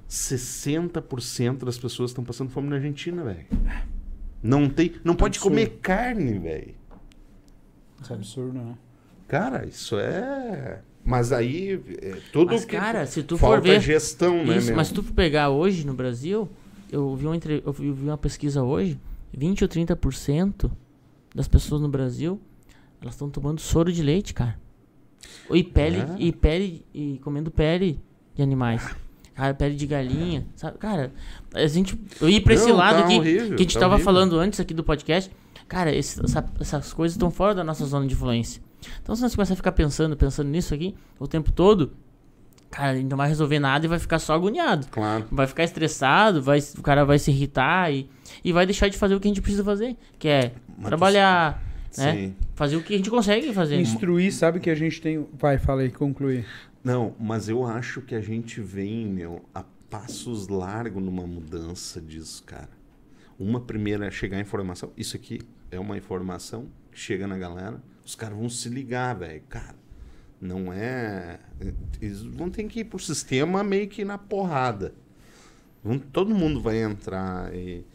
60% das pessoas estão passando fome na Argentina, velho. Não tem. Não pode Absurdo. comer carne, velho. Isso é absurdo, né? Cara, isso é. Mas aí. É, tudo Mas, que. cara, se tu falta for ver. gestão, né, Isso, meu? mas se tu pegar hoje no Brasil, eu vi uma, entre- eu vi uma pesquisa hoje, 20 ou 30% das pessoas no Brasil, elas estão tomando soro de leite, cara. E pele, É? e pele, e comendo pele de animais. Cara, pele de galinha, sabe? Cara, a gente, eu ia pra esse Não, lado tá aqui, horrível, que a gente tá tava horrível. falando antes aqui do podcast. Cara, esse- essa- essas coisas estão fora da nossa zona de influência. Então se nós começar a ficar pensando, pensando nisso aqui o tempo todo, cara, a gente não vai resolver nada e vai ficar só agoniado. Claro. Vai ficar estressado, vai, o cara vai se irritar e, e vai deixar de fazer o que a gente precisa fazer, que é Mas trabalhar, né? Sim. Fazer o que a gente consegue fazer. Instruir, sabe que a gente tem. Vai, fala aí, concluir. Não, mas eu acho que a gente vem, meu, a passos largos numa mudança disso, cara. Uma primeira é chegar a informação. Isso aqui é uma informação que chega na galera. Os caras vão se ligar, velho. Cara, não é. Eles vão ter que ir pro sistema meio que na porrada. Todo mundo vai entrar. E,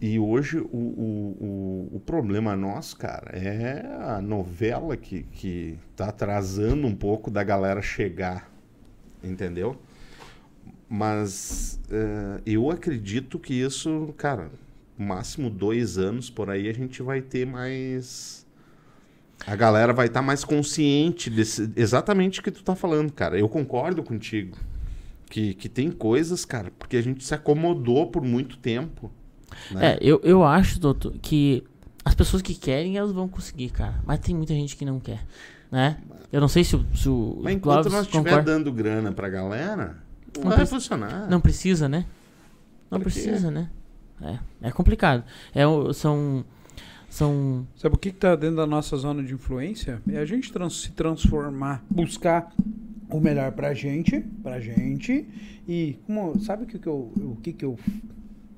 e hoje o, o, o, o problema nosso, cara, é a novela que, que tá atrasando um pouco da galera chegar. Entendeu? Mas eh, eu acredito que isso, cara, máximo dois anos por aí a gente vai ter mais. A galera vai estar mais consciente desse. Exatamente o que tu tá falando, cara. Eu concordo contigo. Que, que tem coisas, cara, porque a gente se acomodou por muito tempo. Né? É, eu, eu acho, doutor, que as pessoas que querem, elas vão conseguir, cara. Mas tem muita gente que não quer, né? Eu não sei se o, se o Mas enquanto Clóvis nós estiver dando grana pra galera, não, Não vai funcionar. Não precisa, né? Não precisa, né? É, é complicado. É, são, são Sabe o que, que tá dentro da nossa zona de influência? É a gente trans- se transformar, buscar o melhor pra gente, pra gente. E como, sabe o que, que, eu, o que, que eu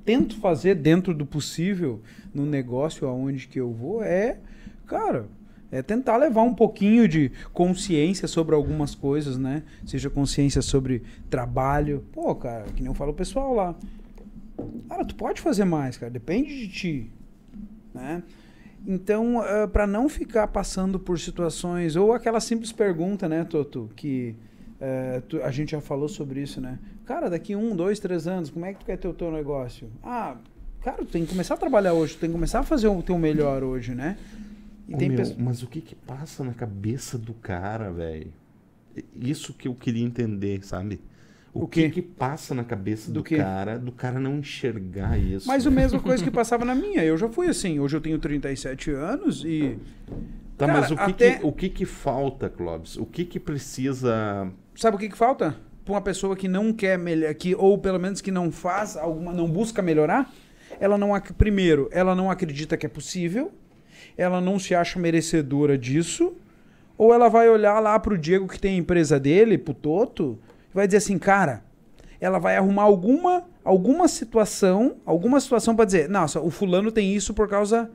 tento fazer dentro do possível no negócio aonde que eu vou? É, cara, é tentar levar um pouquinho de consciência sobre algumas coisas, né? Seja consciência sobre trabalho. Pô, cara, que nem eu falo o pessoal lá. Cara, tu pode fazer mais, cara. Depende de ti. Né? Então, para não ficar passando por situações, ou aquela simples pergunta, né, Toto, que eh, tu- a gente já falou sobre isso, né? Cara, daqui um, dois, três anos, como é que tu quer ter o teu negócio? Ah, cara, tu tem que começar a trabalhar hoje, tu tem que começar a fazer o teu melhor hoje, né? E meu. Mas o que que passa na cabeça do cara, velho? Isso que eu queria entender, sabe? O, O que que passa na cabeça Do do, cara, do cara não enxergar isso? Mas a mesma coisa que passava na minha. Eu já fui assim. Hoje eu tenho 37 anos e. Tá, Cara, mas o que, até- que, o que que falta, Clóvis? O que que precisa... Sabe o que, que falta? Pra uma pessoa que não quer melhor, que, ou pelo menos que não faz alguma, não busca melhorar, ela não primeiro, ela não acredita que é possível, ela não se acha merecedora disso, ou ela vai olhar lá pro Diego que tem a empresa dele, pro Toto, vai dizer assim, cara, ela vai arrumar alguma alguma situação, alguma situação pra dizer, nossa, o fulano tem isso por causa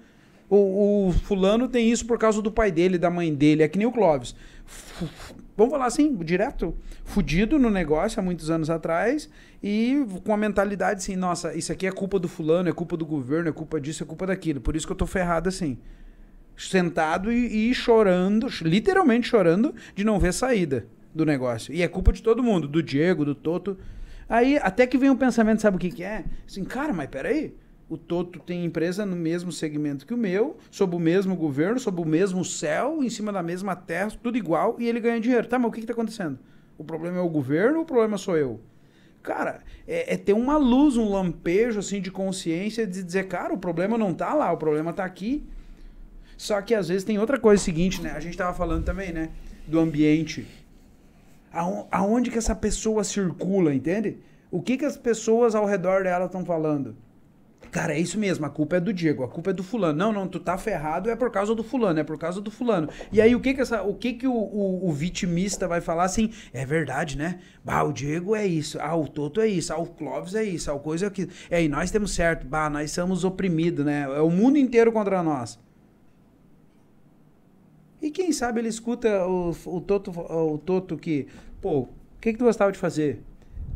o, o fulano tem isso por causa do pai dele, da mãe dele, é que nem o Clóvis. Fu- Vamos falar assim, direto, fudido no negócio há muitos anos atrás e com a mentalidade assim, nossa, isso aqui é culpa do fulano, é culpa do governo, é culpa disso, é culpa daquilo. Por isso que eu tô ferrado assim. Sentado e, e chorando, literalmente chorando, de não ver saída do negócio. E é culpa de todo mundo, do Diego, do Toto. Aí até que vem um pensamento, sabe o que, que é? Assim, cara, mas peraí. O Toto tem empresa no mesmo segmento que o meu, sob o mesmo governo, sob o mesmo céu, em cima da mesma terra, tudo igual, e ele ganha dinheiro. Tá, mas o que, que tá acontecendo? O problema é o governo o problema sou eu? Cara, é, é ter uma luz, um lampejo assim de consciência de dizer, cara, o problema não tá lá, o problema tá aqui. Só que às vezes tem outra coisa seguinte, né? A gente tava falando também, né? Do ambiente. Aon- Aonde que essa pessoa circula, entende? O que que as pessoas ao redor dela estão falando? Cara, é isso mesmo, a culpa é do Diego, a culpa é do fulano. Não, não, tu tá ferrado é por causa do fulano, é por causa do fulano. E aí o que que, essa, o, que, que o, o, o vitimista vai falar assim? É verdade, né? Bah, o Diego é isso, ah, o Toto é isso, ah, o Clóvis é isso, ah, o coisa é aquilo. É, e nós temos certo, bah, nós somos oprimidos, né? É o mundo inteiro contra nós. E quem sabe ele escuta o, o, Toto, o Toto que, pô, o que, que tu gostava de fazer?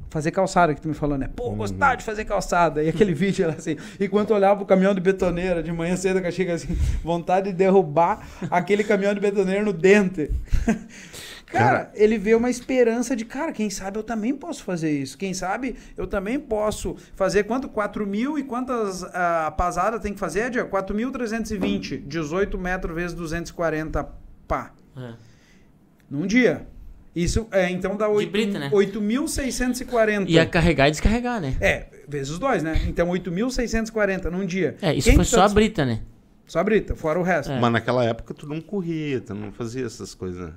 Fazer calçada que tu me falou, né? Pô, gostava de fazer calçada. E aquele vídeo era assim, enquanto olhava o caminhão de betoneira de manhã cedo, que chega assim, vontade de derrubar aquele caminhão de betoneira no dente. Cara, ele vê uma esperança de, cara, quem sabe eu também posso fazer isso. Quem sabe eu também posso fazer quanto? 4 mil e quantas a pasada tem que fazer, Diego? 4.320. 18 metros vezes 240 pá. É. Num dia. Isso, é, então dá De 8 brita, né? 8.640. Ia carregar e descarregar, né? É, vezes dois, né? Então 8.640 num dia. É, isso Quem foi só tá a brita, né? Só a brita, fora o resto. É. Mas naquela época tu não corria, tu não fazia essas coisas.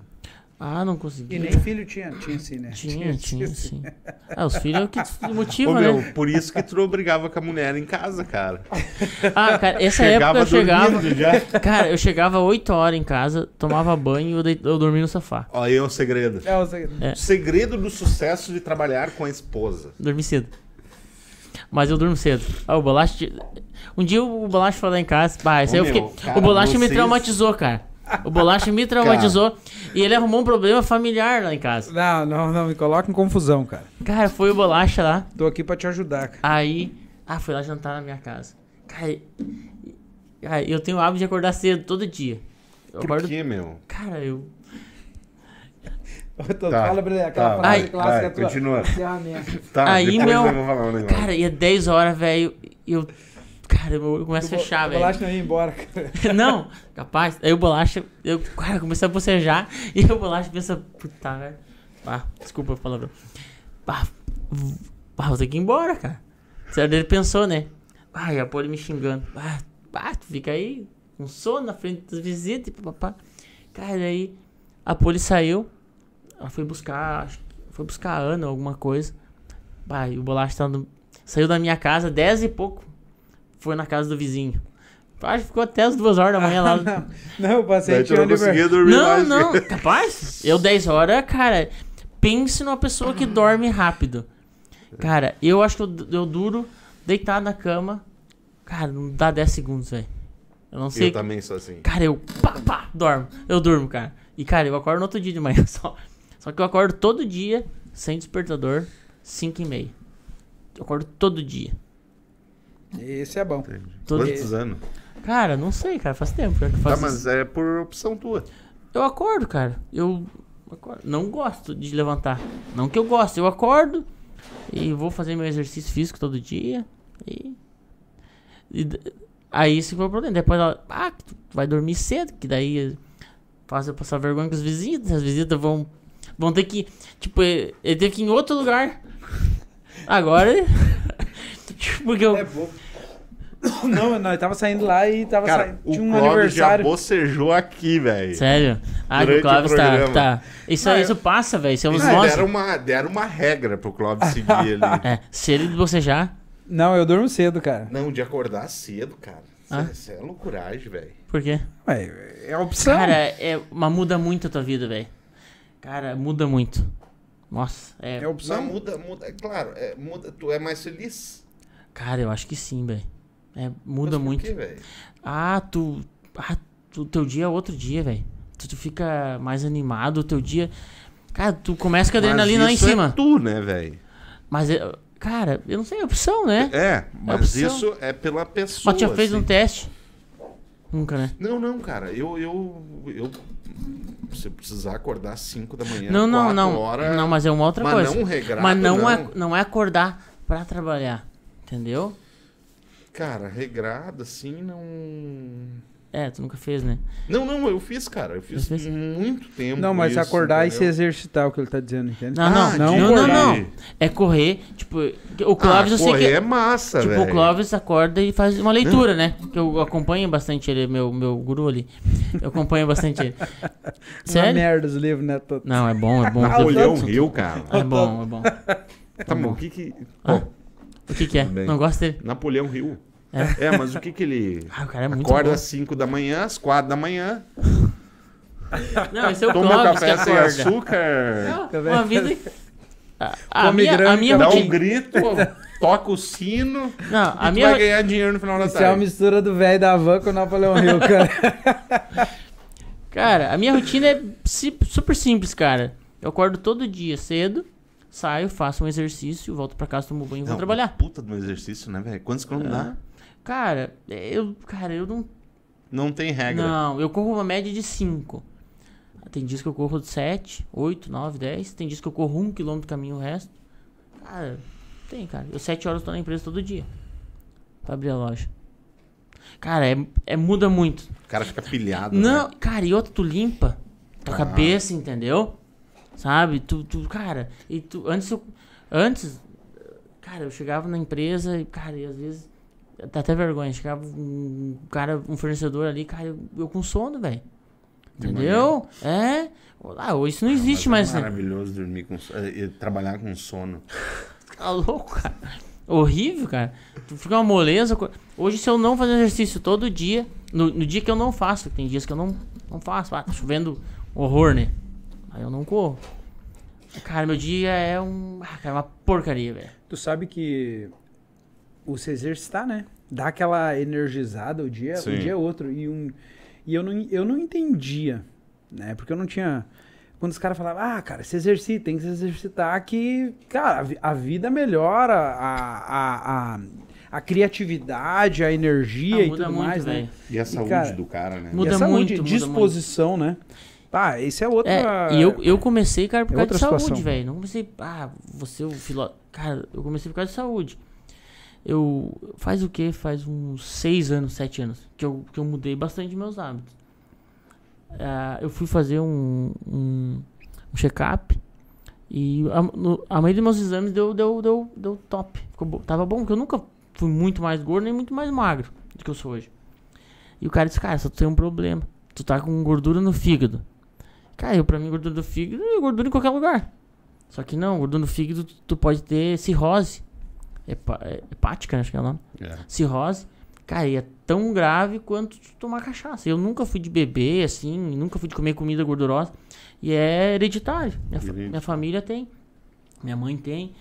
Ah, não E consegui. nem filho tinha, tinha sim, né? Tinha, tinha, sim. sim. Ah, os filhos é o que Ô, motiva, meu, né? por isso que tu brigava com a mulher em casa, cara. Ah, cara, essa Chegava época eu chegava. já. Cara, eu chegava 8 horas em casa, tomava banho e eu, eu dormia no sofá. Ó, aí é o segredo. É, o segredo. É. O segredo do sucesso de trabalhar com a esposa. Dormi cedo. Mas eu durmo cedo. Ah, o Bolacha. Um dia o Bolacha foi lá em casa. Bah, isso Ô, aí eu meu, fiquei. cara, o Bolacha me vocês- traumatizou, cara. O Bolacha me traumatizou. E ele arrumou um problema familiar lá em casa. Não, não, não, me coloca em confusão, cara. Cara, foi o Bolacha lá. Tô aqui pra te ajudar, cara. Aí. Ah, foi lá jantar na minha casa. Cara, e- cara, eu tenho o hábito de acordar cedo todo dia. Eu Por acordo. quê, meu? Cara, eu. Tô- Tá, Fala, Breno, aquela tá, frase vai, clássica vai, tua. continua. Encerramento. Tá, Aí, meu, eu vou falar um negócio. Cara, ia 10 horas, velho. e Eu. Cara, eu começo a fechar, O velho. Bolacha não ia embora, cara. Não, capaz. Aí o bolacha, eu, cara, comecei a bocejar e o bolacha pensa, puta, velho. Ah, desculpa a palavra. Ah, ah, vou ter que ir embora, cara. Sério, ele pensou, né? Ah, e a Poli me xingando. Ah, ah, tu fica aí com sono na frente das visitas e papapá. Cara, aí a Poli saiu. Ela foi buscar, acho que foi buscar a Ana, alguma coisa. Ah, e o bolacha tá no- saiu da minha casa, 10 e pouco. Foi na casa do vizinho. Acho que ficou até as duas horas da manhã lá. Não, não, o Daí paciente tu tinha não conseguia dormir Não, mais. não, capaz. Eu 10 horas, cara. Pense numa pessoa que dorme rápido. Cara, eu acho que eu, eu duro deitado na cama. Cara, não dá 10 segundos, velho. Eu não sei. Eu também sou assim. Cara, eu pá, pá, dormo. Eu durmo, cara. E, cara, eu acordo no outro dia de manhã só. Só que eu acordo todo dia, sem despertador, 5 e meia. Eu acordo todo dia. Esse é bom. Todo Quantos anos? Cara, não sei, cara. Faz tempo que Tá, mas é por opção tua. Eu acordo, cara. Eu acordo. não gosto de levantar. Não que eu goste, eu acordo e vou fazer meu exercício físico todo dia. E, e Aí isso foi o problema. Depois ela, ah, tu vai dormir cedo, que daí faz eu passar vergonha com as visitas. As visitas vão, vão ter que. Tipo, ele ele teve que ir em outro lugar. Agora. Tipo, porque eu. É bom. Não, nós tava saindo lá e tava Cara, saindo. o Tinha um Clóvis já aniversário. bocejou aqui, velho. Sério? Ah, que o Clóvis tá, programa. tá. Isso, Ah, isso passa, velho. Isso é uns Não, nós. deram, uma, deram uma regra pro Clóvis seguir ali. É, se ele bocejar. Não, eu durmo cedo, cara. Não, de acordar cedo, cara. Ah? Isso é loucuragem, velho. Por quê? Ué, é a opção. Cara, é, mas muda muito a tua vida, velho. Cara, muda muito. Nossa, é. é a Não, opção. muda, muda. É claro, é, muda, tu é mais feliz. Cara, eu acho que sim, velho. É, muda Mas por muito. quê, velho? Ah, tu. Ah, tu, teu dia é outro dia, velho. Tu, tu fica mais animado, o teu dia. Cara, tu começa com a adrenalina lá em isso cima. É tu, né, velho? Mas, é- cara, eu não sei, é opção, né? É, mas opção. isso é pela pessoa. Mas já fez um assim. teste? Nunca, né? Não, não, cara. Eu, eu, eu. Se eu precisar acordar às 5 da manhã. não, não, quatro não. Horas, Não, mas é uma outra mas coisa. não regrado, mas não, não. É, não é acordar pra trabalhar. Entendeu? Cara, regrado assim não. É, tu nunca fez, né? Não, não, eu fiz, cara. Eu fiz fez? muito tempo. Não, mas isso, acordar e se entendeu? exercitar, o que ele tá dizendo, entende? Não, não, Ah, não, não, não, não. É correr, tipo, o Clóvis ah, eu sei correr que. é massa, Tipo, velho. o Clóvis acorda e faz uma leitura, né? Que eu acompanho bastante ele, meu, meu guru ali. Eu acompanho bastante ele. Uma Sério? merda os livros, né? Tô- Não, é bom, é bom. Ah, o Leão Rio, cara. É bom, é bom. Tá bom, o que que... Ah, o que que é? Não gosta dele? Napoleão Rio. É. É, mas o que que ele... Ah, o cara é muito Acorda bom. às 5 da manhã, às 4 da manhã, Não, esse é o toma um Clóvis que café sem acorda. açúcar, Não, uma vida... A, a Come minha, a minha dá um grito, toca o sino Não, e a tu minha... vai ganhar dinheiro no final da Isso é uma tarde. mistura do velho da van com o Napoleão Hill, cara. Cara, a minha rotina é super simples, cara. Eu acordo todo dia cedo, saio, faço um exercício, volto pra casa, tomo banho e vou Não, trabalhar. Puta do exercício, né, velho? Quantos quilômetros Ah. dá? Cara, eu, cara, eu não Não tem regra. Não, eu corro uma média de 5. Tem dias que eu corro 7, 8, 9, 10. Tem dias que eu corro 1 km caminho o resto. Cara, tem, cara. Eu 7 horas tô na empresa todo dia. Pra abrir a loja. Cara, é, é- muda muito. O cara fica pilhado, Não, né? cara, e outra, tu limpa tua Ah. cabeça, entendeu? Sabe? Tu, tu, cara, e tu, antes eu, antes, cara, eu chegava na empresa e, cara, e às vezes, dá até vergonha, chegava um cara, um fornecedor ali, cara, eu, eu com sono, velho. De Entendeu? É. Ah, hoje isso não existe Mas mais, é né? maravilhoso dormir com so- eh, eh, trabalhar com sono. Tá louco, cara. Horrível, cara. Tu fica uma moleza. Hoje, se eu não fazer exercício todo dia, no, no dia que eu não faço, tem dias que eu não, não faço, ah, tá chovendo horror, né? Aí eu não corro. Cara, meu dia é um. Ah, cara, uma porcaria, velho. Tu sabe que o se exercitar, né? Dá aquela energizada, o dia, Sim. o dia é outro. E, um, e eu, não, eu não entendia, né? Porque eu não tinha. Quando os caras falavam, ah, cara, se exercita, tem que se exercitar, que, cara, a, vi- a vida melhora, a, a, a, a criatividade, a energia Ah, e muda tudo muito, mais, né? velho. E a saúde cara, do cara, né? muda e a saúde, muito, muda disposição, né? Ah, esse é outra. É, e eu, eu comecei, cara, por é causa de saúde, velho. Não comecei, ah, você o filó... Cara, eu comecei por causa de saúde. Eu, faz o quê? Faz uns seis anos, sete anos, que eu, que eu mudei bastante meus hábitos. Ah, eu fui fazer um, um, um check-up e a, no- a maioria dos meus exames deu, deu, deu, deu top. Ficou bo- tava bom, porque eu nunca fui muito mais gordo nem muito mais magro do que eu sou hoje. E o cara disse, cara, só tu tem um problema. Tu tá com gordura no fígado. Cara, eu pra mim gordura do fígado é gordura em qualquer lugar. Só que não, gordura no fígado tu, tu pode ter cirrose. Hepa- é- hepática, acho que é o nome. É. Cirrose. Cara, e é tão grave quanto tu tomar cachaça. Eu nunca fui de beber, assim, nunca fui de comer comida gordurosa. E é hereditário. Minha, fa- minha família tem. Minha mãe tem.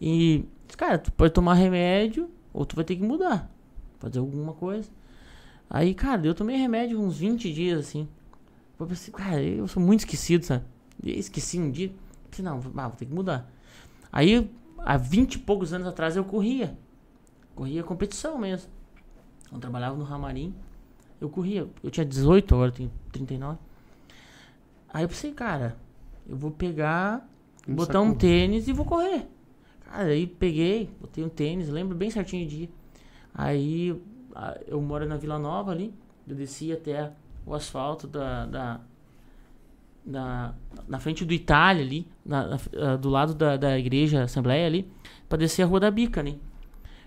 E, cara, tu pode tomar remédio ou tu vai ter que mudar. Fazer alguma coisa. Aí, cara, eu tomei remédio uns 20 dias, assim. Eu pensei, cara, eu sou muito esquecido, sabe? E esqueci um dia. Pensei, não, ah, vou ter que mudar. Aí, há 20 e poucos anos atrás, eu corria. Corria competição mesmo. Eu trabalhava no Ramarim. Eu corria. Eu tinha 18, agora eu tenho 39. Aí eu pensei, cara, eu vou pegar, Começar botar um correr. tênis e vou correr. Cara, aí peguei, botei um tênis, lembro bem certinho o dia. Aí eu moro na Vila Nova ali, eu desci até o asfalto da, da, da na frente do Itália ali, na, na, ah, do lado da, da igreja Assembleia ali, pra descer a Rua da Bica, né?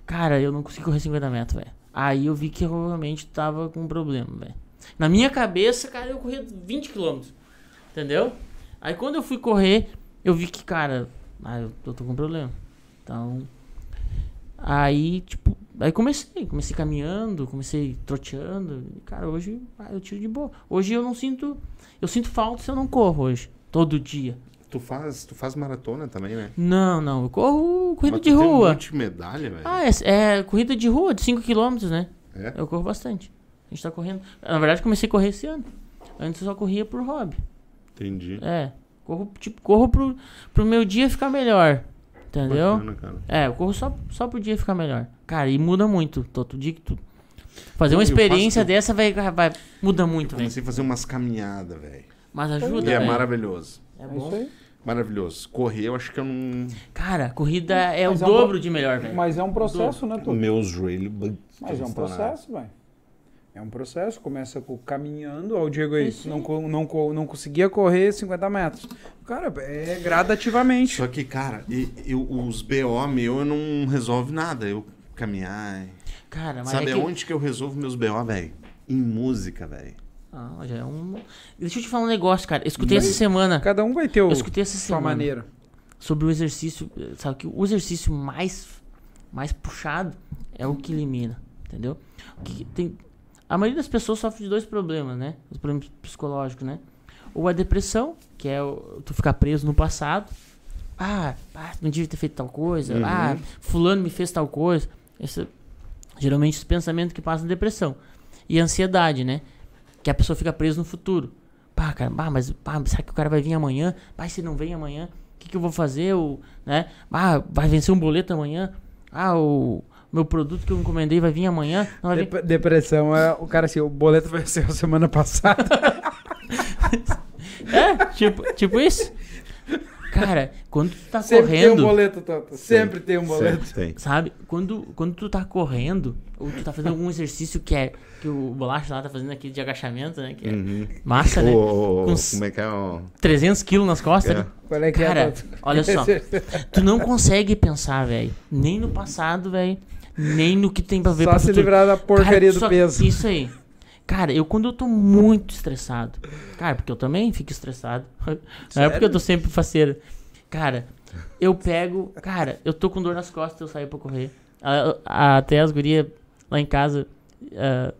Cara, eu não consegui correr 50 metros, velho. Aí eu vi que eu realmente tava com um problema, velho. Na minha cabeça, cara, eu corria 20 km. Entendeu? Aí quando eu fui correr, eu vi que, cara, ah, eu tô com um problema. Então. Aí, tipo, aí comecei, comecei caminhando, comecei troteando. E, cara, hoje ah, eu tiro de boa. Hoje eu não sinto. Eu sinto falta se eu não corro hoje. Todo dia. Tu faz, tu faz maratona também, né? Não, não. Eu corro corrida Mas de tu tem um rua. medalha, velho. Ah, é, é corrida de rua, de 5km, né? É? Eu corro bastante. A gente tá correndo. Na verdade, comecei a correr esse ano. Antes eu só corria por hobby. Entendi. É. Corro, tipo, corro pro, pro meu dia ficar melhor. Entendeu? Bacana, cara. É, eu corro só, só pro dia ficar melhor. Cara, e muda muito. Todo dia que tu. Fazer uma eu experiência faço- dessa vai, vai. Muda muito, velho. Comecei a fazer umas caminhadas, velho. Mas E ajuda, é velho. maravilhoso. É É bom. isso aí. Maravilhoso. Correr, eu acho que eu não. Cara, corrida é Mas o é um dobro pro- de melhor, velho. Mas é um processo, né, O tu? meu joelho. bum, Mas é um processo, velho. É um processo. Começa com caminhando. Ó, o Diego aí, Isso não, não, não conseguia correr 50 metros. Cara, é gradativamente. Só que, cara, eu, os BO meu eu não resolve nada. Eu caminhar. Cara, mas Sabe é que... aonde que eu resolvo meus BO, velho? Em música, velho. Ah, já é um... Deixa eu te falar um negócio, cara. Eu escutei essa semana. Cada um vai ter o, Eu escutei essa sua semana. maneira. sobre o exercício, sabe que o exercício mais mais puxado é o que elimina, entendeu? O que tem a maioria das pessoas sofre de dois problemas, né? Os problemas psicológicos, né? Ou a depressão, que é o, tu ficar preso no passado. Ah, ah, não devia ter feito tal coisa. Uhum. Ah, fulano me fez tal coisa. Esse, geralmente os pensamentos que passam depressão. E a ansiedade, né? Que a pessoa fica presa no futuro. Pá, cara, pá, mas pá, será que o cara vai vir amanhã? Pá, se não vem amanhã, o que, que eu vou fazer? O, né? Ah, vai vencer um boleto amanhã? Ah, o meu produto que eu encomendei vai vir amanhã? Não vai vir. Dep- depressão é o cara assim, o boleto venceu semana passada. É, tipo, tipo isso. Cara, quando tu tá Sempre tem um correndo, boleto, Toto. Sempre tem um boleto. Sempre tem. sabe? Quando, quando tu tá correndo, ou tu tá fazendo algum exercício que é que o bolacha lá tá fazendo aqui de agachamento, né? Que é Uhum. massa, né? Com como é que é? ó? 300 quilos nas costas. É. né? Qual é que Cara, é, olha só. Tu não consegue pensar, velho. Nem no passado, velho. Nem no que tem pra ver Só pro se futuro. livrar da porcaria Cara, do só- peso. Isso aí. Cara, eu quando eu tô muito estressado. Cara, porque eu também fico estressado. Não é porque eu tô sempre faceiro. Cara, eu pego. Cara, eu tô com dor nas costas, eu saio pra correr. A- a- até as gurias lá em casa. ah,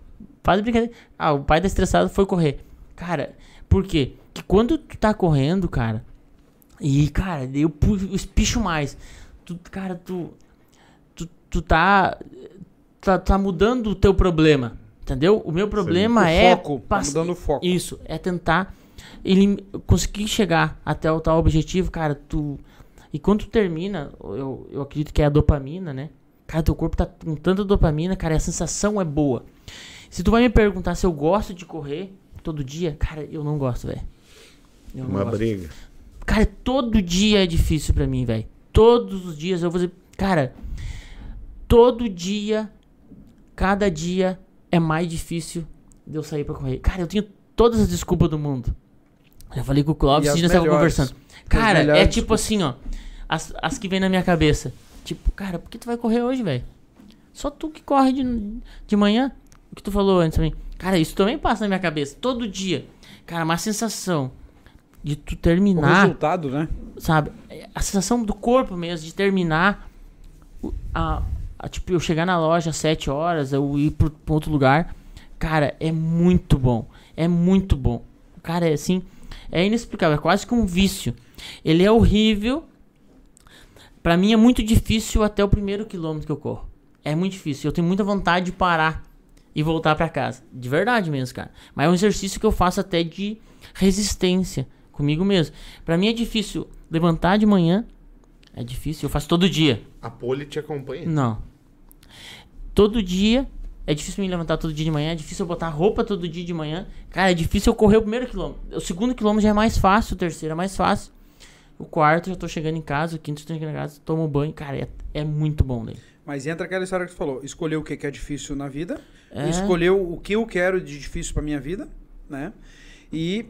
faz brincadeira. Ah, o pai tá estressado foi correr. Cara, por quê? Que quando tu tá correndo, cara. E, cara, eu eu espicho mais. Tu, cara, tu. Tu, tá, tá. Tá mudando o teu problema. Entendeu? O meu problema O é. foco, tá mudando o foco. Isso, é tentar elim- conseguir chegar até o tal objetivo, cara. Tu. E quando tu termina, eu, eu acredito que é a dopamina, né? Cara, teu corpo tá com tanta dopamina, cara, e a sensação é boa. Se tu vai me perguntar se eu gosto de correr todo dia, cara, eu não gosto, velho. Uma gosto. briga. Cara, todo dia é difícil pra mim, velho. Todos os dias eu vou dizer, cara, todo dia, cada dia é mais difícil de eu sair pra correr. Cara, eu tenho todas as desculpas do mundo. Já falei com o Clóvis, E nós melhores. conversando. Cara, é tipo assim, ó, as, as que vem na minha cabeça. Tipo, cara, por que tu vai correr hoje, velho? Só tu que corre de, de manhã. O que tu falou antes também. Cara, isso também passa na minha cabeça. Todo dia. Cara, uma sensação de tu O terminar resultado, né? sabe? A sensação do corpo mesmo, de terminar. o- A, a- tipo, eu chegar na loja às 7 horas, eu ir pro, outro lugar. Cara, é muito bom. É muito bom. Cara, é assim. É inexplicável. É quase que um vício. Ele é horrível. Pra mim é muito difícil até o primeiro quilômetro que eu corro. É muito difícil. Eu tenho muita vontade de parar e voltar pra casa. De verdade mesmo, cara. Mas é um exercício que eu faço até de resistência comigo mesmo. Pra mim é difícil levantar de manhã. É difícil, eu faço todo dia. A pole te acompanha. Não. Todo dia. É difícil me levantar todo dia de manhã. É difícil eu botar roupa todo dia de manhã. Cara, é difícil eu correr o primeiro quilômetro. O segundo quilômetro já é mais fácil, o terceiro é mais fácil. O quarto, já tô chegando em casa. O quinto, tô chegando em casa, tomo banho. Cara, é, é muito bom daí. Mas entra aquela história que tu falou. Escolher o que que é difícil na vida. É. Escolher o que eu quero de difícil pra minha vida, né? E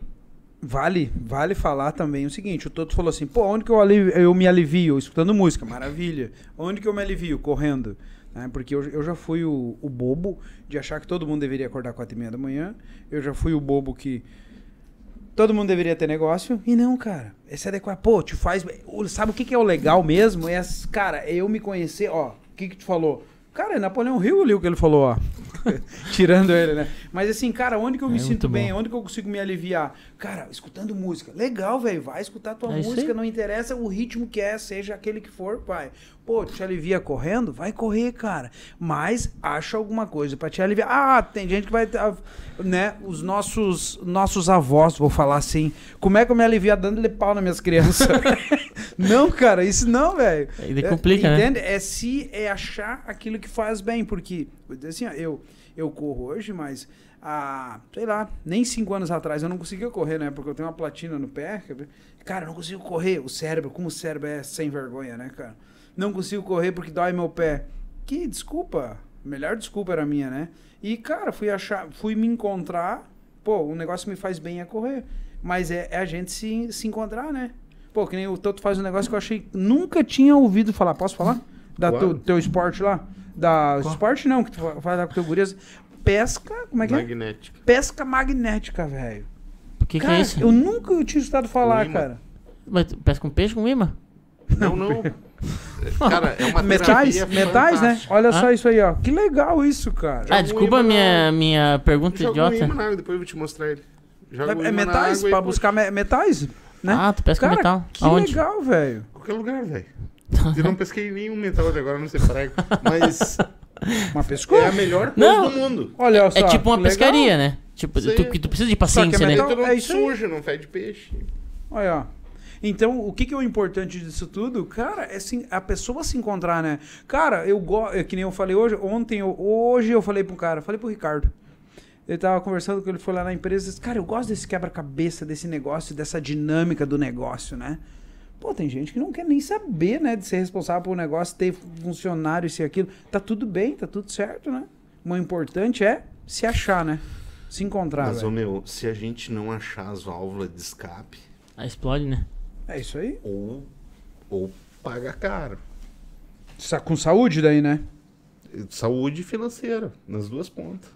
vale, vale falar também o seguinte. O Toto falou assim, pô, onde que eu, aliv- eu me alivio? Escutando música, maravilha. Onde que eu me alivio? Correndo. Né? Porque eu, eu já fui o, o bobo de achar que todo mundo deveria acordar quatro e meia da manhã. Eu já fui o bobo que todo mundo deveria ter negócio. E não, cara. É se adequar. Pô, te faz. Sabe o que, que é o legal mesmo? É, cara, é eu me conhecer. Ó, o que, que tu falou? Cara, é Napoleão Hill ali o que ele falou, ó. Tirando ele, né? Mas assim, cara, onde que eu me É sinto muito bem? bom. Onde que eu consigo me aliviar? Cara, escutando música. Legal, velho. Vai escutar tua É música, não interessa o ritmo que é, seja aquele que for, pai. Pô, te alivia correndo? Vai correr, cara. Mas acha alguma coisa pra te aliviar. Ah, tem gente que vai. Né? Os nossos, nossos avós, vou falar assim. Como é que eu me alivia dando-lhe pau nas minhas crianças? não, cara, isso não, velho. Daí complica, né? entende? É se é achar aquilo que faz bem, porque assim, ó, eu eu corro hoje, mas há, sei lá, nem cinco anos atrás eu não conseguia correr, né? Porque eu tenho uma platina no pé. Cara, eu não consigo correr. O cérebro, como o cérebro é sem vergonha, né, cara? Não consigo correr porque dói meu pé. Que desculpa. Melhor desculpa era minha, né? E, cara, fui achar, fui me encontrar. Pô, o negócio que me faz bem é correr. Mas é, é a gente se, se encontrar, né? Pô, que nem o Toto faz um negócio que eu achei. Nunca tinha ouvido falar. Posso falar? Da Claro. teu, teu esporte lá? Da Qual? esporte não, que tu fa- faz com teu gurias. Pesca. Como é que é? Magnética. Pesca magnética, velho. O que, que é isso? eu nunca tinha escutado falar, cara. Mas tu pesca com peixe com imã? Não, não. Cara, é uma Metais? Metais, né? Olha Ah? só isso aí, ó. Que legal isso, cara. Ah, um desculpa a minha, na- minha pergunta Joga um idiota. imã na água, depois eu vou te mostrar ele. Joga um É, é metais? puxa. buscar me- metais? Né? Ah, tu pesca cara, metal. Que Aonde? legal, velho. Qualquer lugar, velho. Eu não pesquei nenhum metal até agora, não sei prego. Mas Uma pescou? é a melhor coisa Não. do mundo. Olha só. É tipo uma legal. pescaria, né? Tipo, Sim. tu, que tu precisa de Só que é paciência, né? não é suja, não fede peixe. Olha, ó. Então, o que, que é o importante disso tudo? Cara, é assim, a pessoa se encontrar, né? Cara, eu gosto. Que nem eu falei hoje. Ontem, eu- hoje eu falei pro cara, falei pro Ricardo. Ele tava conversando com ele, foi lá na empresa e disse, cara, eu gosto desse quebra-cabeça, desse negócio, dessa dinâmica do negócio, né? Pô, tem gente que não quer nem saber, né, de ser responsável por um negócio, ter funcionário, isso e aquilo. Tá tudo bem, tá tudo certo, né? O importante é se achar, né? Se encontrar. Mas, ô meu, se a gente não achar as válvulas de escape, Aí explode, né? É isso aí. ou, ou paga caro. Sa- Com saúde daí, né? Saúde financeira, nas duas pontas.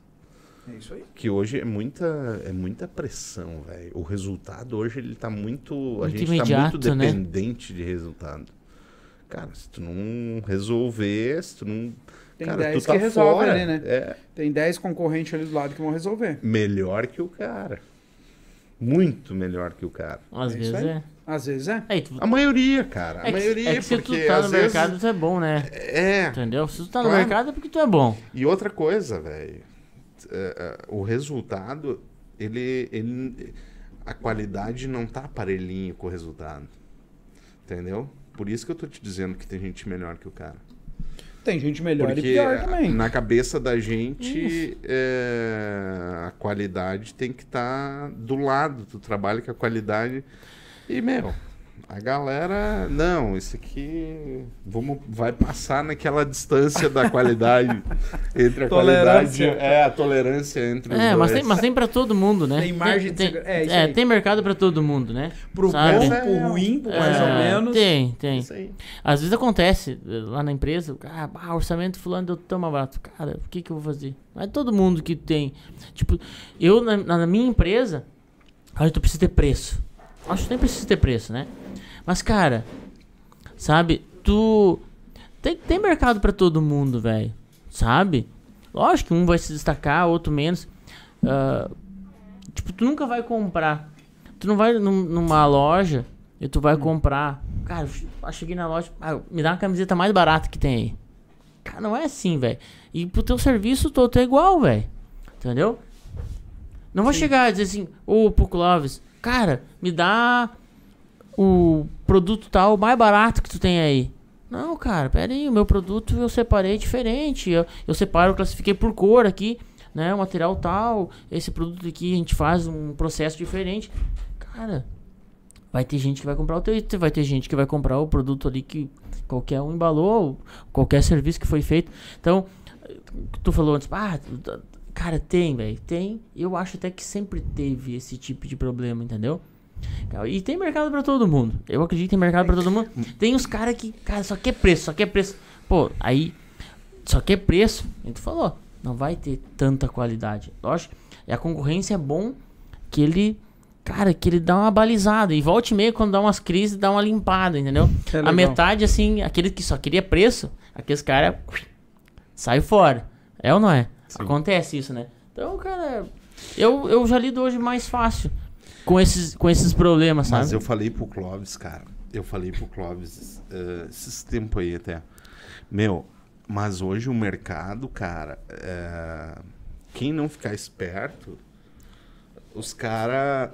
É isso aí. Que hoje é muita, é muita pressão, velho. O resultado hoje ele tá muito. a Muito gente tá imediato, muito né? dependente de resultado. Cara, se tu não resolver, se tu não. Tem cara, 10 tu tá que resolve fora. ali, né? É Tem 10 concorrentes ali do lado que vão resolver. melhor que o cara. Muito melhor que o cara. Às É vezes é. Às vezes é. Aí, tu, A maioria, cara. A é, que, maioria, é que se tu porque tá no vezes. mercado, tu é bom, né? É. Entendeu? Se tu tá no Claro. mercado é porque tu é bom. E outra coisa, velho. É, é, o resultado, ele, ele. A qualidade não tá parelhinho com o resultado. Entendeu? Por isso que eu tô te dizendo que tem gente melhor que o cara. Tem gente melhor Porque e pior também. na cabeça da gente, é, a qualidade tem que estar do lado do trabalho que a qualidade. E, meu, a galera. Não, isso aqui vamos, vai passar naquela distância da qualidade entre a Tolerância. qualidade. É, a tolerância entre os É, mas dois. tem, mas tem pra todo mundo, né? Tem margem de tem, é, isso é, tem mercado pra todo mundo, né? Pro Sabe? bom, pro ruim, pro mais É, ou menos. Tem, tem. Isso aí. Às vezes acontece eh, lá na empresa, ah, bah, orçamento fulano deu tão mais barato. Cara, o que que eu vou fazer? Não é todo mundo que tem. Tipo, eu na, na minha empresa, aí tu precisa ter preço. Acho que nem precisa ter preço, né? Mas, cara, sabe, tu. Tem, tem mercado pra todo mundo, velho. Sabe? Lógico que um vai se destacar, outro menos. Ah, tipo, tu nunca vai comprar. Tu não vai num- numa loja e tu vai comprar. Cara, eu cheguei na loja, ah, me dá uma camiseta mais barata que tem aí. Cara, não é assim, velho. E pro teu serviço todo é igual, velho. Entendeu? Não vou chegar e dizer assim, ô Puco Loves, cara, me dá o produto tal mais barato que tu tem aí. Não, cara, pera aí, o meu produto eu separei diferente. Eu, eu separo, eu classifiquei por cor aqui, né? O material tal. Esse produto aqui a gente faz um processo diferente. Cara, vai ter gente que vai comprar o teu item, vai ter gente que vai comprar o produto ali que qualquer um embalou, qualquer serviço que foi feito. Então, tu falou antes, ah, cara, tem, velho, tem. Eu acho até que sempre teve esse tipo de problema, entendeu? E tem mercado para todo mundo. Eu acredito que tem mercado para todo mundo. Tem os caras que, cara, só quer preço, só quer preço. Pô, aí só quer preço, a gente falou, não vai ter tanta qualidade. Lógico, e a concorrência é bom que ele cara, que ele dá uma balizada. E volte e meia, quando dá umas crises, dá uma limpada, entendeu? É a metade, assim, aquele que só queria preço, aqueles caras sai fora. É ou não é? Sim. Acontece isso, né? Então, cara, eu, eu já lido hoje mais fácil com esses, com esses problemas, sabe? Mas eu falei pro Clóvis, cara. Eu falei pro Clóvis uh, esses tempos aí até. Meu, mas hoje o mercado, cara, uh, quem não ficar esperto, os caras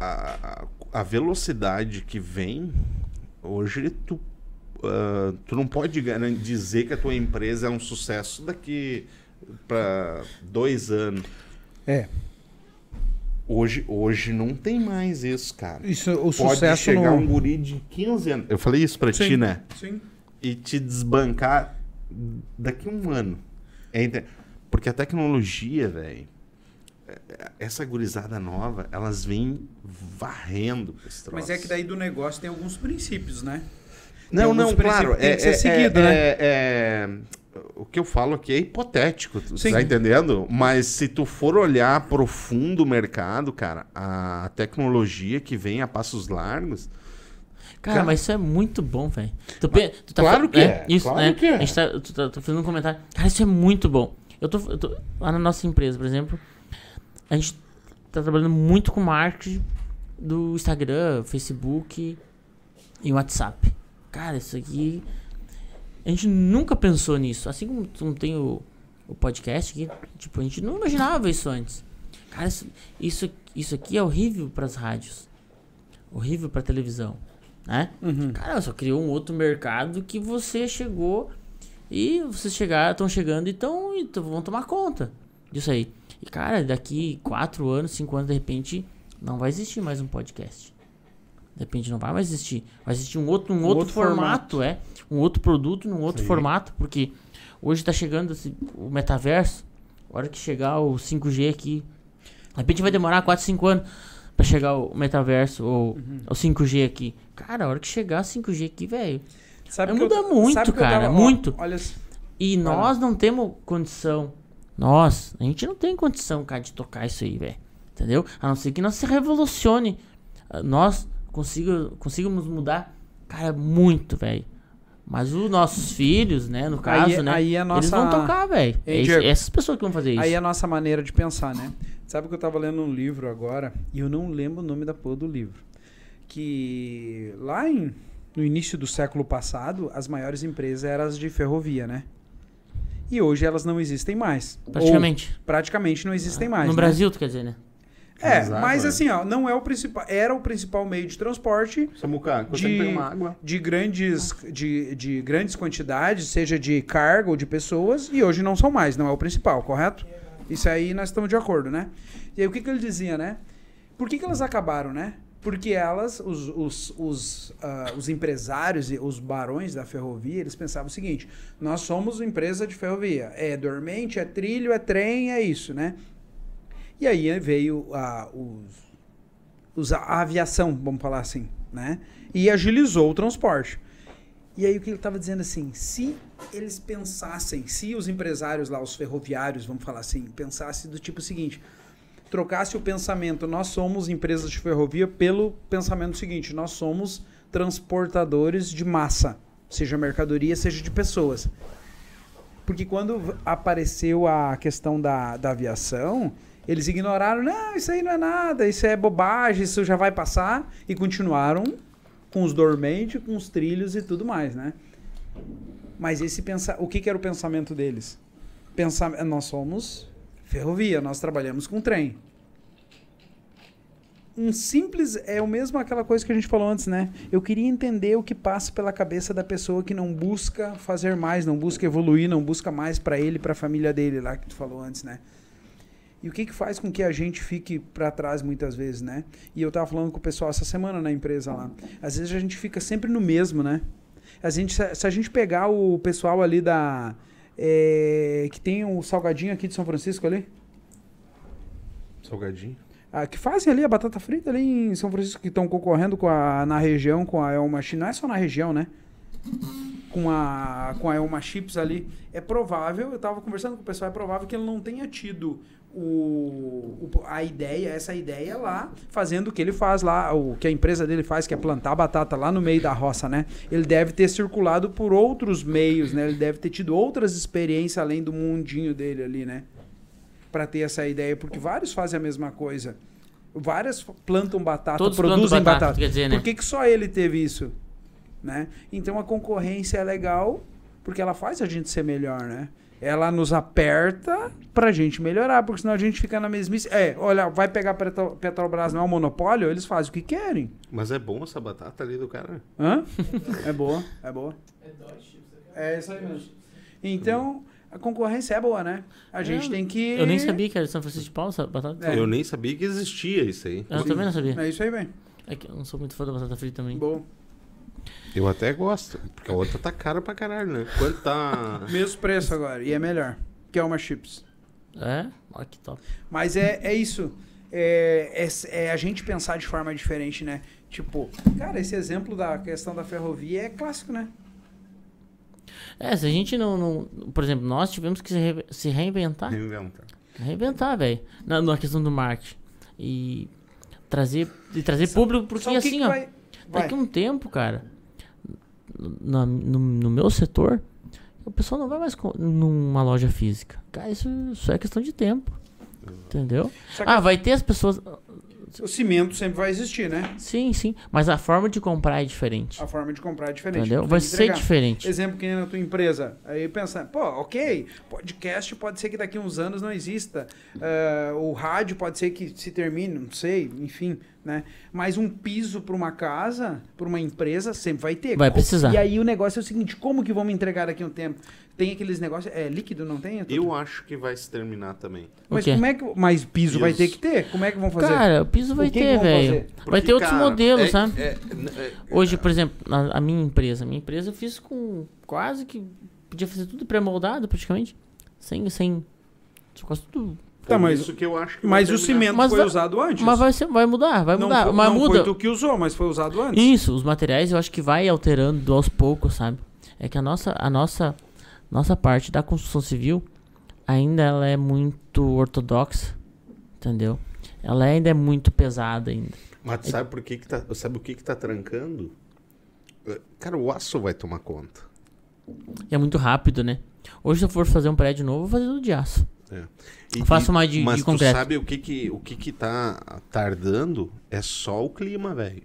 a, a velocidade que vem, hoje tu, uh, tu não pode dizer que a tua empresa é um sucesso daqui para dois anos. É. Hoje, hoje não tem mais isso, cara. Isso, o Pode sucesso chegar no... um guri de 15 anos. Eu falei isso pra sim, ti, né? Sim. E te desbancar daqui a um ano. Porque a tecnologia, velho, essa gurizada nova, elas vêm varrendo esse troço. Mas é que daí do negócio tem alguns princípios, né? Não, não, claro. Tem é, que ser é, seguido, é, né? É, é, o que eu falo aqui é hipotético, tu Sim. tá entendendo? Mas se tu for olhar profundo o mercado, cara, a tecnologia que vem a passos largos. Cara, cara mas isso é muito bom, velho. Tá claro que é. é. Isso, claro né? que é. A gente tá, tu tá, tá fazendo um comentário. Cara, isso é muito bom. Eu tô, eu tô lá na nossa empresa, por exemplo a gente tá trabalhando muito com marketing do Instagram, Facebook e WhatsApp. Cara, isso aqui. A gente nunca pensou nisso. Assim como não tem o, o podcast aqui, tipo, a gente não imaginava isso antes. Cara, isso, isso, isso aqui é horrível para as rádios. Horrível para televisão. Né? Uhum. Cara, só criou um outro mercado que você chegou e vocês chegaram, estão chegando e tão, e tão, vão tomar conta disso aí. E, cara, daqui quatro anos, cinco anos, de repente, não vai existir mais um podcast. De repente não vai mais existir. Vai existir um outro, um, um outro, outro formato, formato, é. Um outro produto num outro Sim. formato, porque hoje está chegando esse, o metaverso. A hora que chegar o 5G aqui, de repente vai demorar 4, 5 anos para chegar o metaverso ou uhum. o 5G aqui. Cara, a hora que chegar o 5G aqui, velho, vai mudar muito, cara, tava, muito. Ó, olha, e nós não temos condição nós, a gente não tem condição, cara, de tocar isso aí, velho. Entendeu? A não ser que nós se revolucione. Nós consiga, consigamos mudar, cara, muito, velho. Mas os nossos filhos, né, no caso, aí, né, aí a nossa... eles vão tocar, velho. É essas pessoas que vão fazer isso. Aí é a nossa maneira de pensar, né? Sabe que eu tava lendo um livro agora, e eu não lembro o nome da porra do livro. Que lá em, no início do século passado, as maiores empresas eram as de ferrovia, né? e hoje elas não existem mais. Praticamente. Ou, praticamente não existem mais. No né? Brasil, tu quer dizer, né? É, Exato, mas é. assim, ó, não é o principal, era o principal meio de transporte Samuca, de, uma água? de grandes de, de grandes quantidades, seja de carga ou de pessoas, e hoje não são mais, não é o principal, correto? Isso aí nós estamos de acordo, né? E aí o que, que ele dizia, né? Por que, que elas acabaram, né? Porque elas, os, os, os, uh, os empresários e os barões da ferrovia, eles pensavam o seguinte: nós somos empresa de ferrovia. É dormente, é trilho, é trem, é isso, né? E aí veio uh, os, os, a aviação, vamos falar assim, né? E agilizou o transporte. E aí o que ele estava dizendo assim, se eles pensassem, se os empresários lá, os ferroviários, vamos falar assim, pensassem do tipo seguinte, trocasse o pensamento, nós somos empresas de ferrovia, pelo pensamento seguinte: nós somos transportadores de massa, seja mercadoria, seja de pessoas. Porque quando apareceu a questão da, da aviação, eles ignoraram, não, isso aí não é nada, isso é bobagem, isso já vai passar, e continuaram com os dormentes, com os trilhos e tudo mais, né? Mas esse pensa, o que, que era o pensamento deles? Pensar, nós somos Ferrovia, nós trabalhamos com trem. Um simples é o mesmo aquela coisa que a gente falou antes, né? Eu queria entender o que passa pela cabeça da pessoa que não busca fazer mais, não busca evoluir, não busca mais para ele, para a família dele lá que tu falou antes, né? E o que, que faz com que a gente fique para trás muitas vezes, né? E eu tava falando com o pessoal essa semana na empresa lá. Às vezes a gente fica sempre no mesmo, né? A gente, se, a gente pegar o pessoal ali da. é, que tem o salgadinho aqui de São Francisco ali. Salgadinho. Ah, que fazem ali a batata frita ali em São Francisco, que estão concorrendo com a, na região com a Elma Chips. Não é só na região, né? Com a, com a Elma Chips ali. É provável, eu estava conversando com o pessoal, é provável que ele não tenha tido o, a ideia, essa ideia lá, fazendo o que ele faz lá, o que a empresa dele faz, que é plantar batata lá no meio da roça, né? Ele deve ter circulado por outros meios, né? Ele deve ter tido outras experiências além do mundinho dele ali, né? Pra ter essa ideia, porque vários fazem a mesma coisa. Várias plantam batata, Todos produzem batata, batata. quer dizer, né? Por que, que só ele teve isso? Né? Então a concorrência é legal porque ela faz a gente ser melhor, né? Ela nos aperta pra gente melhorar, porque senão a gente fica na mesmice. É, olha, vai pegar Petro- Petrobras, não é um monopólio, eles fazem o que querem. Mas é bom essa batata ali do cara. Hã? É boa, é boa. É isso aí mesmo. Então, a concorrência é boa, né? A gente É, tem que. Eu nem sabia que era de São Francisco de Paula, essa batata. É. Eu nem sabia que existia isso aí. Eu também não sabia. É isso aí, bem. É que eu não sou muito fã da batata frita também. Boa. Eu até gosto, porque a outra tá cara pra caralho, né? Quanto tá. Mesmo preço agora, e é melhor. Que é uma chips. É? Olha que top. Mas é, é isso. É, é, é a gente pensar de forma diferente, né? Tipo, cara, esse exemplo da questão da ferrovia é clássico, né? É, se a gente não, não- Por exemplo, nós tivemos que se, re- se reinventar. Reinventa. Reinventar, velho. Na, na questão do marketing. E trazer, e trazer público, porque Só o que assim, que ó. vai- vai. Daqui a um tempo, cara, na- no, no meu setor, o pessoal não vai mais numa loja física. Cara, isso, isso é questão de tempo. Entendeu? Ah, vai ter as pessoas. o cimento sempre vai existir, né? Sim, sim. Mas a forma de comprar é diferente. A forma de comprar é diferente. Entendeu? Vai ser diferente. Exemplo que nem na tua empresa. Aí pensa, pô, ok, podcast pode ser que daqui a uns anos não exista. Ah, o rádio pode ser que se termine, não sei, enfim, né? Mas um piso para uma casa, para uma empresa, sempre vai ter. Vai precisar. E aí o negócio é o seguinte, como que vamos entregar daqui a um tempo? Tem aqueles negócios, é líquido, não tem? Eu acho que vai se terminar também. Mas como é que. Mas piso vai Piso. ter que ter? Como é que vão fazer? Cara, o piso vai O que ter, velho. Vai ter outros cara, modelos, é- sabe? é- é- Hoje, por exemplo, na, a minha empresa. Minha empresa eu fiz com quase que. Podia fazer tudo pré-moldado praticamente. Sem. sem quase tudo. Tá, mas- isso que eu acho que mas o cimento Mas foi vai- usado antes? Mas vai, ser, vai mudar, vai não mudar. foi, mas não muda. foi tu que usou, mas foi usado antes. Isso, os materiais eu acho que vai alterando aos poucos, sabe? É que a nossa, a nossa, nossa parte da construção civil ainda ela é muito ortodoxa, entendeu? Ela ainda é muito pesada ainda. Mas sabe por que que tá, sabe o que que tá trancando? Cara, o aço vai tomar conta. E é muito rápido, né? Hoje se eu for fazer um prédio novo, eu vou fazer tudo de aço. É. Eu faço mais de- mas de tu concreto. sabe o que que, o que que tá tardando? É só o clima, velho.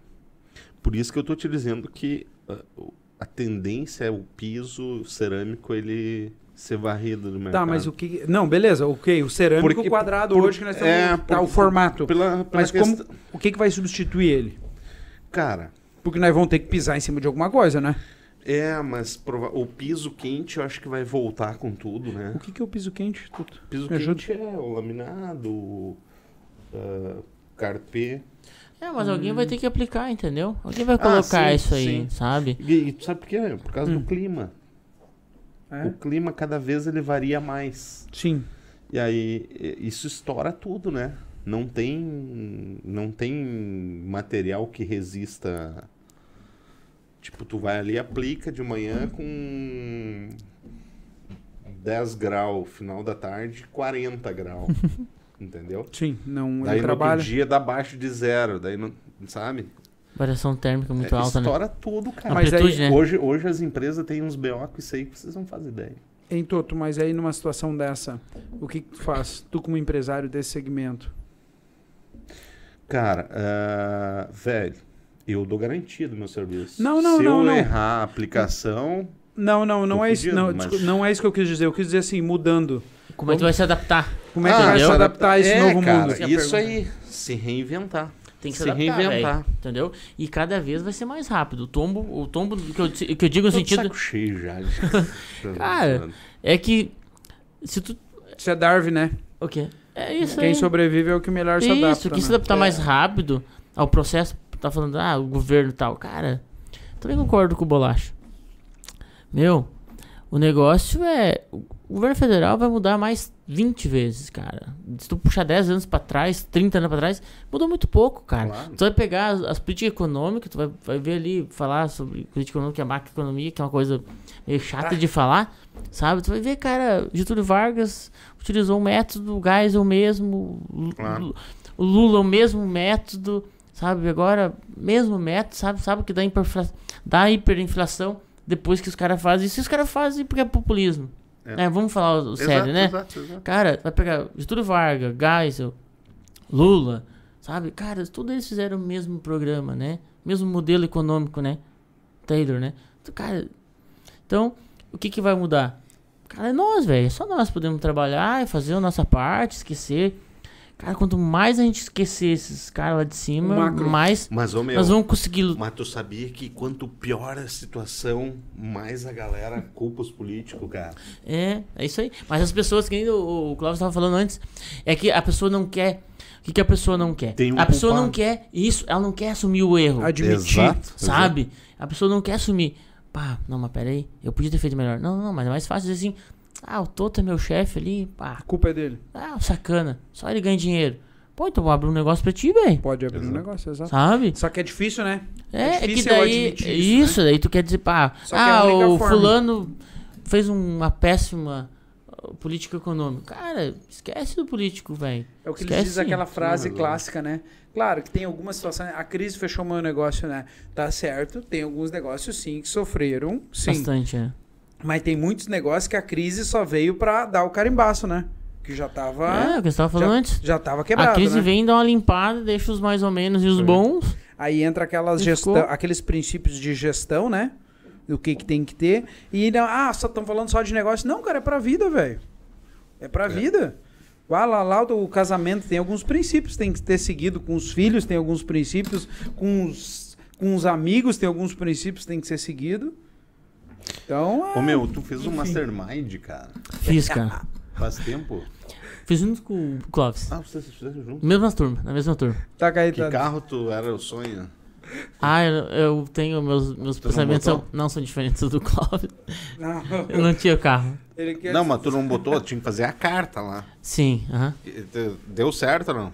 Por isso que eu tô te dizendo que ah, o- a tendência é o piso cerâmico ele ser varrido do mercado. Tá, mas o que. Não, beleza, ok. O cerâmico Porque- quadrado por- hoje que nós estamos. é, tá, por- o formato. Pela, pela Mas como, questão- o que, que vai substituir ele? Cara, Porque nós vamos ter que pisar em cima de alguma coisa, né? É, mas prova- o piso quente eu acho que vai voltar com tudo, né? O que, que é o piso quente? Tudo. Piso Me ajuda. quente é o laminado, o ah, carpê. É, mas alguém vai ter que aplicar, entendeu? Alguém vai colocar Hum. Ah, sim, isso aí, sim. sabe? E, e tu sabe por quê? Por causa Hum. do clima. É? O clima cada vez ele varia mais. Sim. E aí isso estoura tudo, né? Não tem não tem material que resista. Tipo, tu vai ali e aplica de manhã com 10 graus, final da tarde 40 graus. entendeu? Sim. Não, Daí ele no trabalha. outro dia dá abaixo de zero, daí não, sabe? Variação térmica muito É, alta, né? estoura tudo, cara. Mas aí- né? Hoje, hoje as empresas têm uns BO com isso aí que vocês não fazem ideia. Hein, Toto, mas aí numa situação dessa, o que, que tu faz? Tu como empresário desse segmento. Cara, ah, velho, eu dou garantia do meu serviço. Não, não, Se não, eu não. errar a aplicação, Não, não, não é isso. Não, mas- não é isso que eu quis dizer. Eu quis dizer assim, mudando. Como é que tu vai se adaptar? Como é que Ah, vai se adaptar a esse é, novo cara, mundo? É Isso pergunta. aí, se reinventar. Tem que se, Se adaptar, reinventar. velho, entendeu? E cada vez vai ser mais rápido. O tombo, o tombo que eu, que eu digo no sentido saco cheio já. Cara, é que se tu Isso é Darwin, né? o quê? É isso Quem aí. sobrevive é o que melhor se adapta. Isso, quem se né? adaptar É. mais rápido ao processo, tá falando, ah, o governo tal. Cara, também concordo com o Bolacha. Meu, o negócio é. O governo federal vai mudar mais 20 vezes, cara. Se tu puxar 10 anos pra trás, 30 anos pra trás, mudou muito pouco, cara. Claro. Tu vai pegar as, as políticas econômicas, tu vai, vai ver ali, falar sobre política econômica, a macroeconomia, que é uma coisa meio chata de falar, sabe? Tu vai ver, cara, Getúlio Vargas utilizou um método, o Geisel o mesmo, Claro. Lu- o Lula o mesmo método, sabe? Agora, mesmo método, sabe? Sabe que dá, dá hiperinflação depois que os caras fazem isso. E os caras fazem porque é populismo. É. né? Vamos falar o, o Exato, sério, né? Exato, exato. Cara, vai pegar Getúlio Vargas, Geisel, Lula, sabe? Cara, todos eles fizeram o mesmo programa, né? Mesmo modelo econômico, né? Taylor, né? Então, Cara, então, o que que vai mudar? Cara, é nós, velho. É só nós podemos trabalhar e fazer a nossa parte, esquecer. Cara, quanto mais a gente esquecer esses caras lá de cima, macro. mais Mas, ô meu, nós vamos conseguir. mas tu sabia que quanto pior a situação, mais a galera culpa os políticos, cara. É, é isso aí. Mas as pessoas, que nem o, o Cláudio estava falando antes, é que a pessoa não quer. O que, que a pessoa não quer? Tem um a pessoa culpado. não quer isso, ela não quer assumir o erro. Admitir. Exato. Sabe? A pessoa não quer assumir. Pá, não, mas peraí, eu podia ter feito melhor. Não, não, mas é mais fácil dizer assim. Ah, o Toto é meu chefe ali, pá. A culpa é dele. Ah, sacana. Só ele ganha dinheiro. Pô, então vou abrir um negócio pra ti, velho. Pode abrir um Exato. negócio, exato. Sabe? Só que é difícil, né? É, é que difícil eu daí. admitir Isso, isso, né? daí tu quer dizer, pá. Só que é ah, a única o forma. fulano fez uma péssima uh, política econômica. Cara, esquece do político, velho. É o que Esquece. eles dizem aquela frase Sim, clássica, né? Claro que tem algumas situações. A crise fechou meu negócio, né? Tá certo. Tem alguns negócios, sim, que sofreram. Sim. Bastante, é. Mas tem muitos negócios que a crise só veio pra dar o carimbaço, né? Que já tava. É, o que você tava falando já, antes. já tava quebrado. a crise né? vem dar uma limpada, deixa os mais ou menos e os Sim. bons. Aí entra aquelas gestão, aqueles princípios de gestão, né? Do que, que tem que ter. E não, ah, só estão falando só de negócio. Não, cara, é pra vida, velho. É pra vida. Lá, lá, lá, o casamento tem alguns princípios, tem que ter seguido com os filhos, tem alguns princípios, com os, com os amigos, tem alguns princípios que tem que ser seguido. Então, é, Ô meu, tu fez um Enfim. mastermind, cara. Fiz, cara. Faz tempo. Fiz junto com o Clóvis. Ah, vocês fizeram junto. Mesma turma, na mesma turma. tá Que Caetano. carro tu era o sonho? Ah, eu, eu tenho meus, meus Tu não pensamentos botou? são, não são diferentes do Clóvis. Não, Eu não tinha carro. ele quer Não, mas tu não botou, tinha que fazer a carta lá. Sim, aham. E te- Deu certo ou não?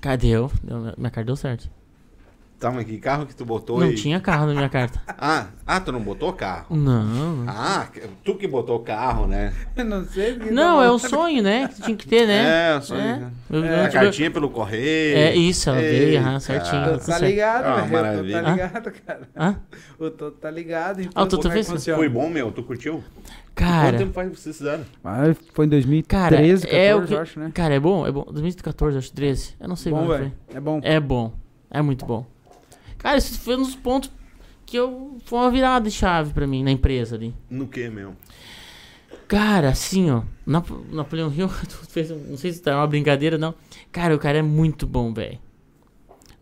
Cadê eu? Deu- Minha carta deu certo. Tá, mas que carro que tu botou Não aí? tinha carro na minha carta. Ah, ah, tu não botou carro? Não. Ah, tu que botou carro, né? Eu não sei. Não, tá é um sonho, né? Que tinha que ter, né? É, o sonho. É. Eu- É, eu A cartinha pelo correio. É isso, ela veio, Ei, aham, certinho. Tá tá ligado, Ah, velho. Maravilha. tá ligado, cara. Hã? O Toto tá ligado. Então Ah, o Toto como é fez? Foi bom, meu? Tu curtiu? Quanto Cara, tempo faz vocês fizeram? Ah, foi em 2013, cara, 14, é o que, eu acho, né? cara, é bom, é bom. 2014, acho 13. Eu não sei Bom, velho. foi. É bom. É bom. É muito bom. Cara, isso foi um dos pontos que eu foi uma virada de chave pra mim na empresa ali. No que, meu? Cara, assim, ó, Napo- Napoleão Hill, tu fez não sei se tá uma brincadeira não. Cara, o cara é muito bom, velho.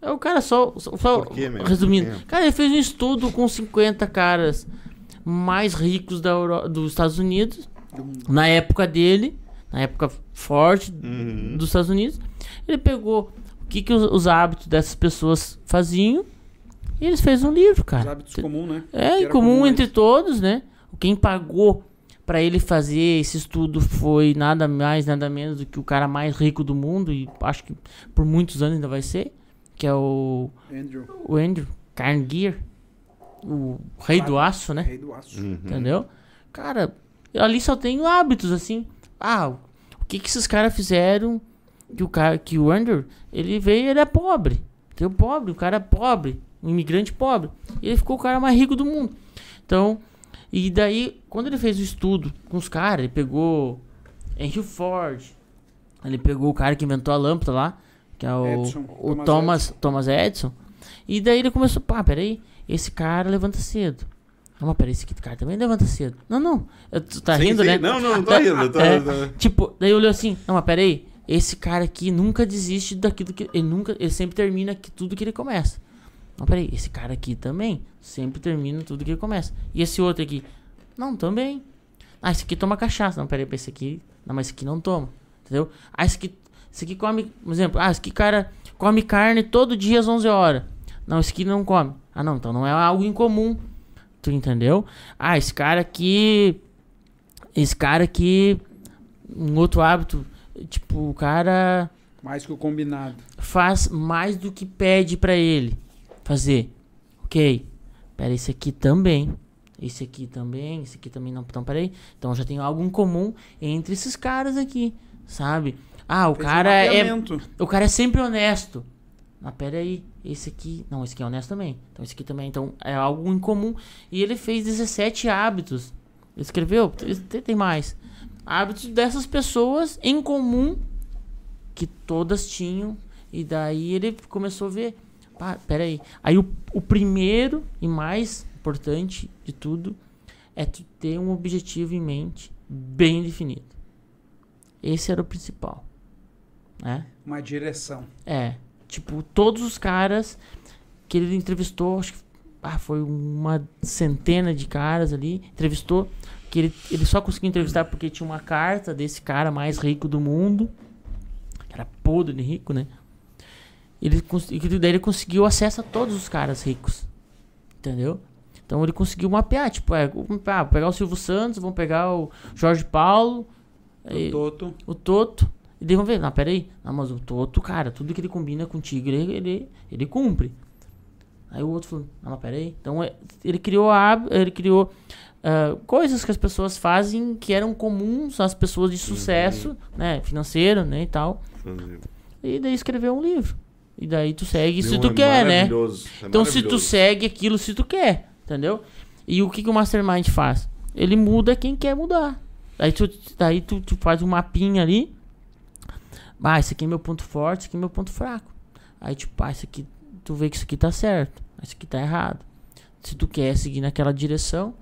É o cara só, só, só- quê, resumindo. Cara, ele fez um estudo com 50 caras mais ricos da Euro- dos Estados Unidos na época dele, na época forte Uhum. dos Estados Unidos. Ele pegou o que, que os, os hábitos dessas pessoas faziam e eles fez um livro, Os cara. hábitos comuns, né? É, comum comum entre todos, né? Quem pagou pra ele fazer esse estudo foi nada mais, nada menos do que o cara mais rico do mundo e acho que por muitos anos ainda vai ser, que é o, Andrew, o Andrew Carnegie, o rei do aço, né? rei do aço. Uhum. Entendeu? Cara, ali só tem hábitos assim. Ah, o que que esses caras fizeram que o cara que o Andrew, ele veio, ele é pobre. Entendeu? Pobre, o cara é pobre, imigrante pobre. Ele ficou o cara mais rico do mundo. Então, e daí, quando ele fez o estudo com os caras, ele pegou Henry Ford, ele pegou o cara que inventou a lâmpada lá, que é o, Edison, o Thomas Thomas, Thomas Edison. E daí ele começou, pá, peraí, esse cara levanta cedo. Não, mas peraí, esse cara também levanta cedo. Não, não, tu tá Sim, rindo, sim. né? Não, não, não tô rindo. Tô, É. tô- Tipo, daí olhou assim, não, mas peraí, esse cara aqui nunca desiste daquilo que. Ele nunca. Ele sempre termina que, tudo que ele começa. Não, peraí, esse cara aqui também sempre termina tudo que ele começa. E esse outro aqui? Não, também. Ah, esse aqui toma cachaça. Não, peraí, esse aqui. Não, mas esse aqui não toma. Entendeu? Ah, esse aqui esse aqui come, por exemplo, ah, esse aqui cara come carne todo dia às 11 horas. Não, esse aqui não come. Ah, não, então não é algo incomum. Tu entendeu? Ah, esse cara aqui. Esse cara aqui. Um outro hábito. Tipo, o cara Mais que o combinado. faz mais do que pede pra ele fazer. Ok. Pera, esse aqui também. Esse aqui também. Esse aqui também não. Então, peraí. Então já tem algo em comum entre esses caras aqui. Sabe? Ah, o Fez um cara é. mapeamento. O cara é sempre honesto. Mas pera aí, esse aqui. Não, esse aqui é honesto também. Então esse aqui também. Então é algo em comum. E ele fez 17 hábitos. Escreveu? Tem mais. Hábitos dessas pessoas em comum que todas tinham. E daí ele começou a ver. Pá, pera aí. Aí o, o primeiro e mais importante de tudo é tu ter um objetivo em mente bem definido. Esse era o principal. Né? Uma direção. É. Tipo, todos os caras que ele entrevistou, acho que ah, foi uma centena de caras ali, entrevistou, que ele, ele só conseguiu entrevistar porque tinha uma carta desse cara mais rico do mundo, era podre de rico, né? Ele, e daí ele conseguiu acesso a todos os caras ricos, entendeu? Então ele conseguiu mapear, tipo, é, ah, pegar o Silvio Santos, vamos pegar o Jorge Paulo, O Toto. o Toto. E daí vamos ver, não, peraí. Não, mas o Toto, cara, tudo que ele combina contigo, ele, ele, ele cumpre. Aí o outro falou, não, mas peraí. Então é, ele criou, hab- ele criou ah, coisas que as pessoas fazem que eram comuns às pessoas de sucesso, né, financeiro, né, e tal. E daí escreveu um livro. E daí tu segue se Meu, tu é quer, né? é Então, se tu segue aquilo, se tu quer, entendeu? E o que, que o Mastermind faz? Ele muda quem quer mudar. Aí tu, daí tu, tu faz um mapinha ali. Ah, esse aqui é meu ponto forte, esse aqui é meu ponto fraco. Aí, tipo, ah, esse aqui, tu vê que isso aqui tá certo, esse aqui tá errado. Se tu quer seguir naquela direção,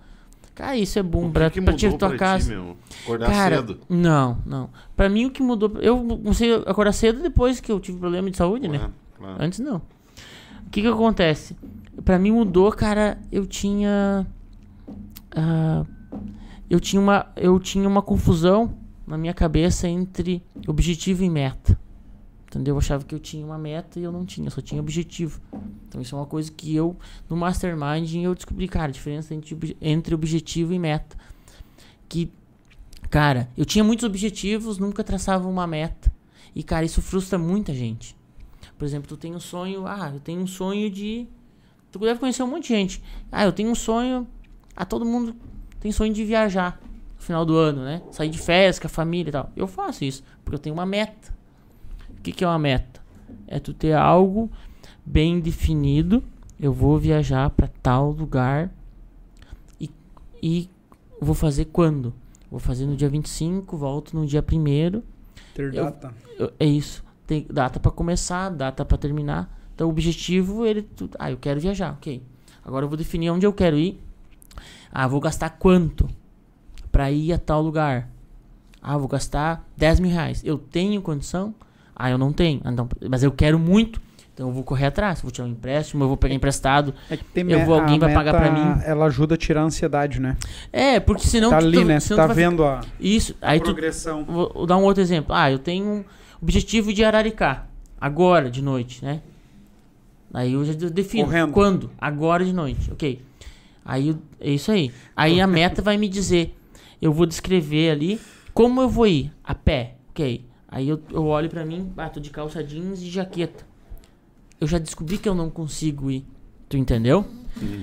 cara, isso é bom pra, que, pra mudou tua pra casa. ti, meu? Acordar Cara, cedo. não, não. Pra mim o que mudou. Eu comecei a acordar cedo depois que eu tive problema de saúde, né? Antes não. O que que acontece? Pra mim mudou, cara, eu tinha ah, eu tinha uma eu tinha uma confusão na minha cabeça entre objetivo e meta. Entendeu? Eu achava que eu tinha uma meta e eu não tinha, eu só tinha objetivo. Então isso é uma coisa que eu no mastermind eu descobri, cara, a diferença entre, entre objetivo e meta. Que cara, eu tinha muitos objetivos, nunca traçava uma meta. E cara, isso frustra muita gente. Por exemplo, tu tem um sonho, ah, eu tenho um sonho de. Tu deve conhecer um monte de gente. Ah, eu tenho um sonho. Ah, todo mundo tem sonho de viajar no final do ano, né? Sair de férias com a família e tal. Eu faço isso, porque eu tenho uma meta. O que, que é uma meta? É tu ter algo bem definido. Eu vou viajar para tal lugar e, e vou fazer quando? Vou fazer no dia 25, volto no dia 1 Ter Eu- data. eu- é isso. Tem data pra começar, data pra terminar. Então o objetivo ele tu- ah, eu quero viajar, OK. Agora eu vou definir onde eu quero ir. Ah, vou gastar quanto pra ir a tal lugar? Ah, vou gastar 10 mil reais. Eu tenho condição? Ah, eu não tenho. Ah, Então, mas eu quero muito. Então eu vou correr atrás. Vou tirar um empréstimo, eu vou pegar emprestado. É que tem Eu vou- alguém vai pagar pra mim. Ela ajuda a tirar a ansiedade, né? É, porque senão tá tu- ali, tu- né? Tu tá tu vai vendo a Isso. Aí tu progressão. Vou vou dar um outro exemplo. Ah, eu tenho um objetivo de Araricá. Agora, de noite, né? Aí eu já de- defino. Correndo. Quando? Agora de noite. Ok. Aí eu- é isso aí. Aí a meta vai me dizer. Eu vou descrever ali como eu vou ir. A pé. Ok. Aí eu, eu olho pra mim. Ah, tô de calça jeans e jaqueta. Eu já descobri que eu não consigo ir. Tu entendeu?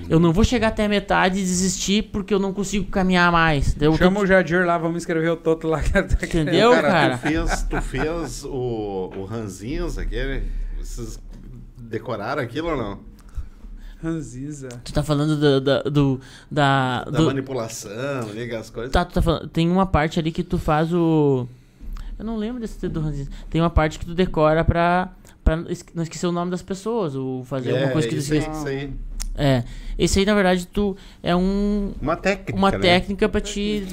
Eu não vou chegar até a metade e desistir porque eu não consigo caminhar mais. Eu tô- Chama o Jadir lá, vamos escrever o Toto lá. Entendeu, cara, cara? Tu fez, tu fez o, o Ranzinhos aquele? Vocês decoraram aquilo ou não? Ranziza. Tu tá falando do. da- do, da, Da do- manipulação, liga as coisas. tá, tu tá falando. Tem uma parte ali que tu faz o. Eu não lembro desse do Ranzinza. Tem uma parte que tu decora pra. pra não esque- não esquecer o nome das pessoas. Ou fazer alguma coisa que tu esquece. isso aí. É. Esse aí, na verdade, tu. É um. Uma técnica. Uma né? técnica pra te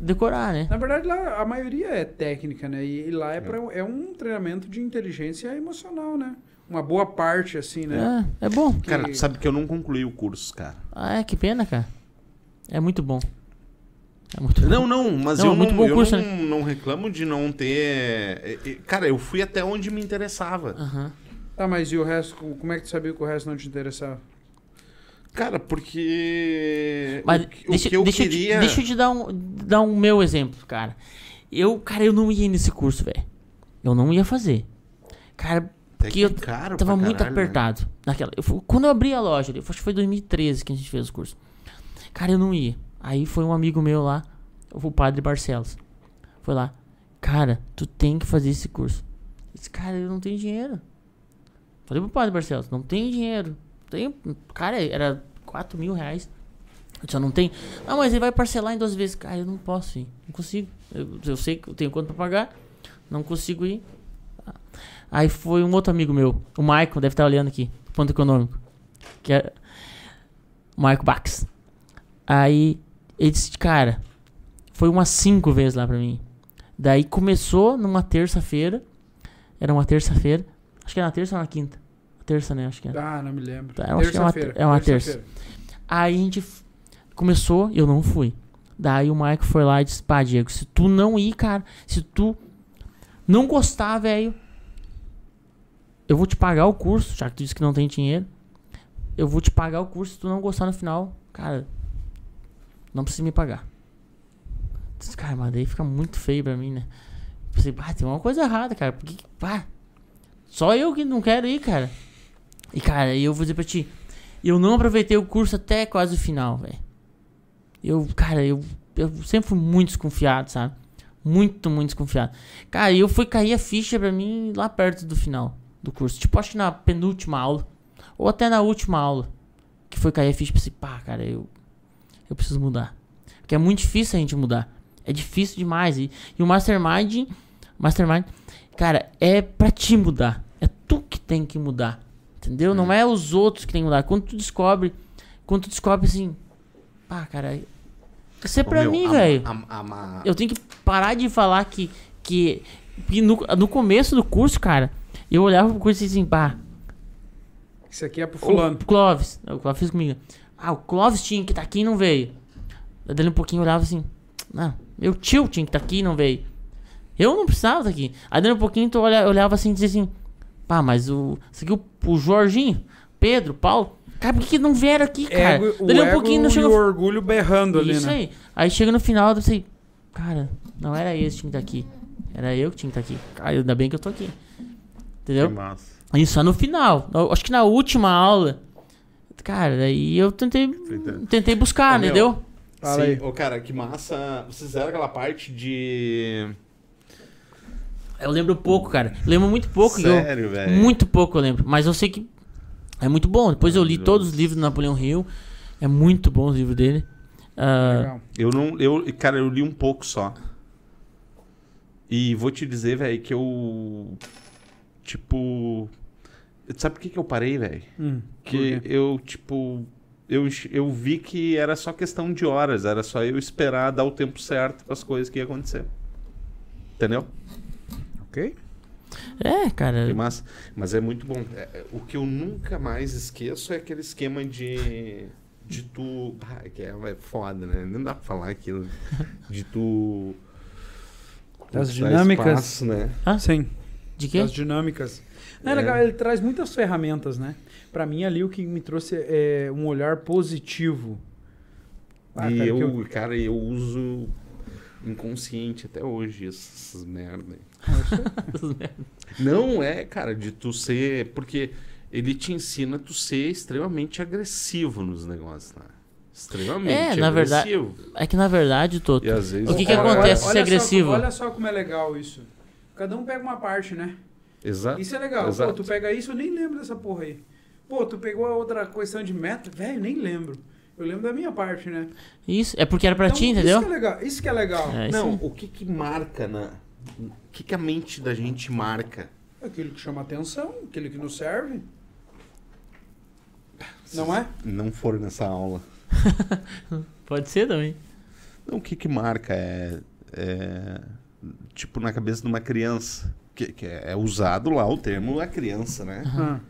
decorar, né? Na verdade, lá a maioria é técnica, né? E, e lá é, pra, é um treinamento de inteligência emocional, né? Uma boa parte, assim, né? É, é bom. Que- Cara, tu sabe que eu não concluí o curso, cara. Ah, é, que pena, cara. É muito bom. É muito Não, não, mas Não, eu, muito não, bom eu curso, não, né? não reclamo de não ter. é, é, Cara, eu fui até onde me interessava. Aham. Tá, mas e o resto? Como é que tu sabia que o resto não te interessava? Cara, porque. Mas o, que- o deixa, que eu deixa, queria. eu te, deixa eu te dar um, dar um meu exemplo, cara. Eu, cara, eu não ia nesse curso, velho. Eu não ia fazer. Cara, Até que que eu é caro tava muito né? apertado. Naquela, eu fui- quando eu abri a loja, eu acho que foi 2013 que a gente fez o curso. Cara, eu não ia. Aí foi um amigo meu lá, o padre Barcelos. Foi lá. Cara, tu tem que fazer esse curso. Esse cara, eu não tenho dinheiro. Falei pro padre Barcelos, não tenho dinheiro. Tenho, cara, era 4 mil reais. Disse, eu não tenho. Ah, mas ele vai parcelar em duas vezes. Cara, eu não posso ir. Não consigo. Eu, eu sei que eu tenho quanto pra pagar. Não consigo ir. Aí foi um outro amigo meu, o Michael, deve estar olhando aqui, ponto econômico. Que é o Michael Bax. Aí ele disse, cara, foi umas cinco vezes lá pra mim. Daí começou numa terça-feira. Era uma terça-feira. Acho que era na terça ou na quinta? Terça, né? Acho que era. Ah, não me lembro. Tá, acho que é uma- é uma terça-feira. Aí a gente começou, eu não fui. Daí o Michael foi lá e disse: Pá, Diego, se tu não ir, cara, se tu não gostar, velho, eu vou te pagar o curso, já que tu disse que não tem dinheiro. Eu vou te pagar o curso, se tu não gostar no final, cara, não precisa me pagar. Disse, cara, mas daí fica muito feio pra mim, né? Pensei, pá, tem uma coisa errada, cara. Porque, pá, só eu que não quero ir, cara. E, cara, eu vou dizer pra ti, eu não aproveitei o curso até quase o final, velho. Eu, cara, eu, eu sempre fui muito desconfiado, sabe? Muito, muito desconfiado. Cara, eu fui cair a ficha pra mim lá perto do final do curso. Tipo, acho que na penúltima aula. Ou até na última aula. Que foi cair a ficha. Pensei, pá, cara, eu. Eu preciso mudar. Porque é muito difícil a gente mudar. É difícil demais. E, e o Mastermind. Mastermind, cara, é pra te mudar. É tu que tem que mudar. Entendeu? Não é os outros que tem que mudar. Quando tu descobre. Quando tu descobre assim. Pá, cara. Isso é Ô, pra meu, mim, velho. Eu tenho que parar de falar que. que, que no, no começo do curso, cara, eu olhava pro curso e assim, pá. Isso aqui é pro fulano. O Clóvis. O Clóvis fez comigo. Ah, o Clóvis tinha que estar aqui e não veio. Daí um pouquinho eu olhava assim. Não, meu tio tinha que estar aqui e não veio. Eu não precisava estar aqui. Aí dali um pouquinho tu olha, eu olhava assim e dizia assim. Pá, mas o. Isso aqui o, o Jorginho, Pedro, Paulo. Cara, por que, que não vieram aqui, cara? Ego, o Dali um ego pouquinho não e chegou. o orgulho berrando ali, Isso né? aí. Aí chega no final, eu pensei, cara, não era esse que tinha que estar aqui. Era eu que tinha que estar aqui. Cara, ainda bem que eu tô aqui. Que Entendeu? massa. Isso só no final. Acho que na última aula. Cara, daí eu tentei, Entendi. tentei buscar, Ô, meu, entendeu? Fala Sim, aí. ô cara, que massa. Vocês fizeram aquela parte de. Eu lembro pouco, cara. Eu lembro muito pouco. Sério, velho. muito pouco eu lembro. Mas eu sei que é muito bom. Depois eu li todos os livros do Napoleão Hill. É muito bom os livros dele. Legal. Eu não. Eu, cara, eu li um pouco só. E vou te dizer, velho, que eu. Tipo. Sabe por que, que eu parei, velho? Hum, Que eu, tipo. Eu, eu vi que era só questão de horas, era só eu esperar dar o tempo certo para as coisas que ia acontecer. Entendeu? Ok? é, cara. Massa. Mas é muito bom. É, é, o que eu nunca mais esqueço é aquele esquema de. De tu. Ah, que é, é foda, né? Não dá pra falar aquilo. De tu. Das dinâmicas. espaço, né? Sim. De quê? Das dinâmicas. Não, é legal, ele traz muitas ferramentas, né? Pra mim, ali, o que me trouxe é um olhar positivo. Ah, e cara, eu, eu- cara, eu uso inconsciente até hoje essas merda. Não é, cara, de tu ser. Porque ele te ensina a tu ser extremamente agressivo nos negócios, né? Extremamente É, na verdade- agressivo. É que na verdade, Toto. E às vezes O que que cara- acontece? Olha só- agressivo. olha só como é legal isso. Cada um pega uma parte, né? Exato. Isso é legal. Exato. Pô, tu pega isso, eu nem lembro dessa porra aí. Pô, tu pegou a outra questão de meta, velho, nem lembro. Eu lembro da minha parte, né? Isso, é porque era pra Então, ti, entendeu? Isso que é legal. Isso que é legal. É, Não, aí. o que que marca na. O que que a mente da gente marca? Aquilo que chama atenção, aquele que nos serve. Não é? Não for nessa aula. Pode ser também. Não, o que que marca é, é, tipo na cabeça de uma criança, que, que é usado lá o termo a criança, né? Ah,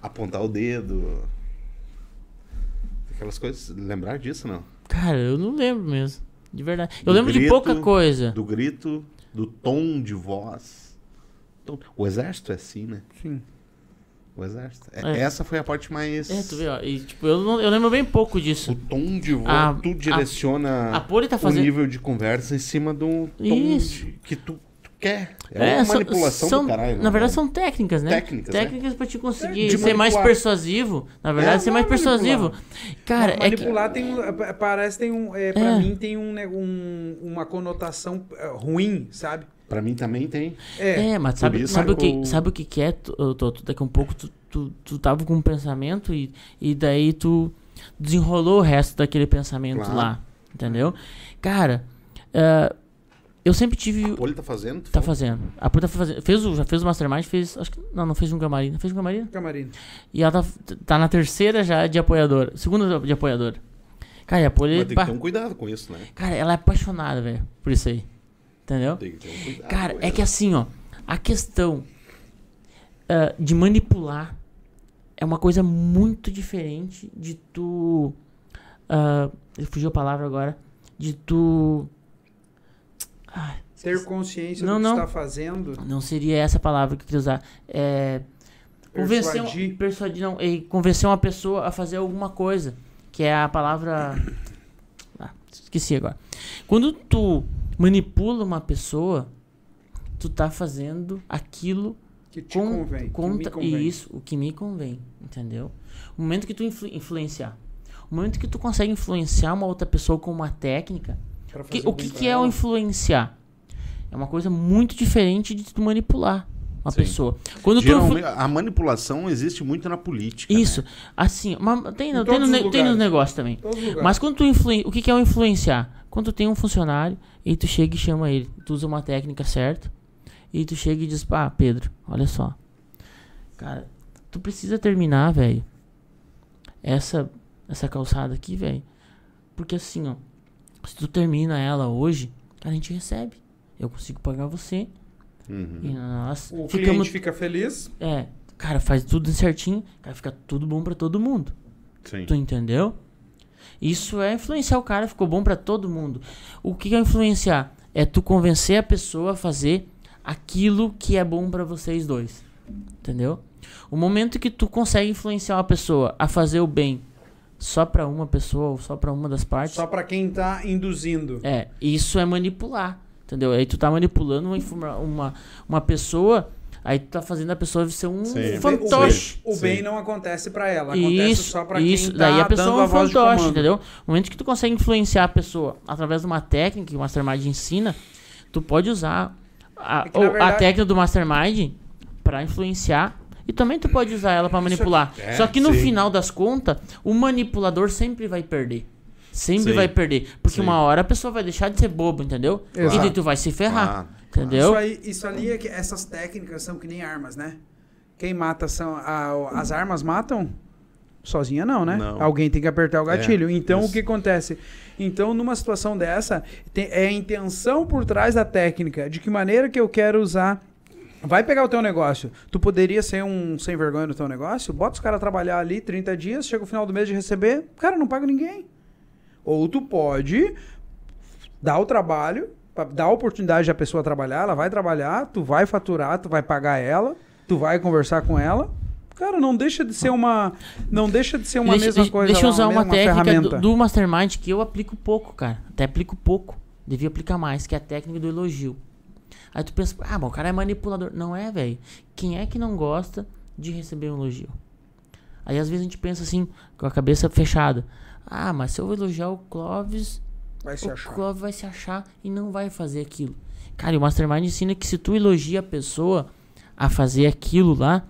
Apontar o dedo, aquelas coisas. Lembrar disso não? Cara, eu não lembro mesmo. De verdade. Eu Do lembro de grito, pouca coisa. Do grito, do tom de voz. O exército é assim, né? Sim. O exército. É- É. Essa foi a parte mais. É, tu vê, ó. E, tipo, eu, não- eu lembro bem pouco O disso. tom de voz, A- tu direciona A Poli tá o fazendo. nível de conversa em cima do tom Isso. de- que tu quer. É, uma são- manipulação são- do caralho. Na né? verdade, são técnicas, né? Técnicas, né? Técnicas pra te conseguir de ser mais persuasivo. Na verdade, É, ser mais é persuasivo. Cara, é que. manipular tem um, é, parece tem um, é, pra É. mim tem um, ne- um- uma conotação é, ruim, sabe? Pra mim também tem. É, É, mas sabe, isso sabe, o que, sabe o que que é, Toto? Daqui a um pouco tu, tu, tu tava com um pensamento e, e daí tu desenrolou o resto daquele pensamento Claro. lá. Entendeu? Cara, ah, eu sempre tive. O Poli tá fazendo? Tá falou? fazendo. A Poli tá fazendo. Fez o, já fez o Mastermind, fez. Acho que. Não, não fez um Gamarina. Fez um Gamarina? Camarino. E ela tá, tá na terceira já de apoiadora. Segunda de apoiadora. Cara, e a Poli. Mas tem que ter um cuidado com isso, né? Cara, ela é apaixonada, velho, por isso aí. Entendeu? Tem que ter um cuidado. Cara, é que assim, ó, a questão ah, de manipular é uma coisa muito diferente de tu. ah, fugiu a palavra agora. De tu. Ai, Ter consciência Não, do que não. está fazendo. não seria essa palavra que eu queria usar. É. Convencer, um- Persuadir. persuadir não, e convencer uma pessoa a fazer alguma coisa. Que é a palavra. Ah, esqueci agora. Quando tu manipula uma pessoa, tu tá fazendo aquilo Que te com, convém. que me contra convém. isso, o que me convém, entendeu? O momento que tu influ- influenciar, o momento que tu consegue influenciar uma outra pessoa com uma técnica, que- o que, que é o influenciar? É uma coisa muito diferente de tu manipular uma Sim. pessoa. Quando tu influ- Geralmente, a manipulação existe muito na política. isso, né? assim, mas tem, Em no- tem, no, tem nos negócios também. Mas quando tu influen... o que, que é o influenciar? Quando tu tem um funcionário e tu chega e chama ele, tu usa uma técnica certa e tu chega e diz, ah, Pedro, olha só. Cara, tu precisa terminar, velho. Essa essa calçada aqui, velho. Porque assim, ó, se tu termina ela hoje, a gente recebe. Eu consigo pagar você Uhum. e nós o ficamos cliente fica feliz. é, cara, faz tudo certinho, cara, fica tudo bom pra todo mundo. Sim. Tu entendeu? Isso é influenciar o cara, ficou bom pra todo mundo. O que é influenciar? É tu convencer a pessoa a fazer aquilo que é bom pra vocês dois. Entendeu? O momento que tu consegue influenciar uma pessoa a fazer o bem só pra uma pessoa ou só pra uma das partes, Só pra quem tá induzindo. é, isso é manipular. Entendeu? Aí tu tá manipulando uma, uma, uma pessoa, aí tu tá fazendo a pessoa ser um Sim. fantoche. O Sim. bem não acontece pra ela. Acontece Isso, só pra isso. quem tá Daí a pessoa dando é um fantoche, entendeu? No momento que tu consegue influenciar a pessoa através de uma técnica que o Mastermind ensina, tu pode usar a, É que, ou a verdade- técnica do Mastermind pra influenciar e também tu pode usar ela pra manipular. é, Só que no sim. final das contas, o manipulador sempre vai perder. Sempre Sim. vai perder. Porque Sim. uma hora a pessoa vai deixar de ser bobo, entendeu? Exato. E daí tu vai se ferrar. Ah, Entendeu? Isso, aí, isso ali é que essas técnicas são que nem armas, né? Quem mata são. a- as armas matam? Sozinha não, né? Não. Alguém tem que apertar o gatilho. É, então isso. o que acontece? Então, numa situação dessa, tem- é a intenção por trás da técnica. De que maneira que eu quero usar. Vai pegar o teu negócio. Tu poderia ser um sem vergonha no teu negócio? Bota os caras trabalhar ali 30 dias, chega o final do mês de receber, cara, não paga ninguém. Ou tu pode dar o trabalho, dar a oportunidade da pessoa trabalhar, ela vai trabalhar, tu vai faturar, tu vai pagar ela, tu vai conversar com ela. Cara, não deixa de ser uma. Não deixa de ser uma deixa, mesma deixa- coisa. deixa eu usar uma, mesma técnica do, do Mastermind que eu aplico pouco, cara. Até aplico pouco. Devia aplicar mais, que é a técnica do elogio. Aí tu pensa, ah, bom, o cara é manipulador. Não é, velho. Quem é que não gosta de receber um elogio? Aí às vezes a gente pensa assim, com a cabeça fechada. Ah, mas se eu elogiar o Clóvis, Vai se o achar. Clóvis vai se achar e não vai fazer aquilo. Cara, e o Mastermind ensina que se tu elogia a pessoa a fazer aquilo lá,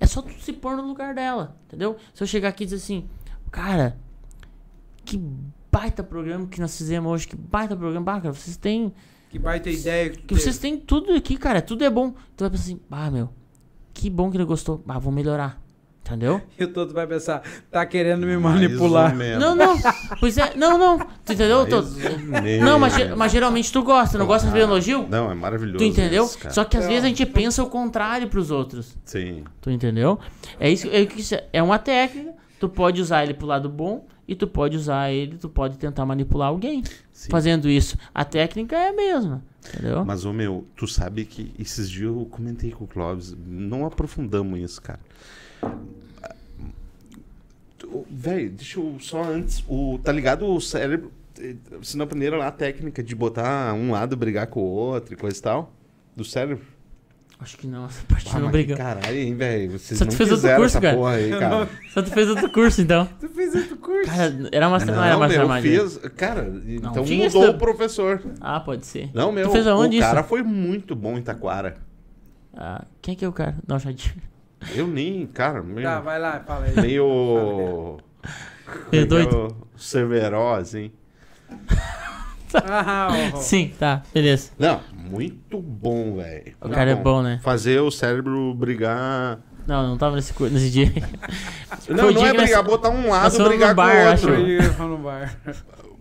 é só tu se pôr no lugar dela, entendeu? Se eu chegar aqui e dizer assim, cara, que baita programa que nós fizemos hoje, que baita programa, bah, cara, vocês têm, Que vai ter ideia. Que que vocês têm tudo aqui, cara, tudo é bom. Tu vai pensar assim, ah, meu, que bom que ele gostou, ah, vou melhorar, entendeu? E o todo vai pensar, tá querendo me manipular. Não, não, pois é, não, não, tu entendeu? Não, mas, mas geralmente tu gosta, não gosta de ver elogio? Não, é maravilhoso. Tu entendeu? isso. Só que às Não. vezes a gente pensa o contrário pros outros. Sim. Tu entendeu? É isso, é, isso- é uma técnica, tu pode usar ele pro lado bom e tu pode usar ele, tu pode tentar manipular alguém Sim. fazendo isso. A técnica é a mesma, entendeu? Mas, ô meu, tu sabe que esses dias eu comentei com o Clóvis, não aprofundamos isso, cara. Véi, deixa eu só antes. O, tá ligado o cérebro? eh, Você não aprenderam lá a técnica de botar um lado brigar com o outro e coisa e tal? Do cérebro? Acho que não, essa parte Ah, não briga. Caralho, hein, velho? Vocês Só não tu fez outro curso, essa cara. porra aí, cara. Só tu fez outro curso, então. Tu fez outro curso. Cara, era Master, não, era Não, Mastermind. né? fiz... Cara, então tinha mudou esse- o professor. Ah, pode ser. Não, meu, fez aonde o isso? cara foi muito bom em Taquara. Ah, quem é que é o cara? Não, já disse. Eu nem, cara, meio... Tá, vai lá, fala aí. meio... Meio doido. meio Severo, assim. Ah, ó, ó. Sim, tá, beleza. Não, muito bom, velho. O cara é bom, né? Fazer o cérebro brigar. Não, não tava nesse, nesse dia. Não, Foi não dia é que nós- brigar, botar um lado fomos brigar no com bar, o outro. No bar.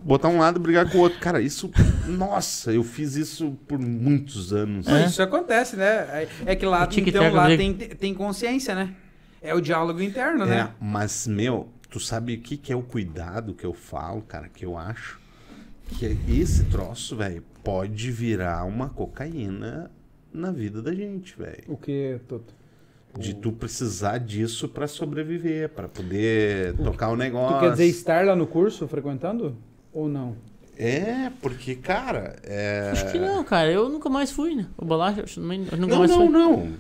Botar um lado brigar com o outro. Cara, isso. Nossa, eu fiz isso por muitos anos. É? Isso acontece, né? É- É que lá, então, lá tem, tem consciência, né? É o diálogo interno, É, né? mas, meu, tu sabe o que, que é o cuidado que eu falo, cara, que eu acho? Que esse troço, velho, pode virar uma cocaína na vida da gente, velho. O que, Toto? De tu precisar disso pra sobreviver, pra poder tocar o negócio. Tu quer dizer estar lá no curso, frequentando? Ou não? É, porque, cara, é... Acho que não, cara. Eu nunca mais fui, né? O bolacha, eu nunca Não, mais não, fui. não,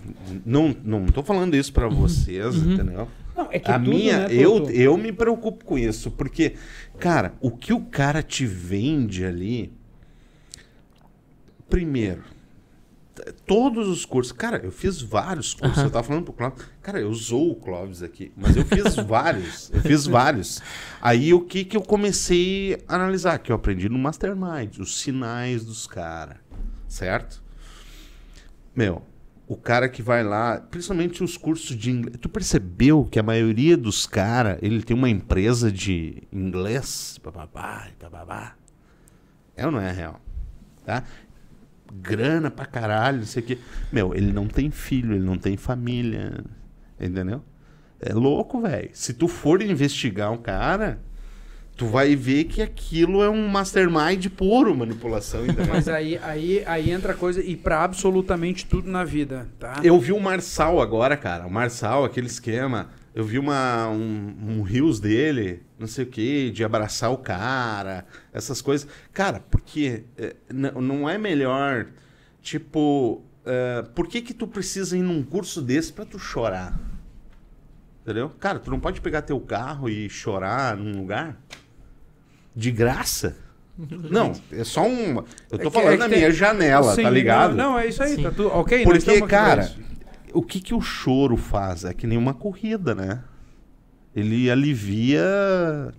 não. Não tô falando isso pra vocês, entendeu? Não, é que A tudo, minha, né, eu, eu me preocupo com isso, porque, cara, o que o cara te vende ali. Primeiro, todos os cursos. Cara, eu fiz vários cursos. Eu tava falando pro Clóvis. Cara, eu usou o Clóvis aqui, mas eu fiz vários. Eu fiz vários. Aí o que que eu comecei a analisar? Que eu aprendi no Mastermind, os sinais dos caras, certo? Meu, o cara que vai lá, principalmente os cursos de inglês. Tu percebeu que a maioria dos caras, ele tem uma empresa de inglês? Bababá, bababá. É ou não é real? Tá? Grana pra caralho, não sei o quê. Meu, ele não tem filho, ele não tem família. Entendeu? É louco, velho. Se tu for investigar um cara, tu vai ver que aquilo é um mastermind puro manipulação, entendeu? Mas aí, aí, aí entra coisa e pra absolutamente tudo na vida, tá? Eu vi o Marçal agora, cara. O Marçal, aquele esquema. Eu vi uma, um, um rios dele, não sei o que, de abraçar o cara, essas coisas. Cara, porque é, não é melhor, tipo, é, por que que tu precisa ir num curso desse pra tu chorar? Entendeu? Cara, tu não pode pegar teu carro e chorar num lugar de graça? Não, é só um. Eu tô É que- falando é tem- minha janela, Sim, tá ligado? Não, não, é isso aí, Sim. tá tudo ok. Porque, cara, o que que o choro faz? É que nem uma corrida, né? Ele alivia,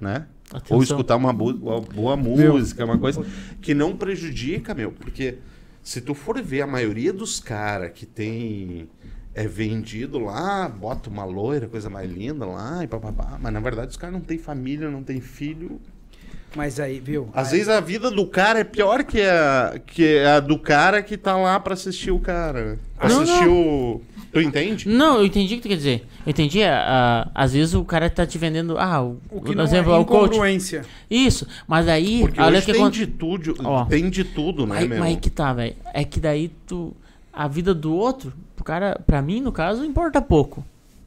né? Atenção. Ou escutar uma boa, uma boa música, uma coisa que não prejudica, meu. Porque se tu for ver a maioria dos caras que tem é vendido lá, bota uma loira, coisa mais linda lá e papapá. Mas na verdade os caras não têm família, não têm filho. Mas aí, viu? Às Aí- vezes a vida do cara é pior que a, que a do cara que tá lá pra assistir o cara. Pra Não, assistir o. Tu entende? Não, eu entendi o que tu quer dizer. Eu entendi, ah, às vezes o cara tá te vendendo. Ah, o, O que por não exemplo, é o coach. incongruência. Isso, mas aí. Porque olha hoje que tem de tudo, Ó. tem de tudo, né, Aí, meu? mas aí que tá, velho. É que daí tu. A vida do outro, pro cara, pra mim, no caso, importa pouco.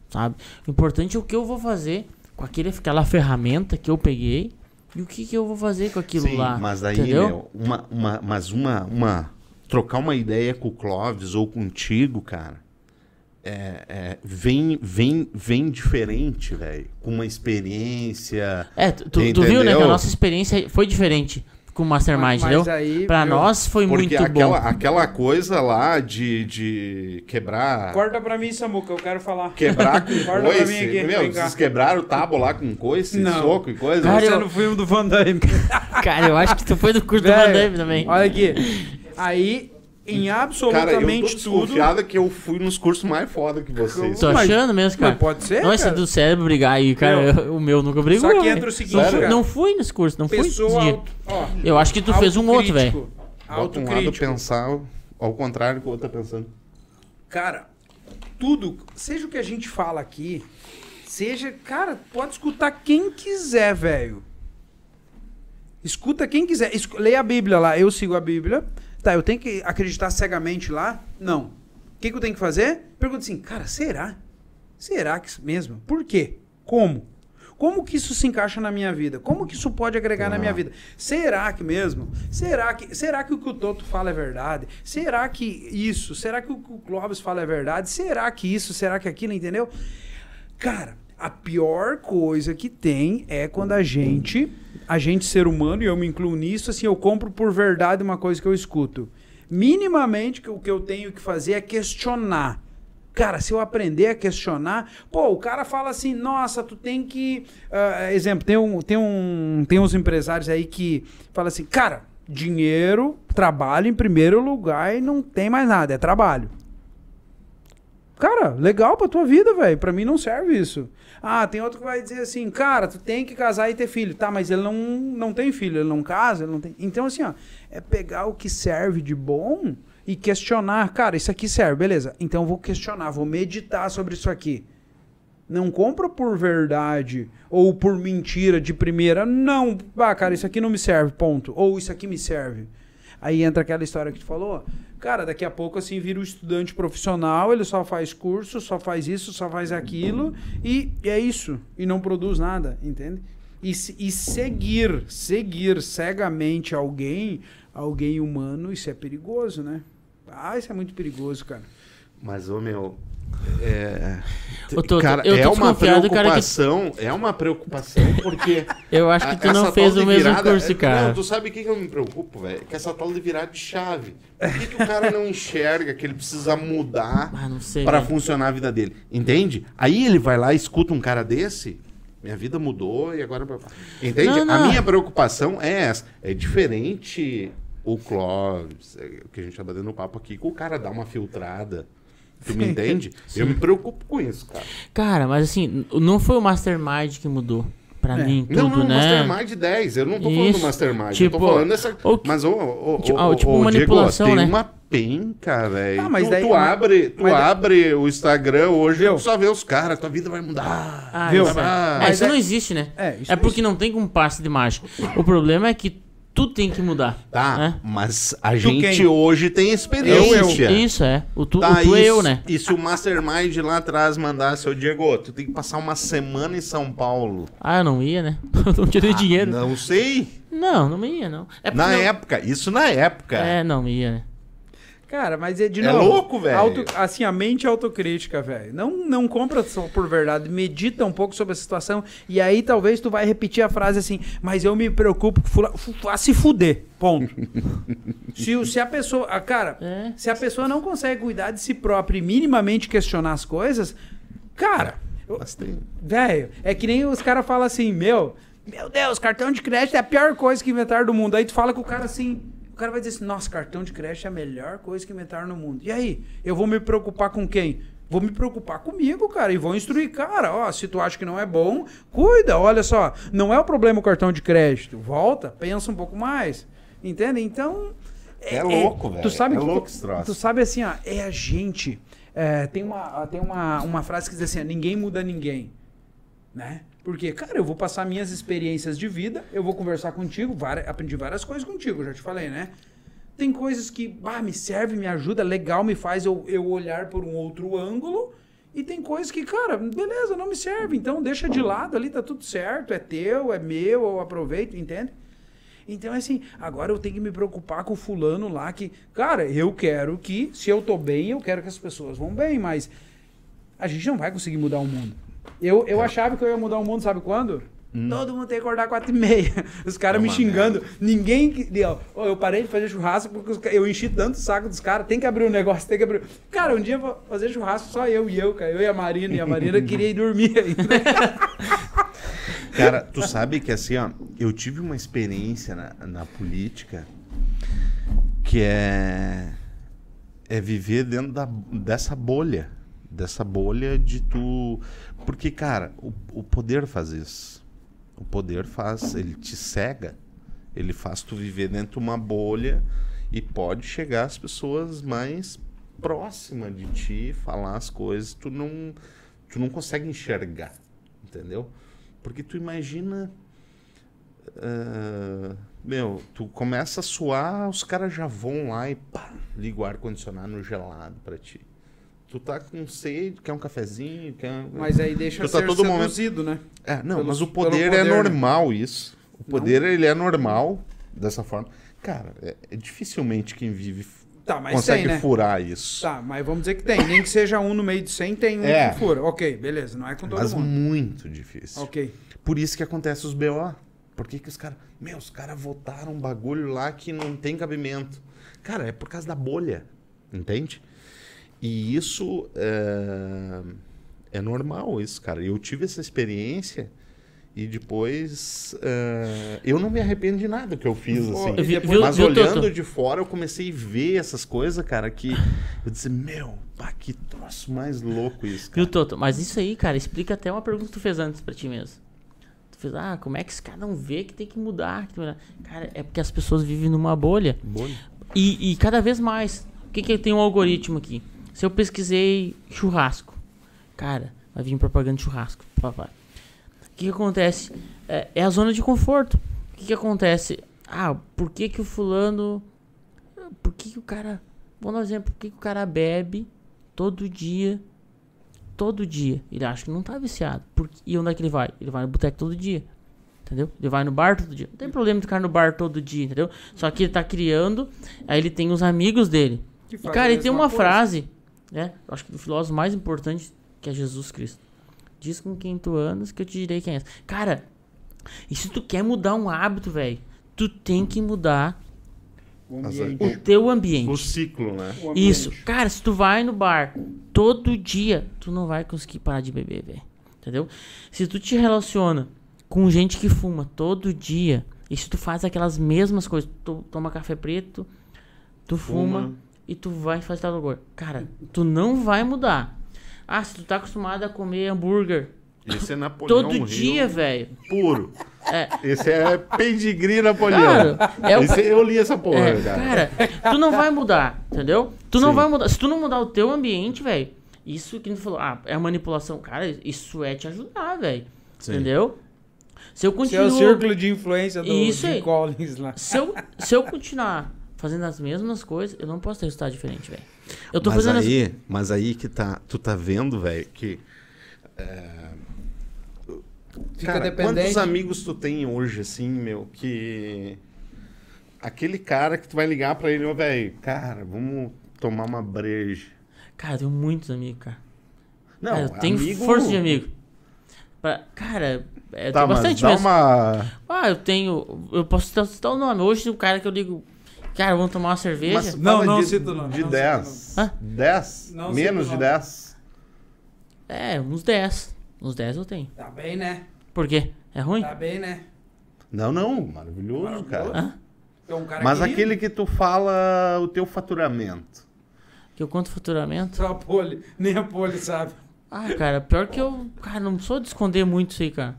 Sabe? O importante é o que eu vou fazer com aquele, aquela ferramenta que eu peguei e o que, que eu vou fazer com aquilo Sim, lá. mas aí, meu, uma, uma, mas uma, uma. Trocar uma ideia com o Clóvis ou contigo, cara. É, é, vem, vem, vem diferente, velho. Com uma experiência. É, tu, tu- viu, né? Que a nossa experiência foi diferente com o Mastermind, Mas- mas entendeu? aí, pra viu? nós foi Porque muito aquela, bom. aquela coisa lá de, de quebrar. Corta pra mim, Samuca, eu quero falar. Quebrar com Corta pra coice. mim aqui, Meu, vocês quebraram o tábua lá com coice, Não. soco e coisa? Cara, Você eu- no filme do Van Damme. Cara, eu acho que tu foi do curso do Van Damme também. Olha aqui. Aí, em Cara, eu tô absolutamente tudo. que eu fui nos cursos mais foda que vocês. Tô Mas- achando mesmo, cara. Mas pode ser, Não, esse cara. do cérebro brigar aí, cara. eu- o meu nunca brigou. Só que velho. entra o seguinte, não, fui, cara. não fui nesse curso, não fui. Pessoa dia. auto, ó, Eu acho que tu fez um outro, velho. Bota um lado pensar ao contrário do que o outro tá pensando. Cara, tudo, seja o que a gente fala aqui, seja, cara, pode escutar quem quiser, velho. Escuta quem quiser. Escu- leia a Bíblia lá. Eu sigo a Bíblia. Tá, eu tenho que acreditar cegamente lá? Não. O que, que eu tenho que fazer? Pergunta assim, cara, será? Será que mesmo? Por quê? Como? Como que isso se encaixa na minha vida? Como que isso pode agregar na minha vida? Será que mesmo? Será que, será que o que o Toto fala é verdade? Será que isso? Será que o que o Clóvis fala é verdade? Será que isso? Será que aquilo? Entendeu? Cara, a pior coisa que tem é quando a gente, a gente ser humano, e eu me incluo nisso, assim, eu compro por verdade uma coisa que eu escuto. Minimamente que o que eu tenho que fazer é questionar. Cara, se eu aprender a questionar, pô, o cara fala assim, nossa, tu tem que. ah, exemplo, tem, um, tem, um, tem uns empresários aí que falam assim, cara, dinheiro, trabalho em primeiro lugar e não tem mais nada, é trabalho. Cara, legal pra tua vida, velho. Pra mim não serve isso. Ah, tem outro que vai dizer assim, cara, tu tem que casar e ter filho. Tá, mas ele não, não tem filho, ele não casa, ele não tem. Então, assim, ó, é pegar o que serve de bom e questionar. Cara, isso aqui serve, beleza. Então eu vou questionar, vou meditar sobre isso aqui. Não compra por verdade ou por mentira de primeira. Não, ah, cara, isso aqui não me serve, ponto. Ou isso aqui me serve. Aí entra aquela história que tu falou. Cara, daqui a pouco assim vira um estudante profissional, ele só faz curso, só faz isso, só faz aquilo e é isso. E não produz nada, entende? E, e seguir, seguir cegamente alguém, alguém humano, isso é perigoso, né? Ah, isso é muito perigoso, cara. Mas, ô meu. É, Ô, Toto, cara, eu tô é uma cara, que- preocupação, é uma preocupação, porque Eu acho que tu a- não fez o mesmo virada- curso, cara. Não, tu sabe o que, que eu me preocupo, velho? Que essa tal de virada de chave. Por que, que o cara não enxerga que ele precisa mudar Ah, para né? funcionar a vida dele? Entende? Aí ele vai lá e escuta um cara desse. Minha vida mudou e agora. Entende? Não, A não. minha preocupação é essa. É diferente o Clóvis, é, o que a gente tá batendo papo aqui, que o cara dá uma filtrada. Tu me entende? Eu me preocupo com isso, cara. Cara, mas assim, não foi o Mastermind que mudou pra É. mim tudo, não, não, né? Mastermind 10. Eu não tô falando do Isso. Mastermind. eu Tipo, tô falando dessa. o Mas, ô, ô, ô, tipo, ô, ah, tipo ô, manipulação, Diego, né? tem uma penca, velho. Ah, mas tu, daí- tu mas- abre, tu mas daí- abre o Instagram hoje, Viu? tu só vê os caras, tua vida vai mudar. Ah, Viu? isso, é. Ah, É, mas isso é- não existe, né? É, isso é porque não tem como passe de mágica. O problema é que tu tem que mudar. Tá, né? mas a Tu gente quem? hoje tem Eu, experiência. Isso, é. O tu, Tá, o tu é eu, né? E se o Mastermind lá atrás mandasse, ô Diego, tu tem que passar uma semana em São Paulo. Ah, eu não ia, né? Eu não tirei dinheiro. Não. Não sei. não, ia, não. É Na não- época, isso na época. É, não ia, né? Cara, mas é de É novo. louco, velho. auto- assim, a mente é autocrítica, velho. Não, não compra só por verdade. Medita um pouco sobre a situação. E aí talvez tu vai repetir a frase assim, mas eu me preocupo com fula... a se fuder. Ponto. se, se a pessoa. Cara, É. se a pessoa não consegue cuidar de si própria e minimamente questionar as coisas, cara. Velho, é que nem os caras falam assim, meu, meu Deus, cartão de crédito é a pior coisa que inventaram do mundo. Aí tu fala com o cara assim, o cara vai dizer assim, nossa, cartão de crédito é a melhor coisa que inventaram no mundo. E aí, eu vou me preocupar com quem? Vou me preocupar comigo, cara, e vou instruir, cara, ó, se tu acha que não é bom, cuida, olha só, não é o problema o cartão de crédito, volta, pensa um pouco mais, entende? Então... É louco, velho, Tu sabe é que- louco troço. Tu sabe assim, ó, é a gente. é, tem uma, tem uma, uma frase que diz assim: ninguém muda ninguém. Né? Porque, cara, eu vou passar minhas experiências de vida, eu vou conversar contigo, várias- aprendi várias coisas contigo, já te falei, né? Tem coisas que, bah, me serve, me ajuda, legal, me faz eu, eu olhar por um outro ângulo. E tem coisas que, cara, beleza, não me serve. Então deixa de lado ali, tá tudo certo. É teu, é meu, eu aproveito, entende? Então, assim, agora eu tenho que me preocupar com o fulano lá que, cara, eu quero que, se eu tô bem, eu quero que as pessoas vão bem, mas a gente não vai conseguir mudar o mundo. Eu, eu achava que eu ia mudar o mundo, sabe quando? Todo mundo tem que acordar quatro e meia. Os caras É me xingando. Ninguém. que- ó, ó, Eu parei de fazer churrasco porque eu enchi tanto o saco dos caras. Tem que abrir um negócio, tem que abrir. Cara, um dia eu vou fazer churrasco só eu e eu, cara. Eu e a Marina. E a Marina queria ir dormir ainda. Cara, tu sabe que assim, ó, eu tive uma experiência na, na política que é é viver dentro da, dessa bolha, dessa bolha de tu, porque cara, o, o poder faz isso. O poder faz, ele te cega. Ele faz tu viver dentro de uma bolha e pode chegar às pessoas mais próximas de ti, falar as coisas, tu não tu não consegue enxergar, entendeu? Porque tu imagina. ah, meu, tu começa a suar, os caras já vão lá e pá, liga o ar-condicionado gelado pra ti. Tu tá com sede, quer um cafezinho, quer... Mas aí deixa Tu tá ser todo momento- seduzido, né? É, não, Pelo- mas o poder, poder, é né? normal isso. O poder, ele é normal dessa forma. Cara, é, é dificilmente quem vive Tá, mas consegue tem, né? furar isso. Tá, mas vamos dizer que tem. Nem que seja um no meio de 100, tem um É. que fura. Ok, beleza. Não é com todo mas mundo. muito difícil. Ok. Por isso que acontece os BO. Por que, que os caras. Meu, os caras votaram um bagulho lá que não tem cabimento. Cara, é por causa da bolha. Entende? E isso é, é normal, isso, cara. Eu tive essa experiência e depois é, eu não me arrependo de nada que eu fiz, assim. e Vi- viu- Mas viu, olhando de fora, eu comecei a ver essas coisas, cara, que eu disse, meu, pá, que troço mais louco isso, cara. Viu, Toto? Mas isso aí, cara, explica até uma pergunta que tu fez antes pra ti mesmo. Tu fez, ah, como é que esse cara não vê que tem que mudar? que tem que mudar? Cara, é porque as pessoas vivem numa bolha. Bolha. E, e cada vez mais. O que que tem um algoritmo aqui? Se eu pesquisei churrasco, cara, vai vir propaganda de churrasco, papai. O que, que acontece? É, é a zona de conforto. O que, que acontece? Ah, por que que o fulano... Por que que o cara... Vou dar um exemplo. Por que que o cara bebe todo dia? Todo dia. Ele acha que não tá viciado. Por, e onde é que ele vai? Ele vai no boteco todo dia. Entendeu? Ele vai no bar todo dia. Não tem problema de ficar no bar todo dia, entendeu? Só que ele tá criando, aí ele tem os amigos dele. E, cara, ele tem uma coisa. frase, né? Eu acho que do filósofo mais importante, que é Jesus Cristo. Diz com quem tu andas que eu te direi quem és. Cara, e se tu quer mudar um hábito, velho, tu tem que mudar O o teu ambiente. O ciclo, né? O. Isso. Cara, se tu vai no bar todo dia, tu não vai conseguir parar de beber, velho. Entendeu? Se tu te relaciona com gente que fuma todo dia, e se tu faz aquelas mesmas coisas, tu toma café preto, tu fuma, Fuma. E tu vai fazer tal lugar. Cara, tu não vai mudar. Ah, se tu tá acostumado a comer hambúrguer Esse é Napoleão todo dia, velho. puro. É, Esse é pedigree Napoleão. Cara, é o- Esse, eu li essa porra, É, cara. cara, tu não vai mudar, entendeu? Tu não Sim. vai mudar. Se tu não mudar o teu ambiente, velho, isso que tu falou, ah, é a manipulação. Cara, isso é te ajudar, velho. Entendeu? Se eu Esse é o círculo de influência do Isso Jim. Collins lá. se, eu, se eu continuar fazendo as mesmas coisas, eu não posso ter resultado diferente, velho. Eu tô mas fazendo as- aí, mas aí que tá, tu tá vendo, velho, que Fica cara, dependente. quantos amigos tu tem hoje assim, meu, que aquele cara que tu vai ligar pra ele, ô, velho, cara, vamos tomar uma breja. Cara, eu tenho muitos amigos, cara. Não, Cara, eu tenho amigo- força de amigo. Pra- cara, é, Tá, tem mas bastante dá mesmo. uma Ah, eu tenho. Eu posso citar, o nome. Hoje o cara que eu digo. Cara, vamos tomar uma cerveja. Mas Não, não de, cita o nome, De não 10. Hã? 10? Não Menos de nome. 10. É, uns 10. Uns 10 eu tenho. Tá bem, né? Por quê? É ruim? Tá bem, né? Não, não, maravilhoso, Maravilhoso. cara. Hã? Um cara Mas querido. aquele que tu fala o teu faturamento. Que eu conto faturamento. Só a Poli. Nem a Poli sabe. Ah, cara, pior que eu. Cara, não sou de esconder muito isso aí, cara.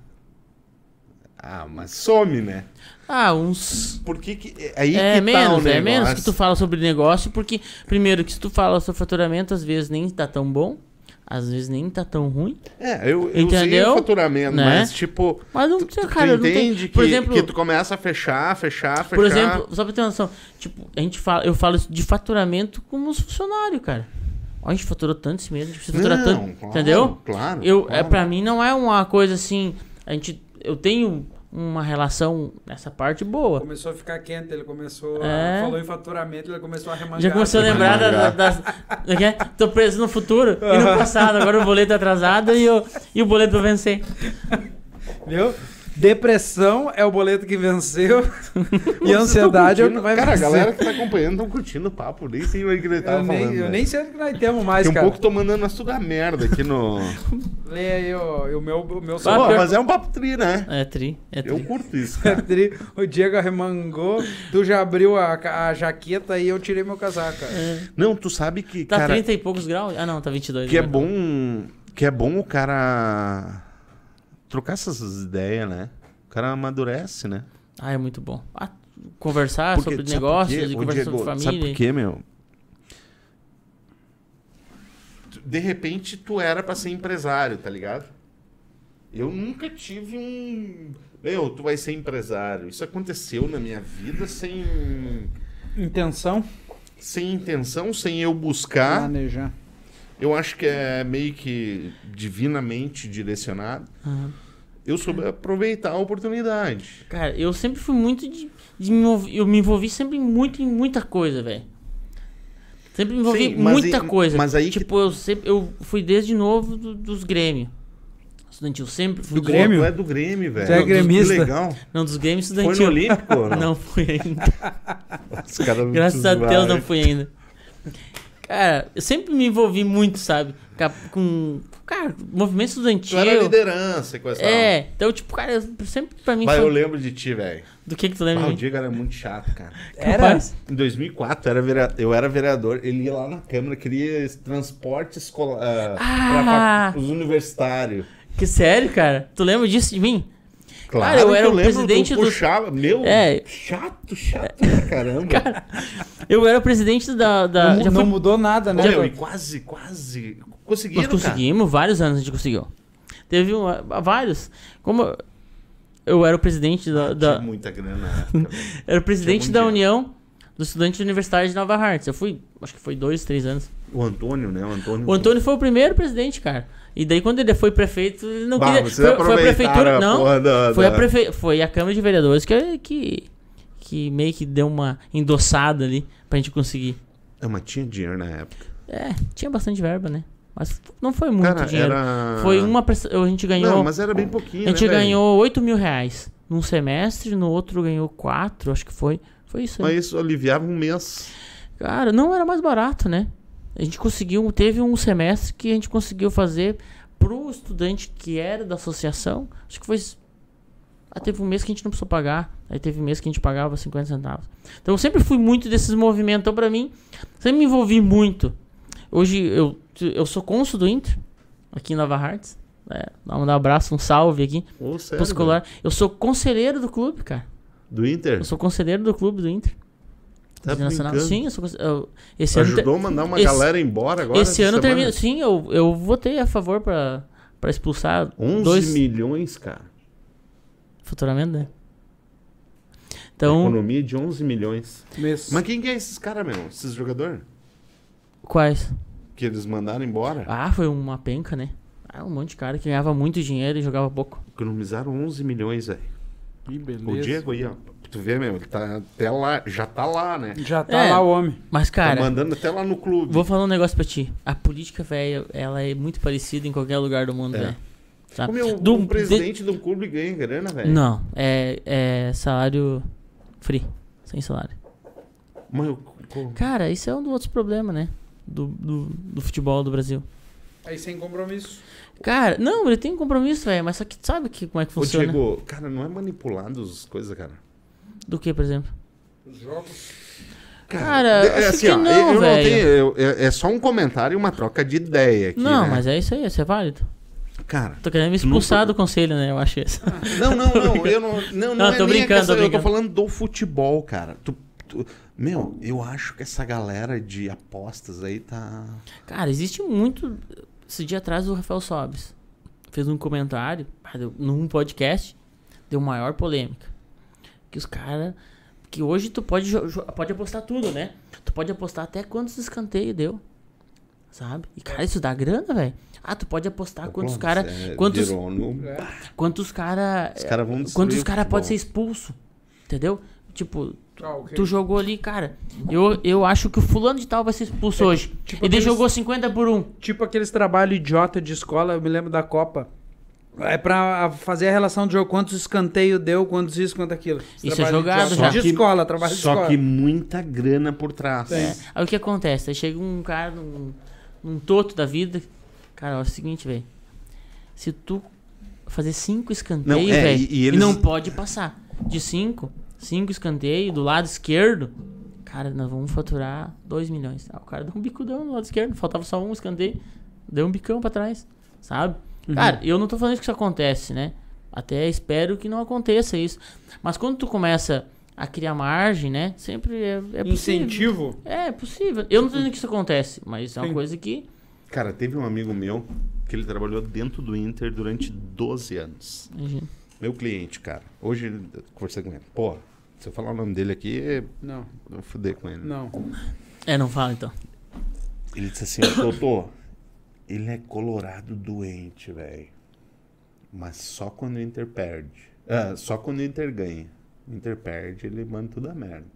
Ah, mas some, né? Ah, uns. Por que que... Aí É que tá menos, o é menos que tu fala sobre negócio, porque, primeiro, que se tu fala sobre faturamento, às vezes nem tá tão bom, às vezes nem tá tão ruim. É, eu, eu sei Entendeu? faturamento, Né? mas tipo... Mas não Tu, precisa, tu cara, não tem. entende Por que, exemplo, que tu começa a fechar, fechar, fechar... Por exemplo, só pra ter uma noção, tipo, a gente fala, eu falo de faturamento como os funcionários, cara. Ó, a gente faturou tanto esse mês, a gente precisa faturar Não, tanto, claro, entendeu? Claro, Eu, é, claro. pra mim não é uma coisa assim, a gente, eu tenho uma relação nessa parte boa. Começou a ficar quente, ele começou É. a... Falou em faturamento, ele começou a remangar. Já começou a lembrar da- da- das. da- que- Tô preso no futuro e no passado. Agora o boleto é atrasado e o, e o boleto pra vencer. Viu? Depressão é o boleto que venceu. e ansiedade é o que vai Cara, a vencer. galera que tá acompanhando estão curtindo o papo, nem sei o que ele tava eu, nem, falando. eu né? nem sei o que nós temos mais, Daqui um cara. pouco tô mandando nós tudo a merda aqui no... Lê aí o, o meu, o meu Pô, pior- mas é um papo tri, né? É tri, é tri. Eu curto isso, cara. Tri- O Diego arremangou, tu já abriu a, a jaqueta e eu tirei meu casaco. cara. Não, tu sabe que, Tá cara, 30 e poucos graus? Ah, não, tá 22. que é né? bom, que é bom o cara trocar essas ideias, né? O cara amadurece, né? Ah, é muito bom. Ah, conversar Porque, sobre sabe negócios e conversar Diego, sobre Sabe família. por quê, meu? De repente tu era pra ser empresário, tá ligado? Eu nunca tive um. Meu, tu vai ser empresário. Isso aconteceu na minha vida sem. Intenção? Sem intenção, sem eu buscar. Planejar. Eu acho que é meio que divinamente direcionado. Aham. Eu soube aproveitar a oportunidade. Cara, eu sempre fui muito de, de me envolver, eu me envolvi sempre muito em muita coisa, velho. Sempre me envolvi Sim, muita coisa. mas aí que- tipo, eu sempre eu fui desde novo do- dos Grêmio. Estudantil sempre fui Do dos- Grêmio? É do Grêmio, velho. Tu é gremista? Que legal. Não, dos Grêmio Foi estudantil. no Olímpico? ou Não fui ainda. Os caras Graças a. Deus não fui ainda. Cara, eu sempre me envolvi muito, sabe? Com. Cara, movimento Tu estudantil. era liderança e coisa e tal. É, então, tipo, cara, eu- sempre pra mim eu foi. lembro de ti, velho. Do que que tu Ah, lembra? de o? Diego era muito chato, cara. Era? Em 2004, eu era, verea- eu era vereador. Ele ia lá na Câmara, queria esse transporte escolar Ah! para os universitários. Que sério, cara? Tu lembra disso de mim? Claro Cara, eu era o presidente do- puxava. Meu, É. chato, chato pra caramba. Eu era o presidente da. da não já não fui- mudou nada, né? Meu, e quase, quase Nós conseguiram, cara. conseguimos, vários anos a gente conseguiu. Teve um, ah, vários. Como eu era o presidente da. da- Tinha muita grana na época, velho. era o presidente da União dos Estudantes Universitários de Nova Hartz. Eu fui, acho que foi dois, três anos. O Antônio, né? O Antônio. O Antônio foi o primeiro presidente, cara. E daí quando ele foi prefeito, ele não Bah, queria. Foi, foi a prefeitura. a Não. da- Foi a, prefe... foi a Câmara de Vereadores que, que, que meio que deu uma endossada ali pra gente conseguir. É, mas tinha dinheiro na época. É, tinha bastante verba, né? Mas não foi muito Cara, dinheiro. era. Foi uma. A gente ganhou. Não, mas era bem pouquinho. a gente né, ganhou 8 mil reais num semestre, no outro ganhou 4, acho que foi. Foi isso aí. Mas isso aliviava um mês. Cara, não era mais barato, né? A gente conseguiu, teve um semestre que a gente conseguiu fazer pro estudante que era da associação. Acho que foi. Ah, teve um mês que a gente não precisou pagar. Aí teve um mês que a gente pagava 50 centavos. Então eu sempre fui muito desses movimentos. Então, pra mim, sempre me envolvi muito. Hoje eu, eu sou cônsul do Inter, aqui em Nova Hartz. É, dá um abraço, um salve aqui. Ô, sério. Eu sou conselheiro do clube, cara. Do Inter? Eu sou conselheiro do clube do Inter. Tá Internacional. Sim, eu sou eu- esse ano. Ajudou a mandar uma esse- galera embora agora? Esse ano termina. Sim, eu, eu votei a favor pra, pra expulsar 11 dois milhões, cara. futuramente, né? Então, Economia de 11 milhões. Mês. Mas quem que é esses caras, meu? Esses jogadores? quais? Que eles mandaram embora? Ah, foi uma penca, né? Ah, um monte de cara que ganhava muito dinheiro e jogava pouco. Economizaram 11 milhões, velho. Ih, beleza. O Diego aí, ó. Tu vê, meu, ele tá até lá, já tá lá, né? Já tá É. lá o homem. Mas, cara, tá mandando até lá no clube. vou falar um negócio pra ti. A política, velho, ela é muito parecida em qualquer lugar do mundo, É. velho. Sabe? Ô, meu, Do- um presidente de... um clube ganha grana, velho. Não, é, é salário free. Sem salário. Mas eu- Cara, isso é um dos outros problemas, né? Do, do, do futebol do Brasil. Aí sem compromisso. Cara, não, ele tem um compromisso, velho, mas só que sabe que, como é que Ô, funciona? Diego, cara, não é manipulado as coisas, cara. Do que, por exemplo? Os jogos. Cara, de- acho que não, eu, eu velho. tenho. eu- é, é só um comentário e uma troca de ideia aqui. não, né? mas é isso aí, isso é válido. Cara. Tô querendo me não expulsar do conselho, né? Eu acho isso. Não, não, não. Eu não. Não, não, Não, é tô brincando, questão, tô Eu tô brincando. falando do futebol, cara. Tu- tu- meu, eu acho que essa galera de apostas aí tá. Cara, existe muito. Esse dia atrás o Rafael Sobes fez um comentário num podcast, deu maior polêmica. Que os caras. Que hoje tu pode, pode apostar tudo, né? Tu pode apostar até quantos escanteios deu. Sabe? E, cara, isso dá grana, velho. Ah, tu pode apostar quantos Pô, cara. é, Quantos, no- quantos cara. Os caras vão destruir Quantos o cara futebol. pode ser expulso. Entendeu? Tipo, Ah, ok. tu jogou ali, cara. Eu, eu acho que o fulano de tal vai ser expulso hoje. tipo e daí aqueles- jogou 50 por 1. Tipo aqueles trabalhos idiota de escola, eu me lembro da Copa. É pra fazer a relação do jogo, quantos escanteios deu, quantos isso, quanto aquilo. Esse Isso é jogado idiota. já. De escola, trabalho de Só escola. que muita grana por trás. É. Aí o que acontece? Aí chega um cara num, num toto da vida. Cara, ó, é o seguinte, velho. Se tu fazer cinco escanteios, Não, é, velho, e- e e, eles- não pode passar. De cinco, cinco escanteios do lado esquerdo, cara, nós vamos faturar 2 milhões. Ah, o cara deu um bicudão no lado esquerdo, faltava só um escanteio, deu um bicão pra trás, sabe? Uhum. Cara, eu não tô falando que isso acontece, né? Até espero que não aconteça isso. Mas quando tu começa a criar margem, né? Sempre é, é possível. Incentivo. É, é possível. Eu não tô dizendo que isso acontece, mas é uma Sim. coisa que Cara, teve um amigo meu que ele trabalhou dentro do Inter durante 12 anos. Imagina. Meu cliente, cara. Hoje eu conversei com ele. Pô, se eu falar o nome dele aqui, Não, eu vou foder com ele. não. É, não fala então. Ele disse assim, ó, Totô, ele é colorado doente, velho. Mas só quando o Inter perde. Ah, só quando o Inter ganha. O Inter perde, ele manda tudo a merda.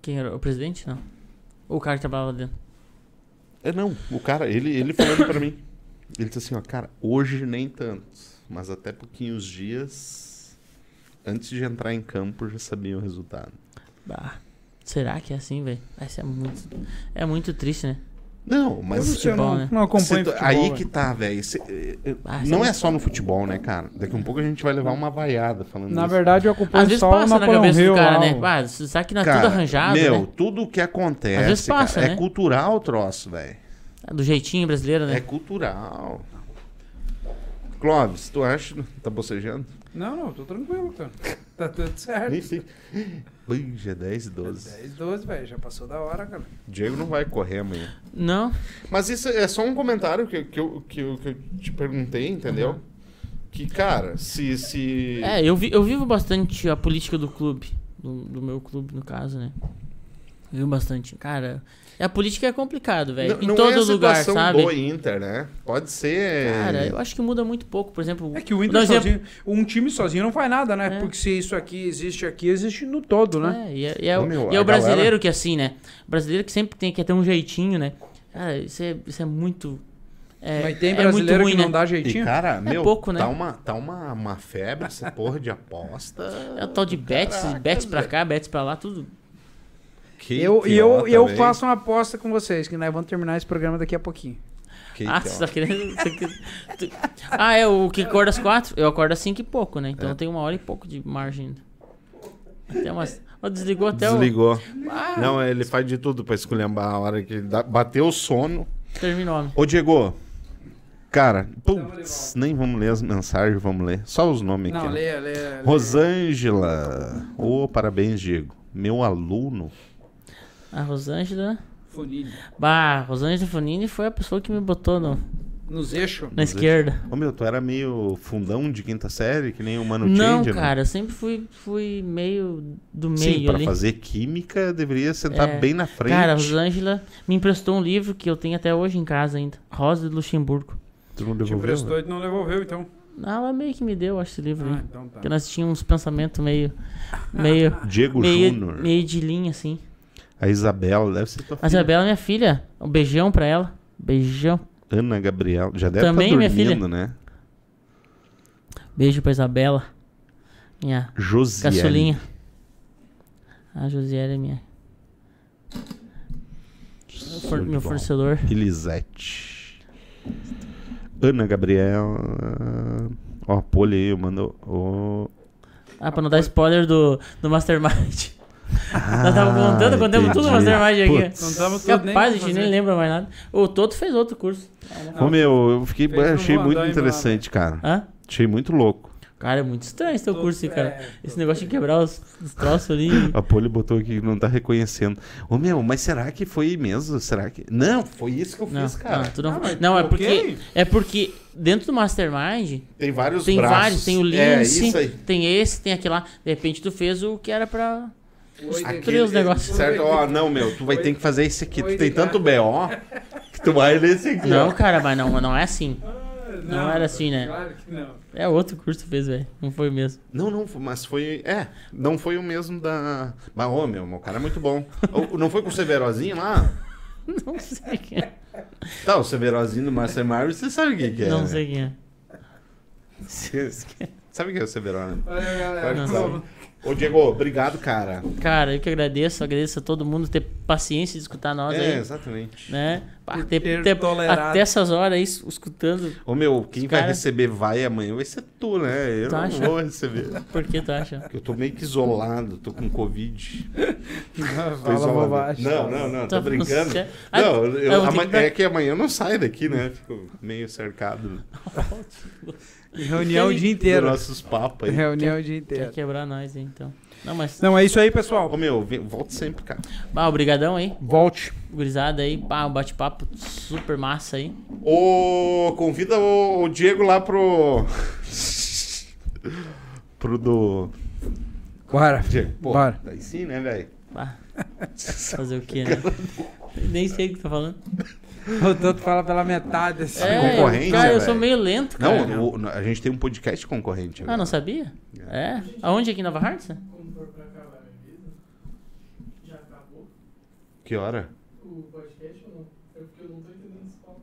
Quem era? O presidente? Não. Ou o cara que trabalhava dentro? É, não. O cara, ele, ele falando pra mim. Ele disse assim, ó, cara, hoje nem tanto. Mas até pouquinhos dias, antes de entrar em campo, já sabia o resultado. Bah. Será que é assim, velho? Isso é muito. É muito triste, né? Não, mas... eu não, sei, eu futebol, não, né? não acompanho futebol, aí velho. que tá, velho. Eh, eh, Ah, não é só no futebol, né, cara? Daqui a um pouco a gente vai levar uma vaiada falando Na isso. verdade, eu acompanho Às vezes só passa na cabeça Hill do cara, lá, né? Ah, será que não é Cara, tudo arranjado, Meu, né? tudo que acontece Às vezes passa, cara, né? é cultural o troço, velho. Do jeitinho brasileiro, né? É cultural. Clóvis, tu acha? Tá bocejando? Não, não, tô tranquilo, cara. Tá tudo certo. Já é 10 e 12. 10, 12, velho, já passou da hora, cara. Diego não vai correr amanhã. Não. Mas isso é só um comentário que, que, eu, que, eu, que eu te perguntei, entendeu? Que, cara, se. se... É, eu, vi- eu vivo bastante a política do clube. Do, do meu clube, no caso, né? Vivo bastante. Cara, a política é complicado, velho. Em não todo é a lugar, sabe? do Inter, né? Pode ser. Cara, eu acho que muda muito pouco. Por exemplo, É que o Inter um sozinho, um time sozinho não faz nada, né? É. Porque se isso aqui existe aqui, existe no todo, né? É, e é, e é Ô, o- meu, e é o brasileiro galera- que é assim, né? O brasileiro que sempre tem que ter um jeitinho, né? Cara, isso é, isso é muito. É, Mas tem é brasileiro muito ruim, que não né? dá E, jeitinho. cara, meu, pouco, né? tá, uma, tá uma, uma febre essa porra de aposta. É o tal de bets, Caraca, bets pra cá, bets pra lá, tudo. Que eu, e eu, eu faço uma aposta com vocês, que nós vamos terminar esse programa daqui a pouquinho. Que ah, você tá querendo. Ah, é o que acorda às quatro? Eu acordo às cinco e pouco, né? Então É. eu tenho uma hora e pouco de margem ainda. Até umas. Ó, desligou até Desligou. Ah. Não, ele faz de tudo pra esculhambar a hora que dá- bateu o sono. o. Terminou. Ô, Diego. Cara, putz, nem vamos ler as mensagens, vamos ler. Só os nomes Não, aqui. ó. leia, leia. leia. Rosângela. Ô, parabéns, Diego. Meu aluno. A Rosângela. Funilha. Bah, a Rosângela Fonini foi a pessoa que me botou no, Nos eixos. na esquerda. Ô, meu, tu era meio fundão de quinta série, que nem o Mano Não, Change, né? cara, eu sempre fui, fui meio do Sim, meio pra ali. fazer química deveria sentar É. bem na frente. Cara, a Rosângela me emprestou um livro que eu tenho até hoje em casa ainda. Rosa de Luxemburgo. Tu não Te devolveu? emprestou e não devolveu, então. Ah, ela meio que me deu, acho, esse livro Ah, aí. então tá. Porque nós tínhamos uns pensamentos meio. Meio. Diego meio, Júnior. meio de linha, assim. A Isabela, deve ser tua A filha. Isabela é minha filha. Um beijão pra ela. Beijão. Ana Gabriela. Já deve Também, estar minha dormindo, filha. né? Beijo pra Isabela. Minha Josiane. caçulinha. A Josiela é minha. Show For- de meu bola. fornecedor. Elisete. Ana Gabriela. Ó, a Poli aí, mandou. Ah, pra não dar spoiler do, do Mastermind. Ah, Nós tava contando, contamos tudo entendi. Mastermind aqui. Putz. Não tava tudo nem Capaz, a gente nem lembra mais nada. O Toto fez outro curso. Ô, meu, eu fiquei, Fez achei muito Vandai, interessante, cara. Hã? Achei muito louco. Cara, é muito estranho esse teu Toto- curso, cara. é, Esse negócio de quebrar os, os troços ali. A Poli botou aqui que não tá reconhecendo. Ô, meu, mas será que foi mesmo? Será que. Não, foi isso que eu Não, fiz, cara. não, tu não, Ah, mas não, é porque é porque dentro do Mastermind Tem vários tem braços. vários, tem o É, Lince, isso aí. tem esse, tem aquele lá. De repente tu fez o que era pra Aquele- os negócios. Certo, ó, não, meu, tu vai ter que fazer esse aqui. Tu tem tanto BO que tu vai ler esse aqui. Não, ó. cara, mas não, não é assim. Não, Não era assim, né? Claro que não. É outro curso que tu fez, velho. Não foi mesmo. Não, não, mas foi. É, não foi o mesmo da. Mas, ô, meu, meu cara é muito bom. Não foi com o Severozinho lá? Não sei quem é. Tá, o Severozinho do Master Mario, você sabe o que, é. Não né? sei quem é. Sabe o que é o Severano? Olha, galera. Ô, Diego, obrigado, cara. Cara, eu que agradeço, agradeço a todo mundo ter paciência de escutar nós É, aí. exatamente. Né? Por ter- ter ter- tolerado. até essas horas aí, es- escutando. Ô, meu, quem vai cara- receber vai amanhã vai ser tu, né? Eu Tu não acha? vou receber. Por que tu acha? Porque eu tô meio que isolado, tô com Covid. Tô Fala isolado. bobagem. Não, não, não, tô Tá- brincando. você- Ah, Não, eu- eu dar- é que amanhã eu não saio daqui, né? Fico meio cercado Reunião o dia inteiro. nossos papos aí. Reunião o dia Quer inteiro. quebrar nós aí, então. Não, mas. Não, é isso aí, pessoal. Ô, meu, volta sempre, cara. Bah, obrigadão aí. Volte. Gurizada aí. Pá, um bate-papo super massa aí. Ô, convida o, o Diego lá pro. pro do. Bora. Diego, pô, Bora. daí sim, né, velho? Fazer o quê, né? Nem sei o que tá falando. O Toto fala pela metade assim. É, concorrência, cara, eu velho. sou meio lento, cara. Não, o- a gente tem um podcast concorrente. Ah, não sabia? É? Aonde aqui em Nova Hartz? Quando for pra cá, vai na mesa? Já acabou Que hora? o podcast ou não? É porque eu não tô entendendo esse papo.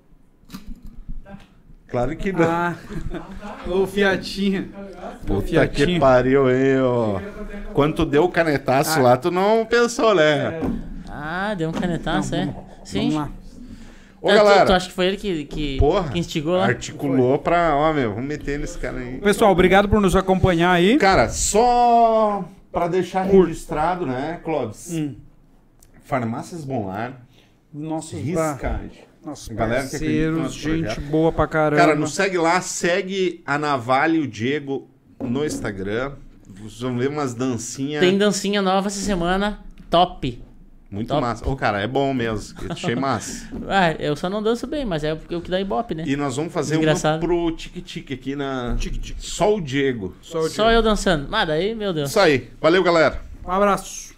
Claro que não. Ah, o Fiatinho. Puta que Fiatinho. pariu, hein, ó. Quando tu deu o canetaço Ah. lá, tu não pensou, né? Ah, deu um canetaço, é? Sim. Vamos lá. Ô, É, tu- galera. Tu, acha que foi ele que, que, Porra, que instigou lá? articulou pra. Ó, meu, vamos meter nesse cara aí. Pessoal, obrigado por nos acompanhar aí. Cara, só pra deixar Cur- registrado, né, Clóvis? Hum. Farmácias Bonlar, Nossos, ba- Riscade. nossos Galera que parceiros, nosso gente projeto. boa pra caramba. Cara, nos segue lá, segue a Navalha e o Diego no Instagram. Vocês vão ver umas dancinhas Tem dancinha nova essa semana. Top. Muito top. massa. Ô, cara, é bom mesmo. Eu achei massa. Ah, eu só não danço bem, mas é o que dá ibope, né? E nós vamos fazer uma Engraçado. pro tique-tique aqui na. Tique-tique. Só o Diego. Só o Só eu dançando. Ah, daí, meu Deus. Isso aí. Valeu, galera. Um abraço.